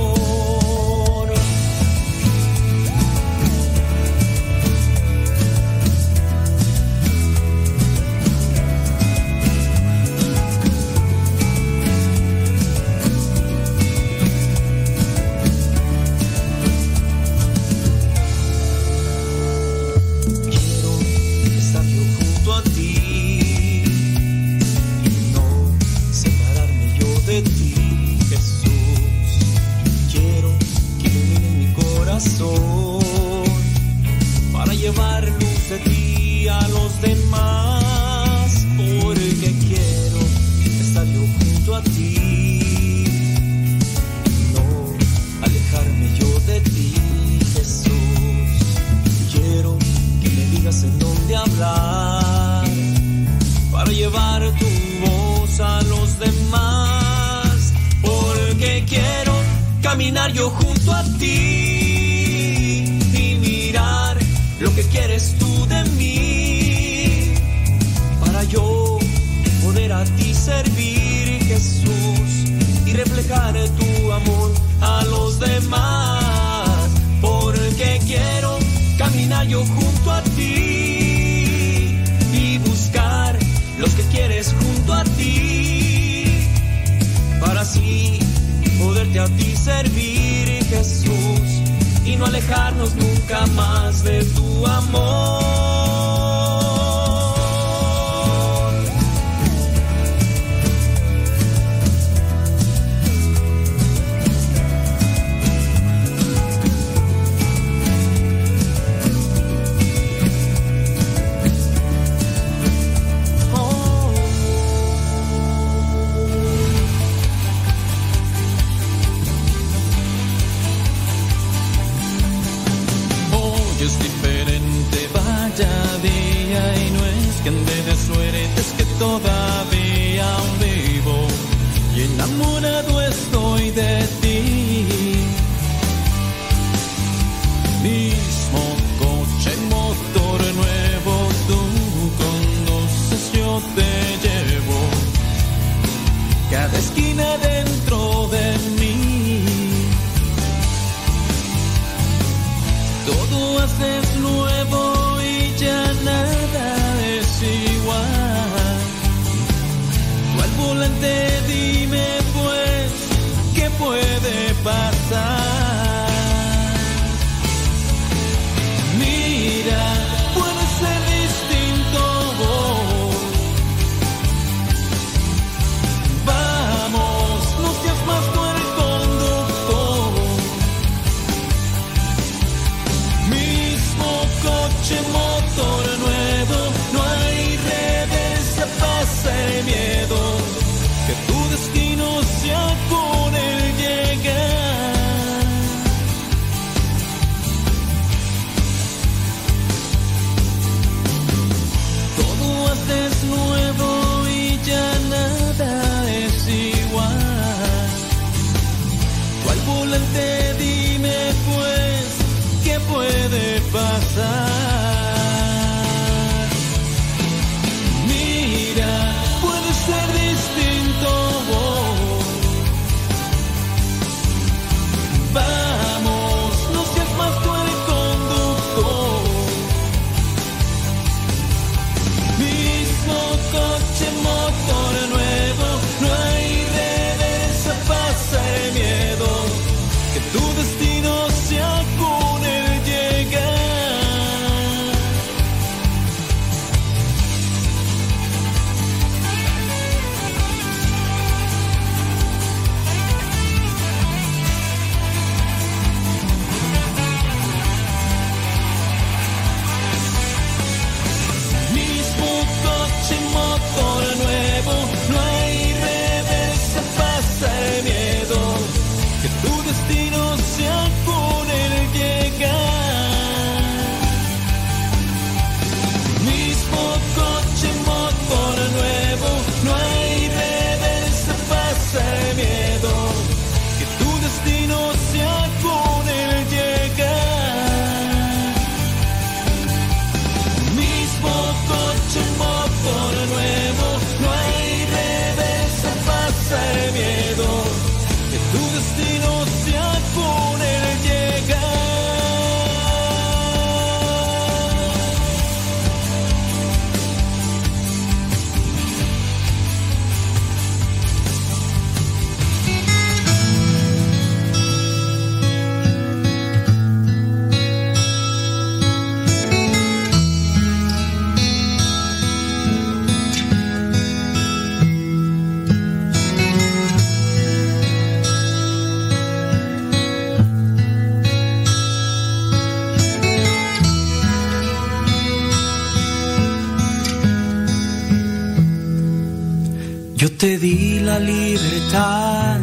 Te di la libertad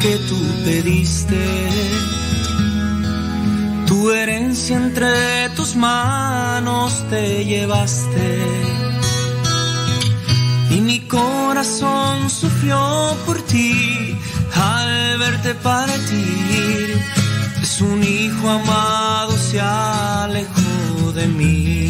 que tú pediste, tu herencia entre tus manos te llevaste. Y mi corazón sufrió por ti al verte partir. Es un hijo amado se alejó de mí.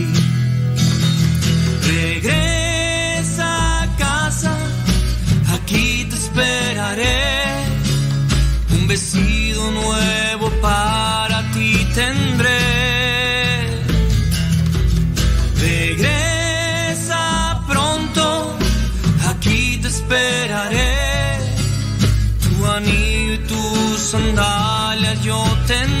Un vestido nuevo para ti tendré. Regresa pronto, aquí te esperaré. Tu anillo y tus sandalias yo tendré.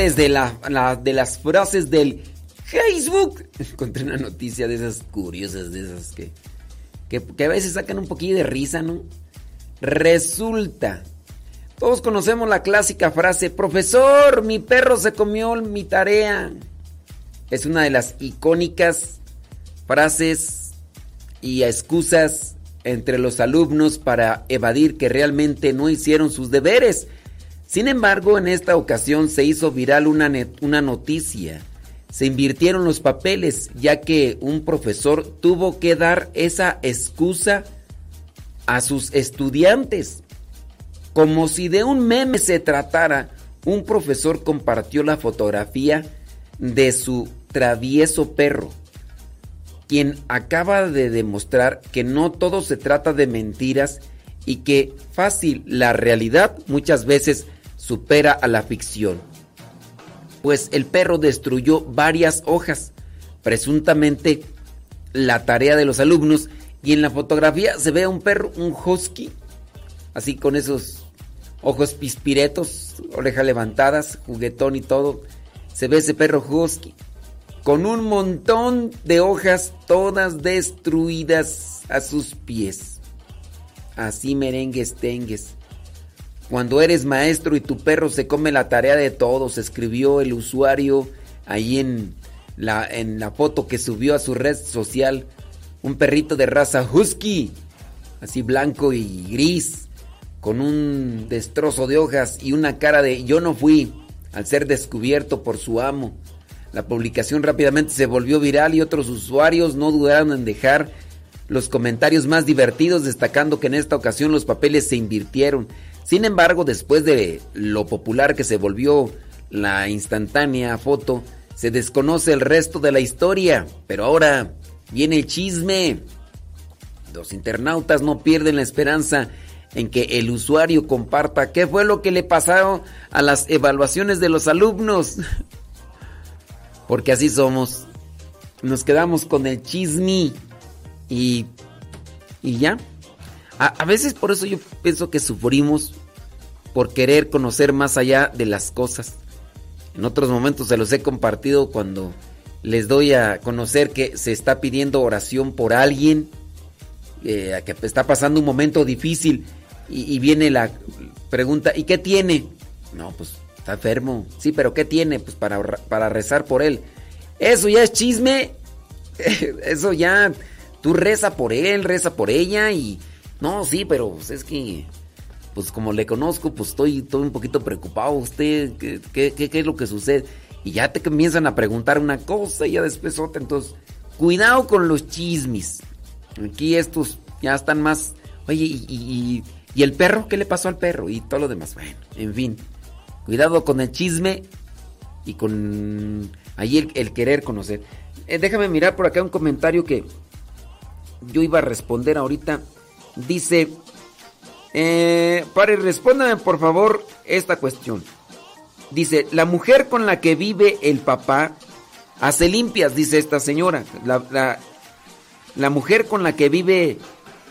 De, de las frases del Facebook, (laughs) encontré una noticia de esas curiosas, de esas que, que, que a veces sacan un poquillo de risa, ¿no? Resulta, todos conocemos la clásica frase, profesor, mi perro se comió mi tarea. Es una de las icónicas frases y excusas entre los alumnos para evadir que realmente no hicieron sus deberes. Sin embargo, en esta ocasión se hizo viral una, una noticia. Se invirtieron los papeles ya que un profesor tuvo que dar esa excusa a sus estudiantes. Como si de un meme se tratara, un profesor compartió la fotografía de su travieso perro, quien acaba de demostrar que no todo se trata de mentiras y que fácil la realidad muchas veces supera a la ficción. Pues el perro destruyó varias hojas, presuntamente la tarea de los alumnos, y en la fotografía se ve a un perro, un husky, así con esos ojos pispiretos, orejas levantadas, juguetón y todo. Se ve ese perro husky con un montón de hojas todas destruidas a sus pies. Así merengues tengues. Cuando eres maestro y tu perro se come la tarea de todos, escribió el usuario ahí en la, en la foto que subió a su red social. Un perrito de raza husky, así blanco y gris, con un destrozo de hojas y una cara de yo no fui al ser descubierto por su amo. La publicación rápidamente se volvió viral y otros usuarios no dudaron en dejar los comentarios más divertidos destacando que en esta ocasión los papeles se invirtieron. Sin embargo, después de lo popular que se volvió la instantánea foto, se desconoce el resto de la historia. Pero ahora viene el chisme. Los internautas no pierden la esperanza en que el usuario comparta qué fue lo que le pasó a las evaluaciones de los alumnos. (laughs) Porque así somos. Nos quedamos con el chisme y, y ya. A, a veces por eso yo pienso que sufrimos por querer conocer más allá de las cosas. En otros momentos se los he compartido cuando les doy a conocer que se está pidiendo oración por alguien, eh, que está pasando un momento difícil y, y viene la pregunta, ¿y qué tiene? No, pues está enfermo. Sí, pero ¿qué tiene? Pues para, para rezar por él. Eso ya es chisme. (laughs) Eso ya, tú reza por él, reza por ella y... No, sí, pero pues, es que... Pues como le conozco, pues estoy, estoy un poquito preocupado. ¿Usted qué, qué- qué- es lo que sucede? Y ya te comienzan a preguntar una cosa y ya después otra. Entonces, cuidado con los chismes. Aquí estos ya están más Oye, y, y- el perro? ¿Qué le pasó al perro? Y todo lo demás. Bueno, en fin. Cuidado con el chisme y con ahí el, el querer conocer. Eh, déjame mirar por acá un comentario que yo iba a responder ahorita. Dice, eh, pare, respóndame por favor esta cuestión. Dice, la mujer con la que vive el papá hace limpias, dice esta señora. La, la- mujer con la que vive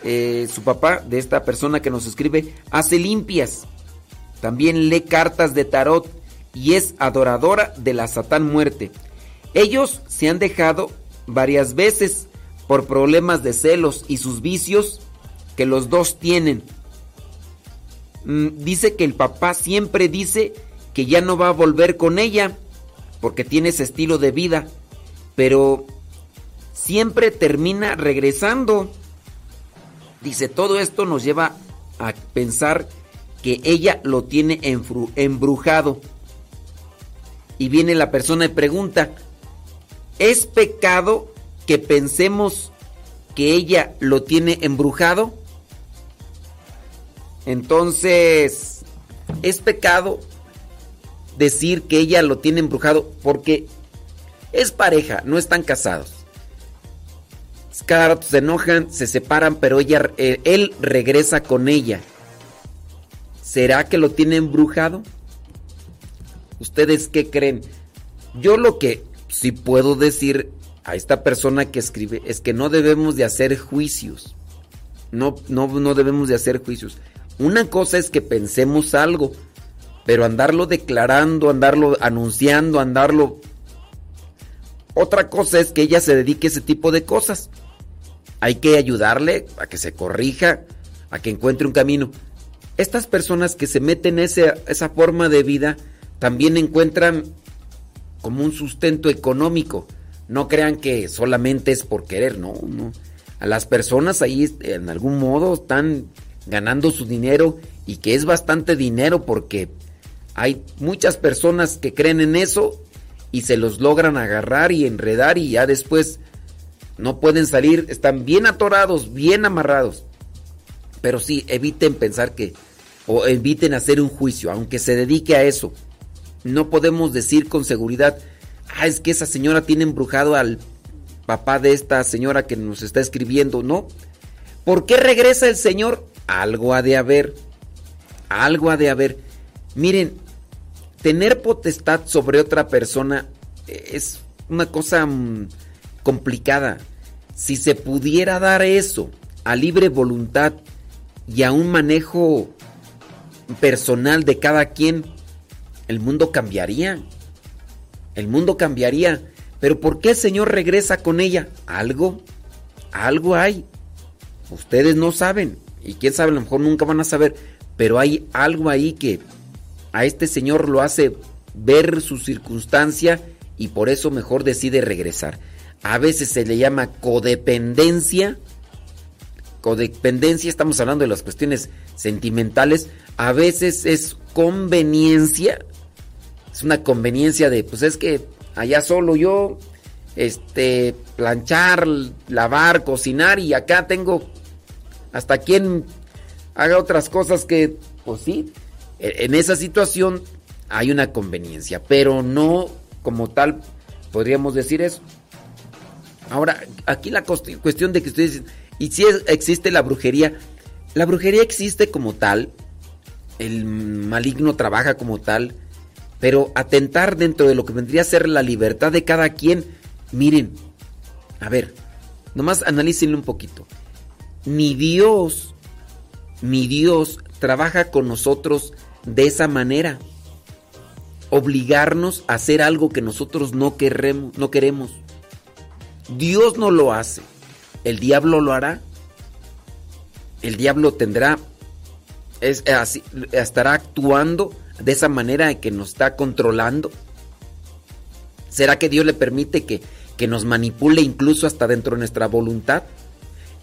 eh, su papá, de esta persona que nos escribe, hace limpias. También lee cartas de tarot y es adoradora de la Satán muerte. Ellos se han dejado varias veces por problemas de celos y sus vicios que los dos tienen. Mm, dice que el papá siempre dice que ya no va a volver con ella porque tiene ese estilo de vida, pero siempre termina regresando. Dice, todo esto nos lleva a pensar que ella lo tiene embrujado. Y viene la persona y pregunta, ¿es pecado que pensemos que ella lo tiene embrujado? Entonces, es pecado decir que ella lo tiene embrujado porque es pareja, no están casados. Cada se enojan, se separan, pero ella, eh, él regresa con ella. ¿Será que lo tiene embrujado? ¿Ustedes qué creen? Yo lo que sí puedo decir a esta persona que escribe es que no debemos de hacer juicios. No, no, no debemos de hacer juicios. Una cosa es que pensemos algo, pero andarlo declarando, andarlo anunciando, andarlo... Otra cosa es que ella se dedique a ese tipo de cosas. Hay que ayudarle a que se corrija, a que encuentre un camino. Estas personas que se meten en esa forma de vida también encuentran como un sustento económico. No crean que solamente es por querer, no, no. A las personas ahí en algún modo están ganando su dinero y que es bastante dinero porque hay muchas personas que creen en eso y se los logran agarrar y enredar y ya después no pueden salir, están bien atorados, bien amarrados. Pero sí, eviten pensar que, o eviten hacer un juicio, aunque se dedique a eso. No podemos decir con seguridad, ah, es que esa señora tiene embrujado al papá de esta señora que nos está escribiendo, ¿no? ¿Por qué regresa el señor? Algo ha de haber, algo ha de haber. Miren, tener potestad sobre otra persona es una cosa mm, complicada. Si se pudiera dar eso a libre voluntad y a un manejo personal de cada quien, el mundo cambiaría. El mundo cambiaría. Pero ¿por qué el Señor regresa con ella? Algo, algo hay. Ustedes no saben. Y quién sabe, a lo mejor nunca van a saber. Pero hay algo ahí que a este Señor lo hace ver su circunstancia y por eso mejor decide regresar. A veces se le llama codependencia. Codependencia, estamos hablando de las cuestiones sentimentales. A veces es conveniencia. Es una conveniencia de, pues es que allá solo yo, este, planchar, lavar, cocinar y acá tengo hasta quien haga otras cosas que, pues sí, e- en esa situación hay una conveniencia, pero no como tal podríamos decir eso. Ahora, aquí la cuestión de que ustedes dicen, ¿y si existe la brujería? La brujería existe como tal, el maligno trabaja como tal, pero atentar dentro de lo que vendría a ser la libertad de cada quien, miren, a ver, nomás analícenlo un poquito. Ni Dios, ni Dios trabaja con nosotros de esa manera. Obligarnos a hacer algo que nosotros no queremos, no queremos. Dios no lo hace. El diablo lo hará. El diablo tendrá es así, estará actuando de esa manera que nos está controlando. ¿Será que Dios le permite que, que nos manipule incluso hasta dentro de nuestra voluntad?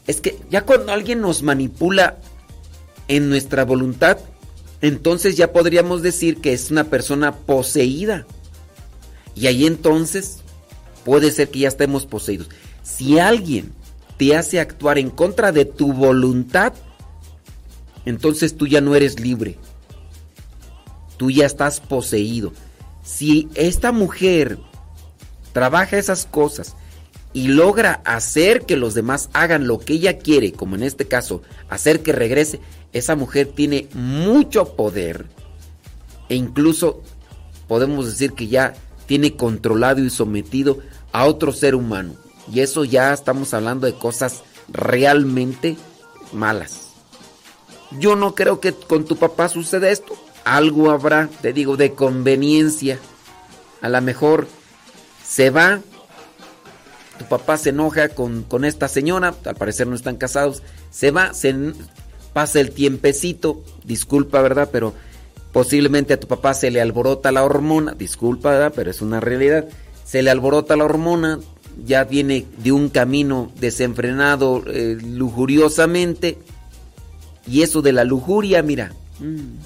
Es que ya cuando alguien nos manipula en nuestra voluntad, entonces ya podríamos decir que es una persona poseída. Y ahí entonces puede ser que ya estemos poseídos. Si alguien te hace actuar en contra de tu voluntad, entonces tú ya no eres libre. Tú ya estás poseído. Si esta mujer trabaja esas cosas y logra hacer que los demás hagan lo que ella quiere, como en este caso, hacer que regrese, esa mujer tiene mucho poder e incluso podemos decir que ya tiene controlado y sometido a otro ser humano. Y eso ya estamos hablando de cosas realmente malas. Yo no creo que con tu papá suceda esto. Algo habrá, te digo, de conveniencia. A lo mejor se va, tu papá se enoja con, con esta señora, al parecer no están casados, se va, se pasa el tiempecito, disculpa, ¿verdad? Pero posiblemente a tu papá se le alborota la hormona, disculpa, ¿verdad? Pero es una realidad. Se le alborota la hormona, ya viene de un camino desenfrenado eh, lujuriosamente. Y eso de la lujuria, mira, mm, mm,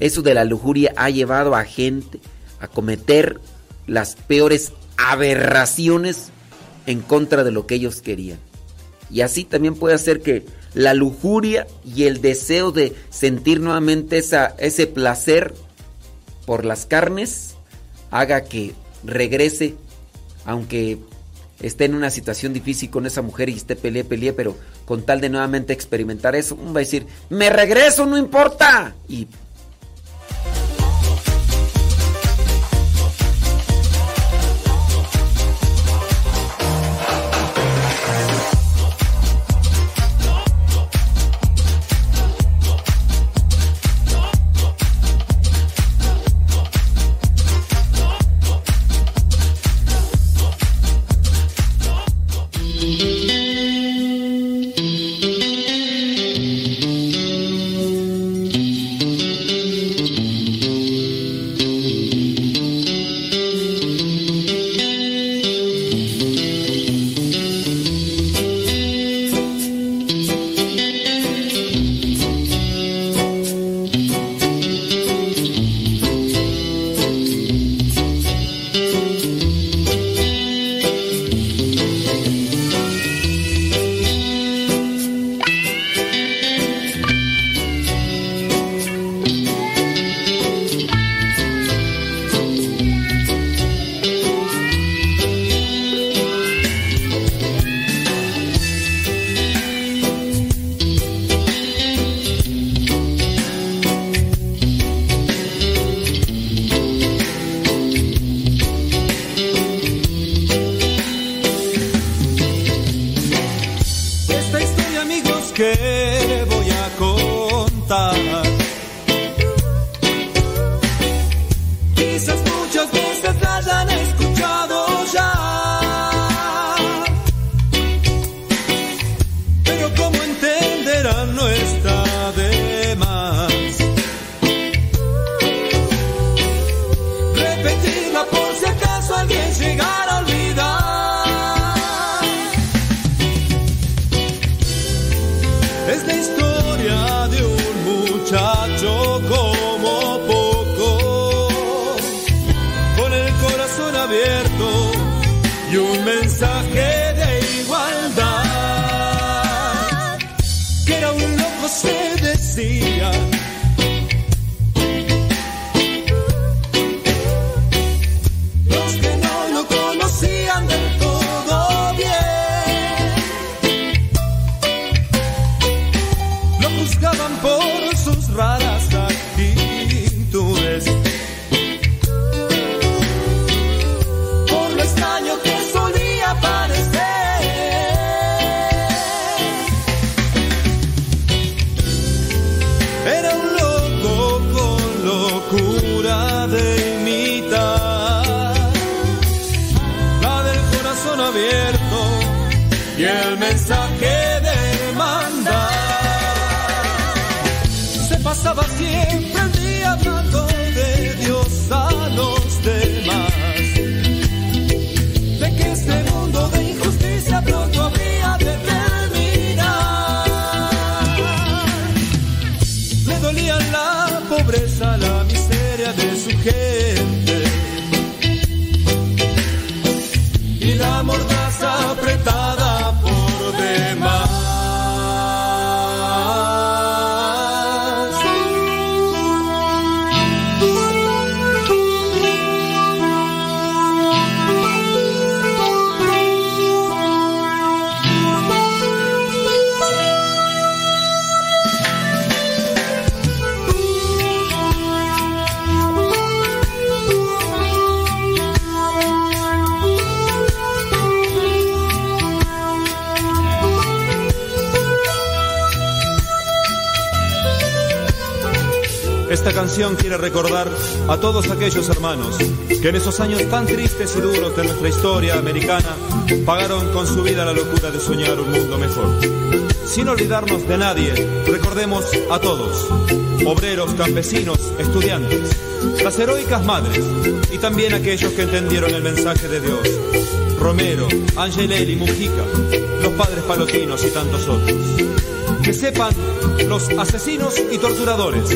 eso de la lujuria ha llevado a gente a cometer las peores aberraciones en contra de lo que ellos querían. Y así también puede hacer que la lujuria y el deseo de sentir nuevamente esa, ese placer por las carnes haga que regrese, aunque esté en una situación difícil con esa mujer y esté peleé, peleé, pero con tal de nuevamente experimentar eso, va a decir, me regreso, no importa. Y aquellos hermanos que en esos años tan tristes y duros de nuestra historia americana pagaron con su vida la locura de soñar un mundo mejor. Sin olvidarnos de nadie, recordemos a todos, obreros, campesinos, estudiantes, las heroicas madres y también aquellos que entendieron el mensaje de Dios. Romero, Angelelli, Mujica, los padres palotinos y tantos otros. Que sepan los asesinos y torturadores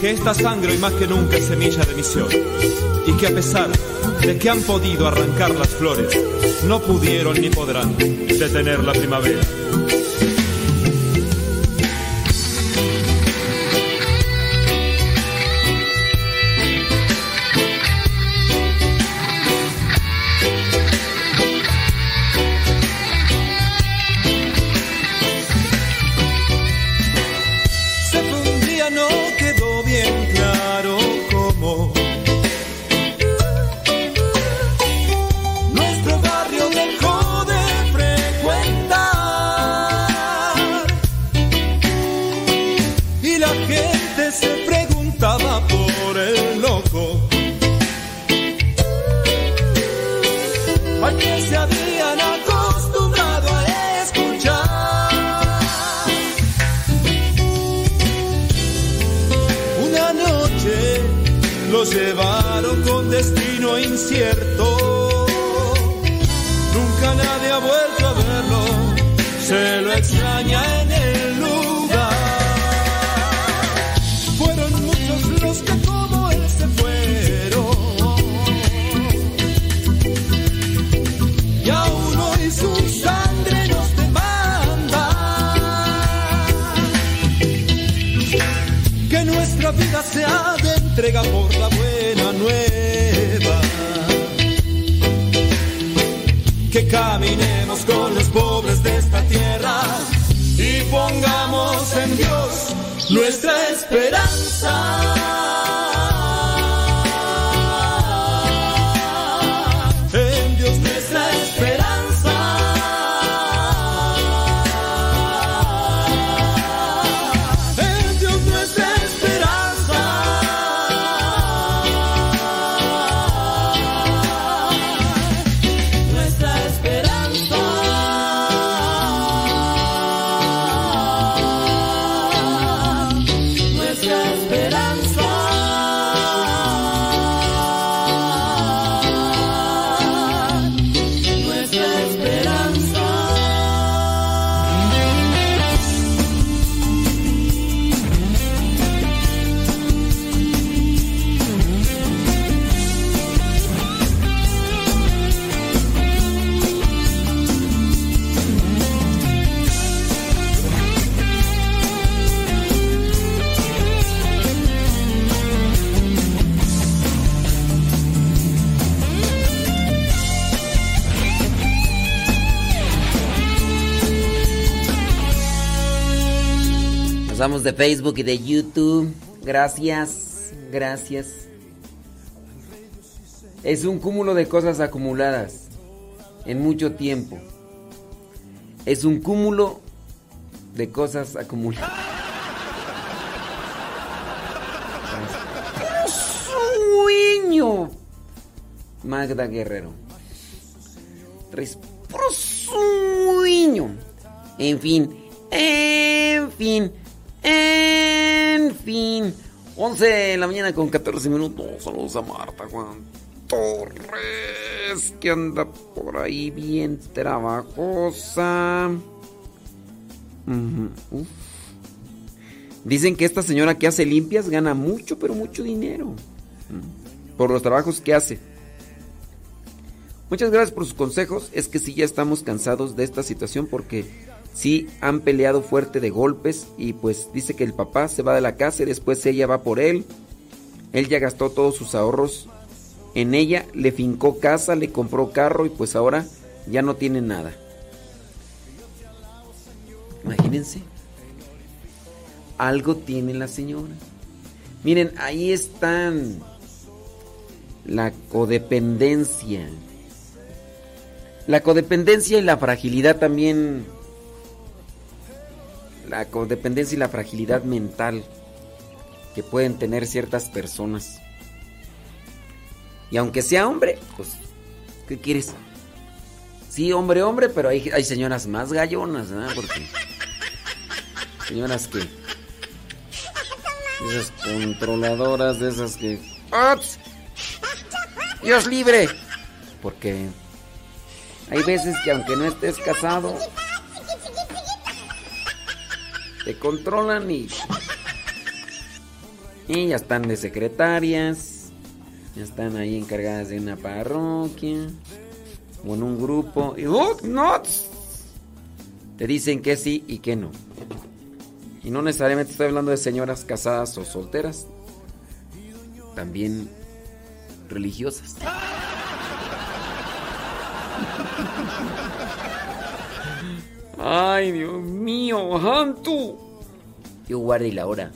que esta sangre hoy más que nunca es semilla de misión y que a pesar de que han podido arrancar las flores, no pudieron ni podrán detener la primavera. De Facebook y de YouTube. Gracias, gracias. Es un cúmulo de cosas acumuladas en mucho tiempo. Es un cúmulo de cosas acumuladas. Magda Guerrero. Tres. En fin, en fin, en fin. 11 de la mañana con 14 minutos. Saludos a Marta Juan Torres, que anda por ahí bien trabajosa. Dicen que esta señora que hace limpias gana mucho, pero mucho dinero. Mm. Por los trabajos que hace. Muchas gracias por sus consejos. Es que sí ya estamos cansados de esta situación porque sí han peleado fuerte de golpes y pues dice que el papá se va de la casa y después ella va por él. Él ya gastó todos sus ahorros en ella, le fincó casa, le compró carro y pues ahora ya no tiene nada. Imagínense. Algo tiene la señora. Miren, ahí están la codependencia. La codependencia y la fragilidad también. La codependencia y la fragilidad mental. que pueden tener ciertas personas. Y aunque sea hombre, pues, ¿qué quieres? Sí, hombre, hombre, pero hay, hay señoras más gallonas, ¿verdad? Porque. Señoras que. Esas controladoras de esas que. ¡Ops! ¡Dios libre! Porque. Hay veces que aunque no estés casado. Te controlan y. Y ya están de secretarias. Ya están ahí encargadas de una parroquia. O en un grupo. Y ¡oh, no! Te dicen que sí y que no. Y no necesariamente estoy hablando de señoras casadas o solteras. También religiosas. (laughs) Ay, Dios mío, Hantu. Yo guardé la hora.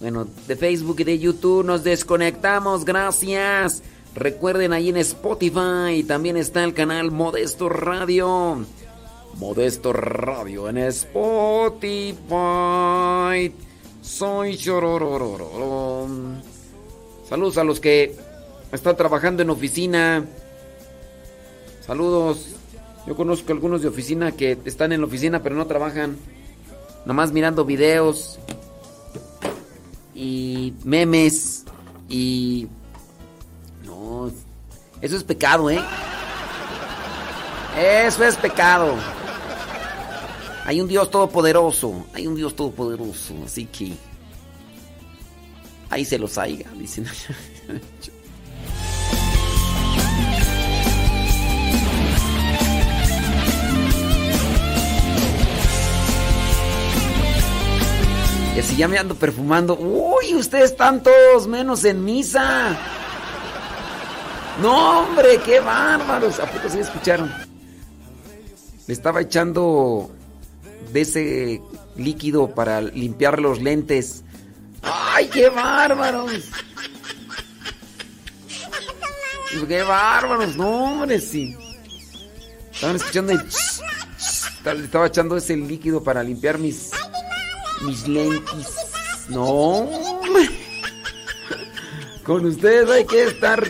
Bueno, de Facebook y de YouTube nos desconectamos. Gracias. Recuerden ahí en Spotify también está el canal Modesto Radio. Modesto Radio en Spotify. Soy Chororororo. Saludos a los que están trabajando en oficina. Saludos. Yo conozco algunos de oficina que están en la oficina pero no trabajan. Nomás mirando videos. Y memes. Y... No. Eso es pecado, ¿eh? Eso es pecado. Hay un Dios todopoderoso. Hay un Dios todopoderoso. Así que. Ahí se los haiga, dicen. (laughs) Que si ya me ando perfumando. Uy, ustedes están todos menos en misa. No, hombre, qué bárbaros. ¿A poco sí escucharon? Le estaba echando de ese líquido para limpiar los lentes. ¡Ay, qué bárbaros! ¡Qué bárbaros! No, hombre, sí. Estaban escuchando y... Estaba echando ese líquido para limpiar mis... Mis lentes. No. Con ustedes hay que estar...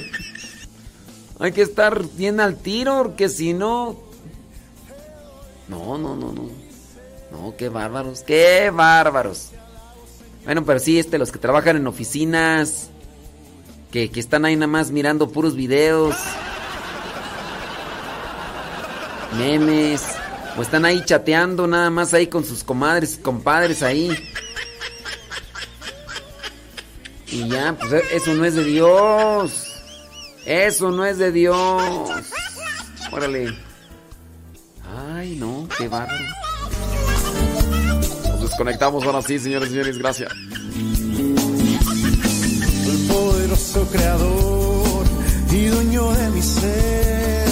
Hay que estar bien al tiro, porque si no... No, no, no, no. No, qué bárbaros, qué bárbaros. Bueno, pero sí, este, los que trabajan en oficinas, que, que están ahí nada más mirando puros videos, memes, o están ahí chateando nada más ahí con sus comadres compadres ahí. Y ya, pues eso no es de Dios. Eso no es de Dios. Órale. Ay, no, qué bárbaro. Nos desconectamos ahora sí, señores y señores, gracias. el poderoso creador y dueño de mi ser,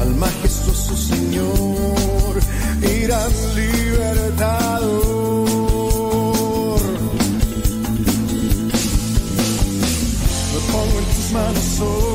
al majestuoso Señor gran libertador. Me pongo en tus manos hoy,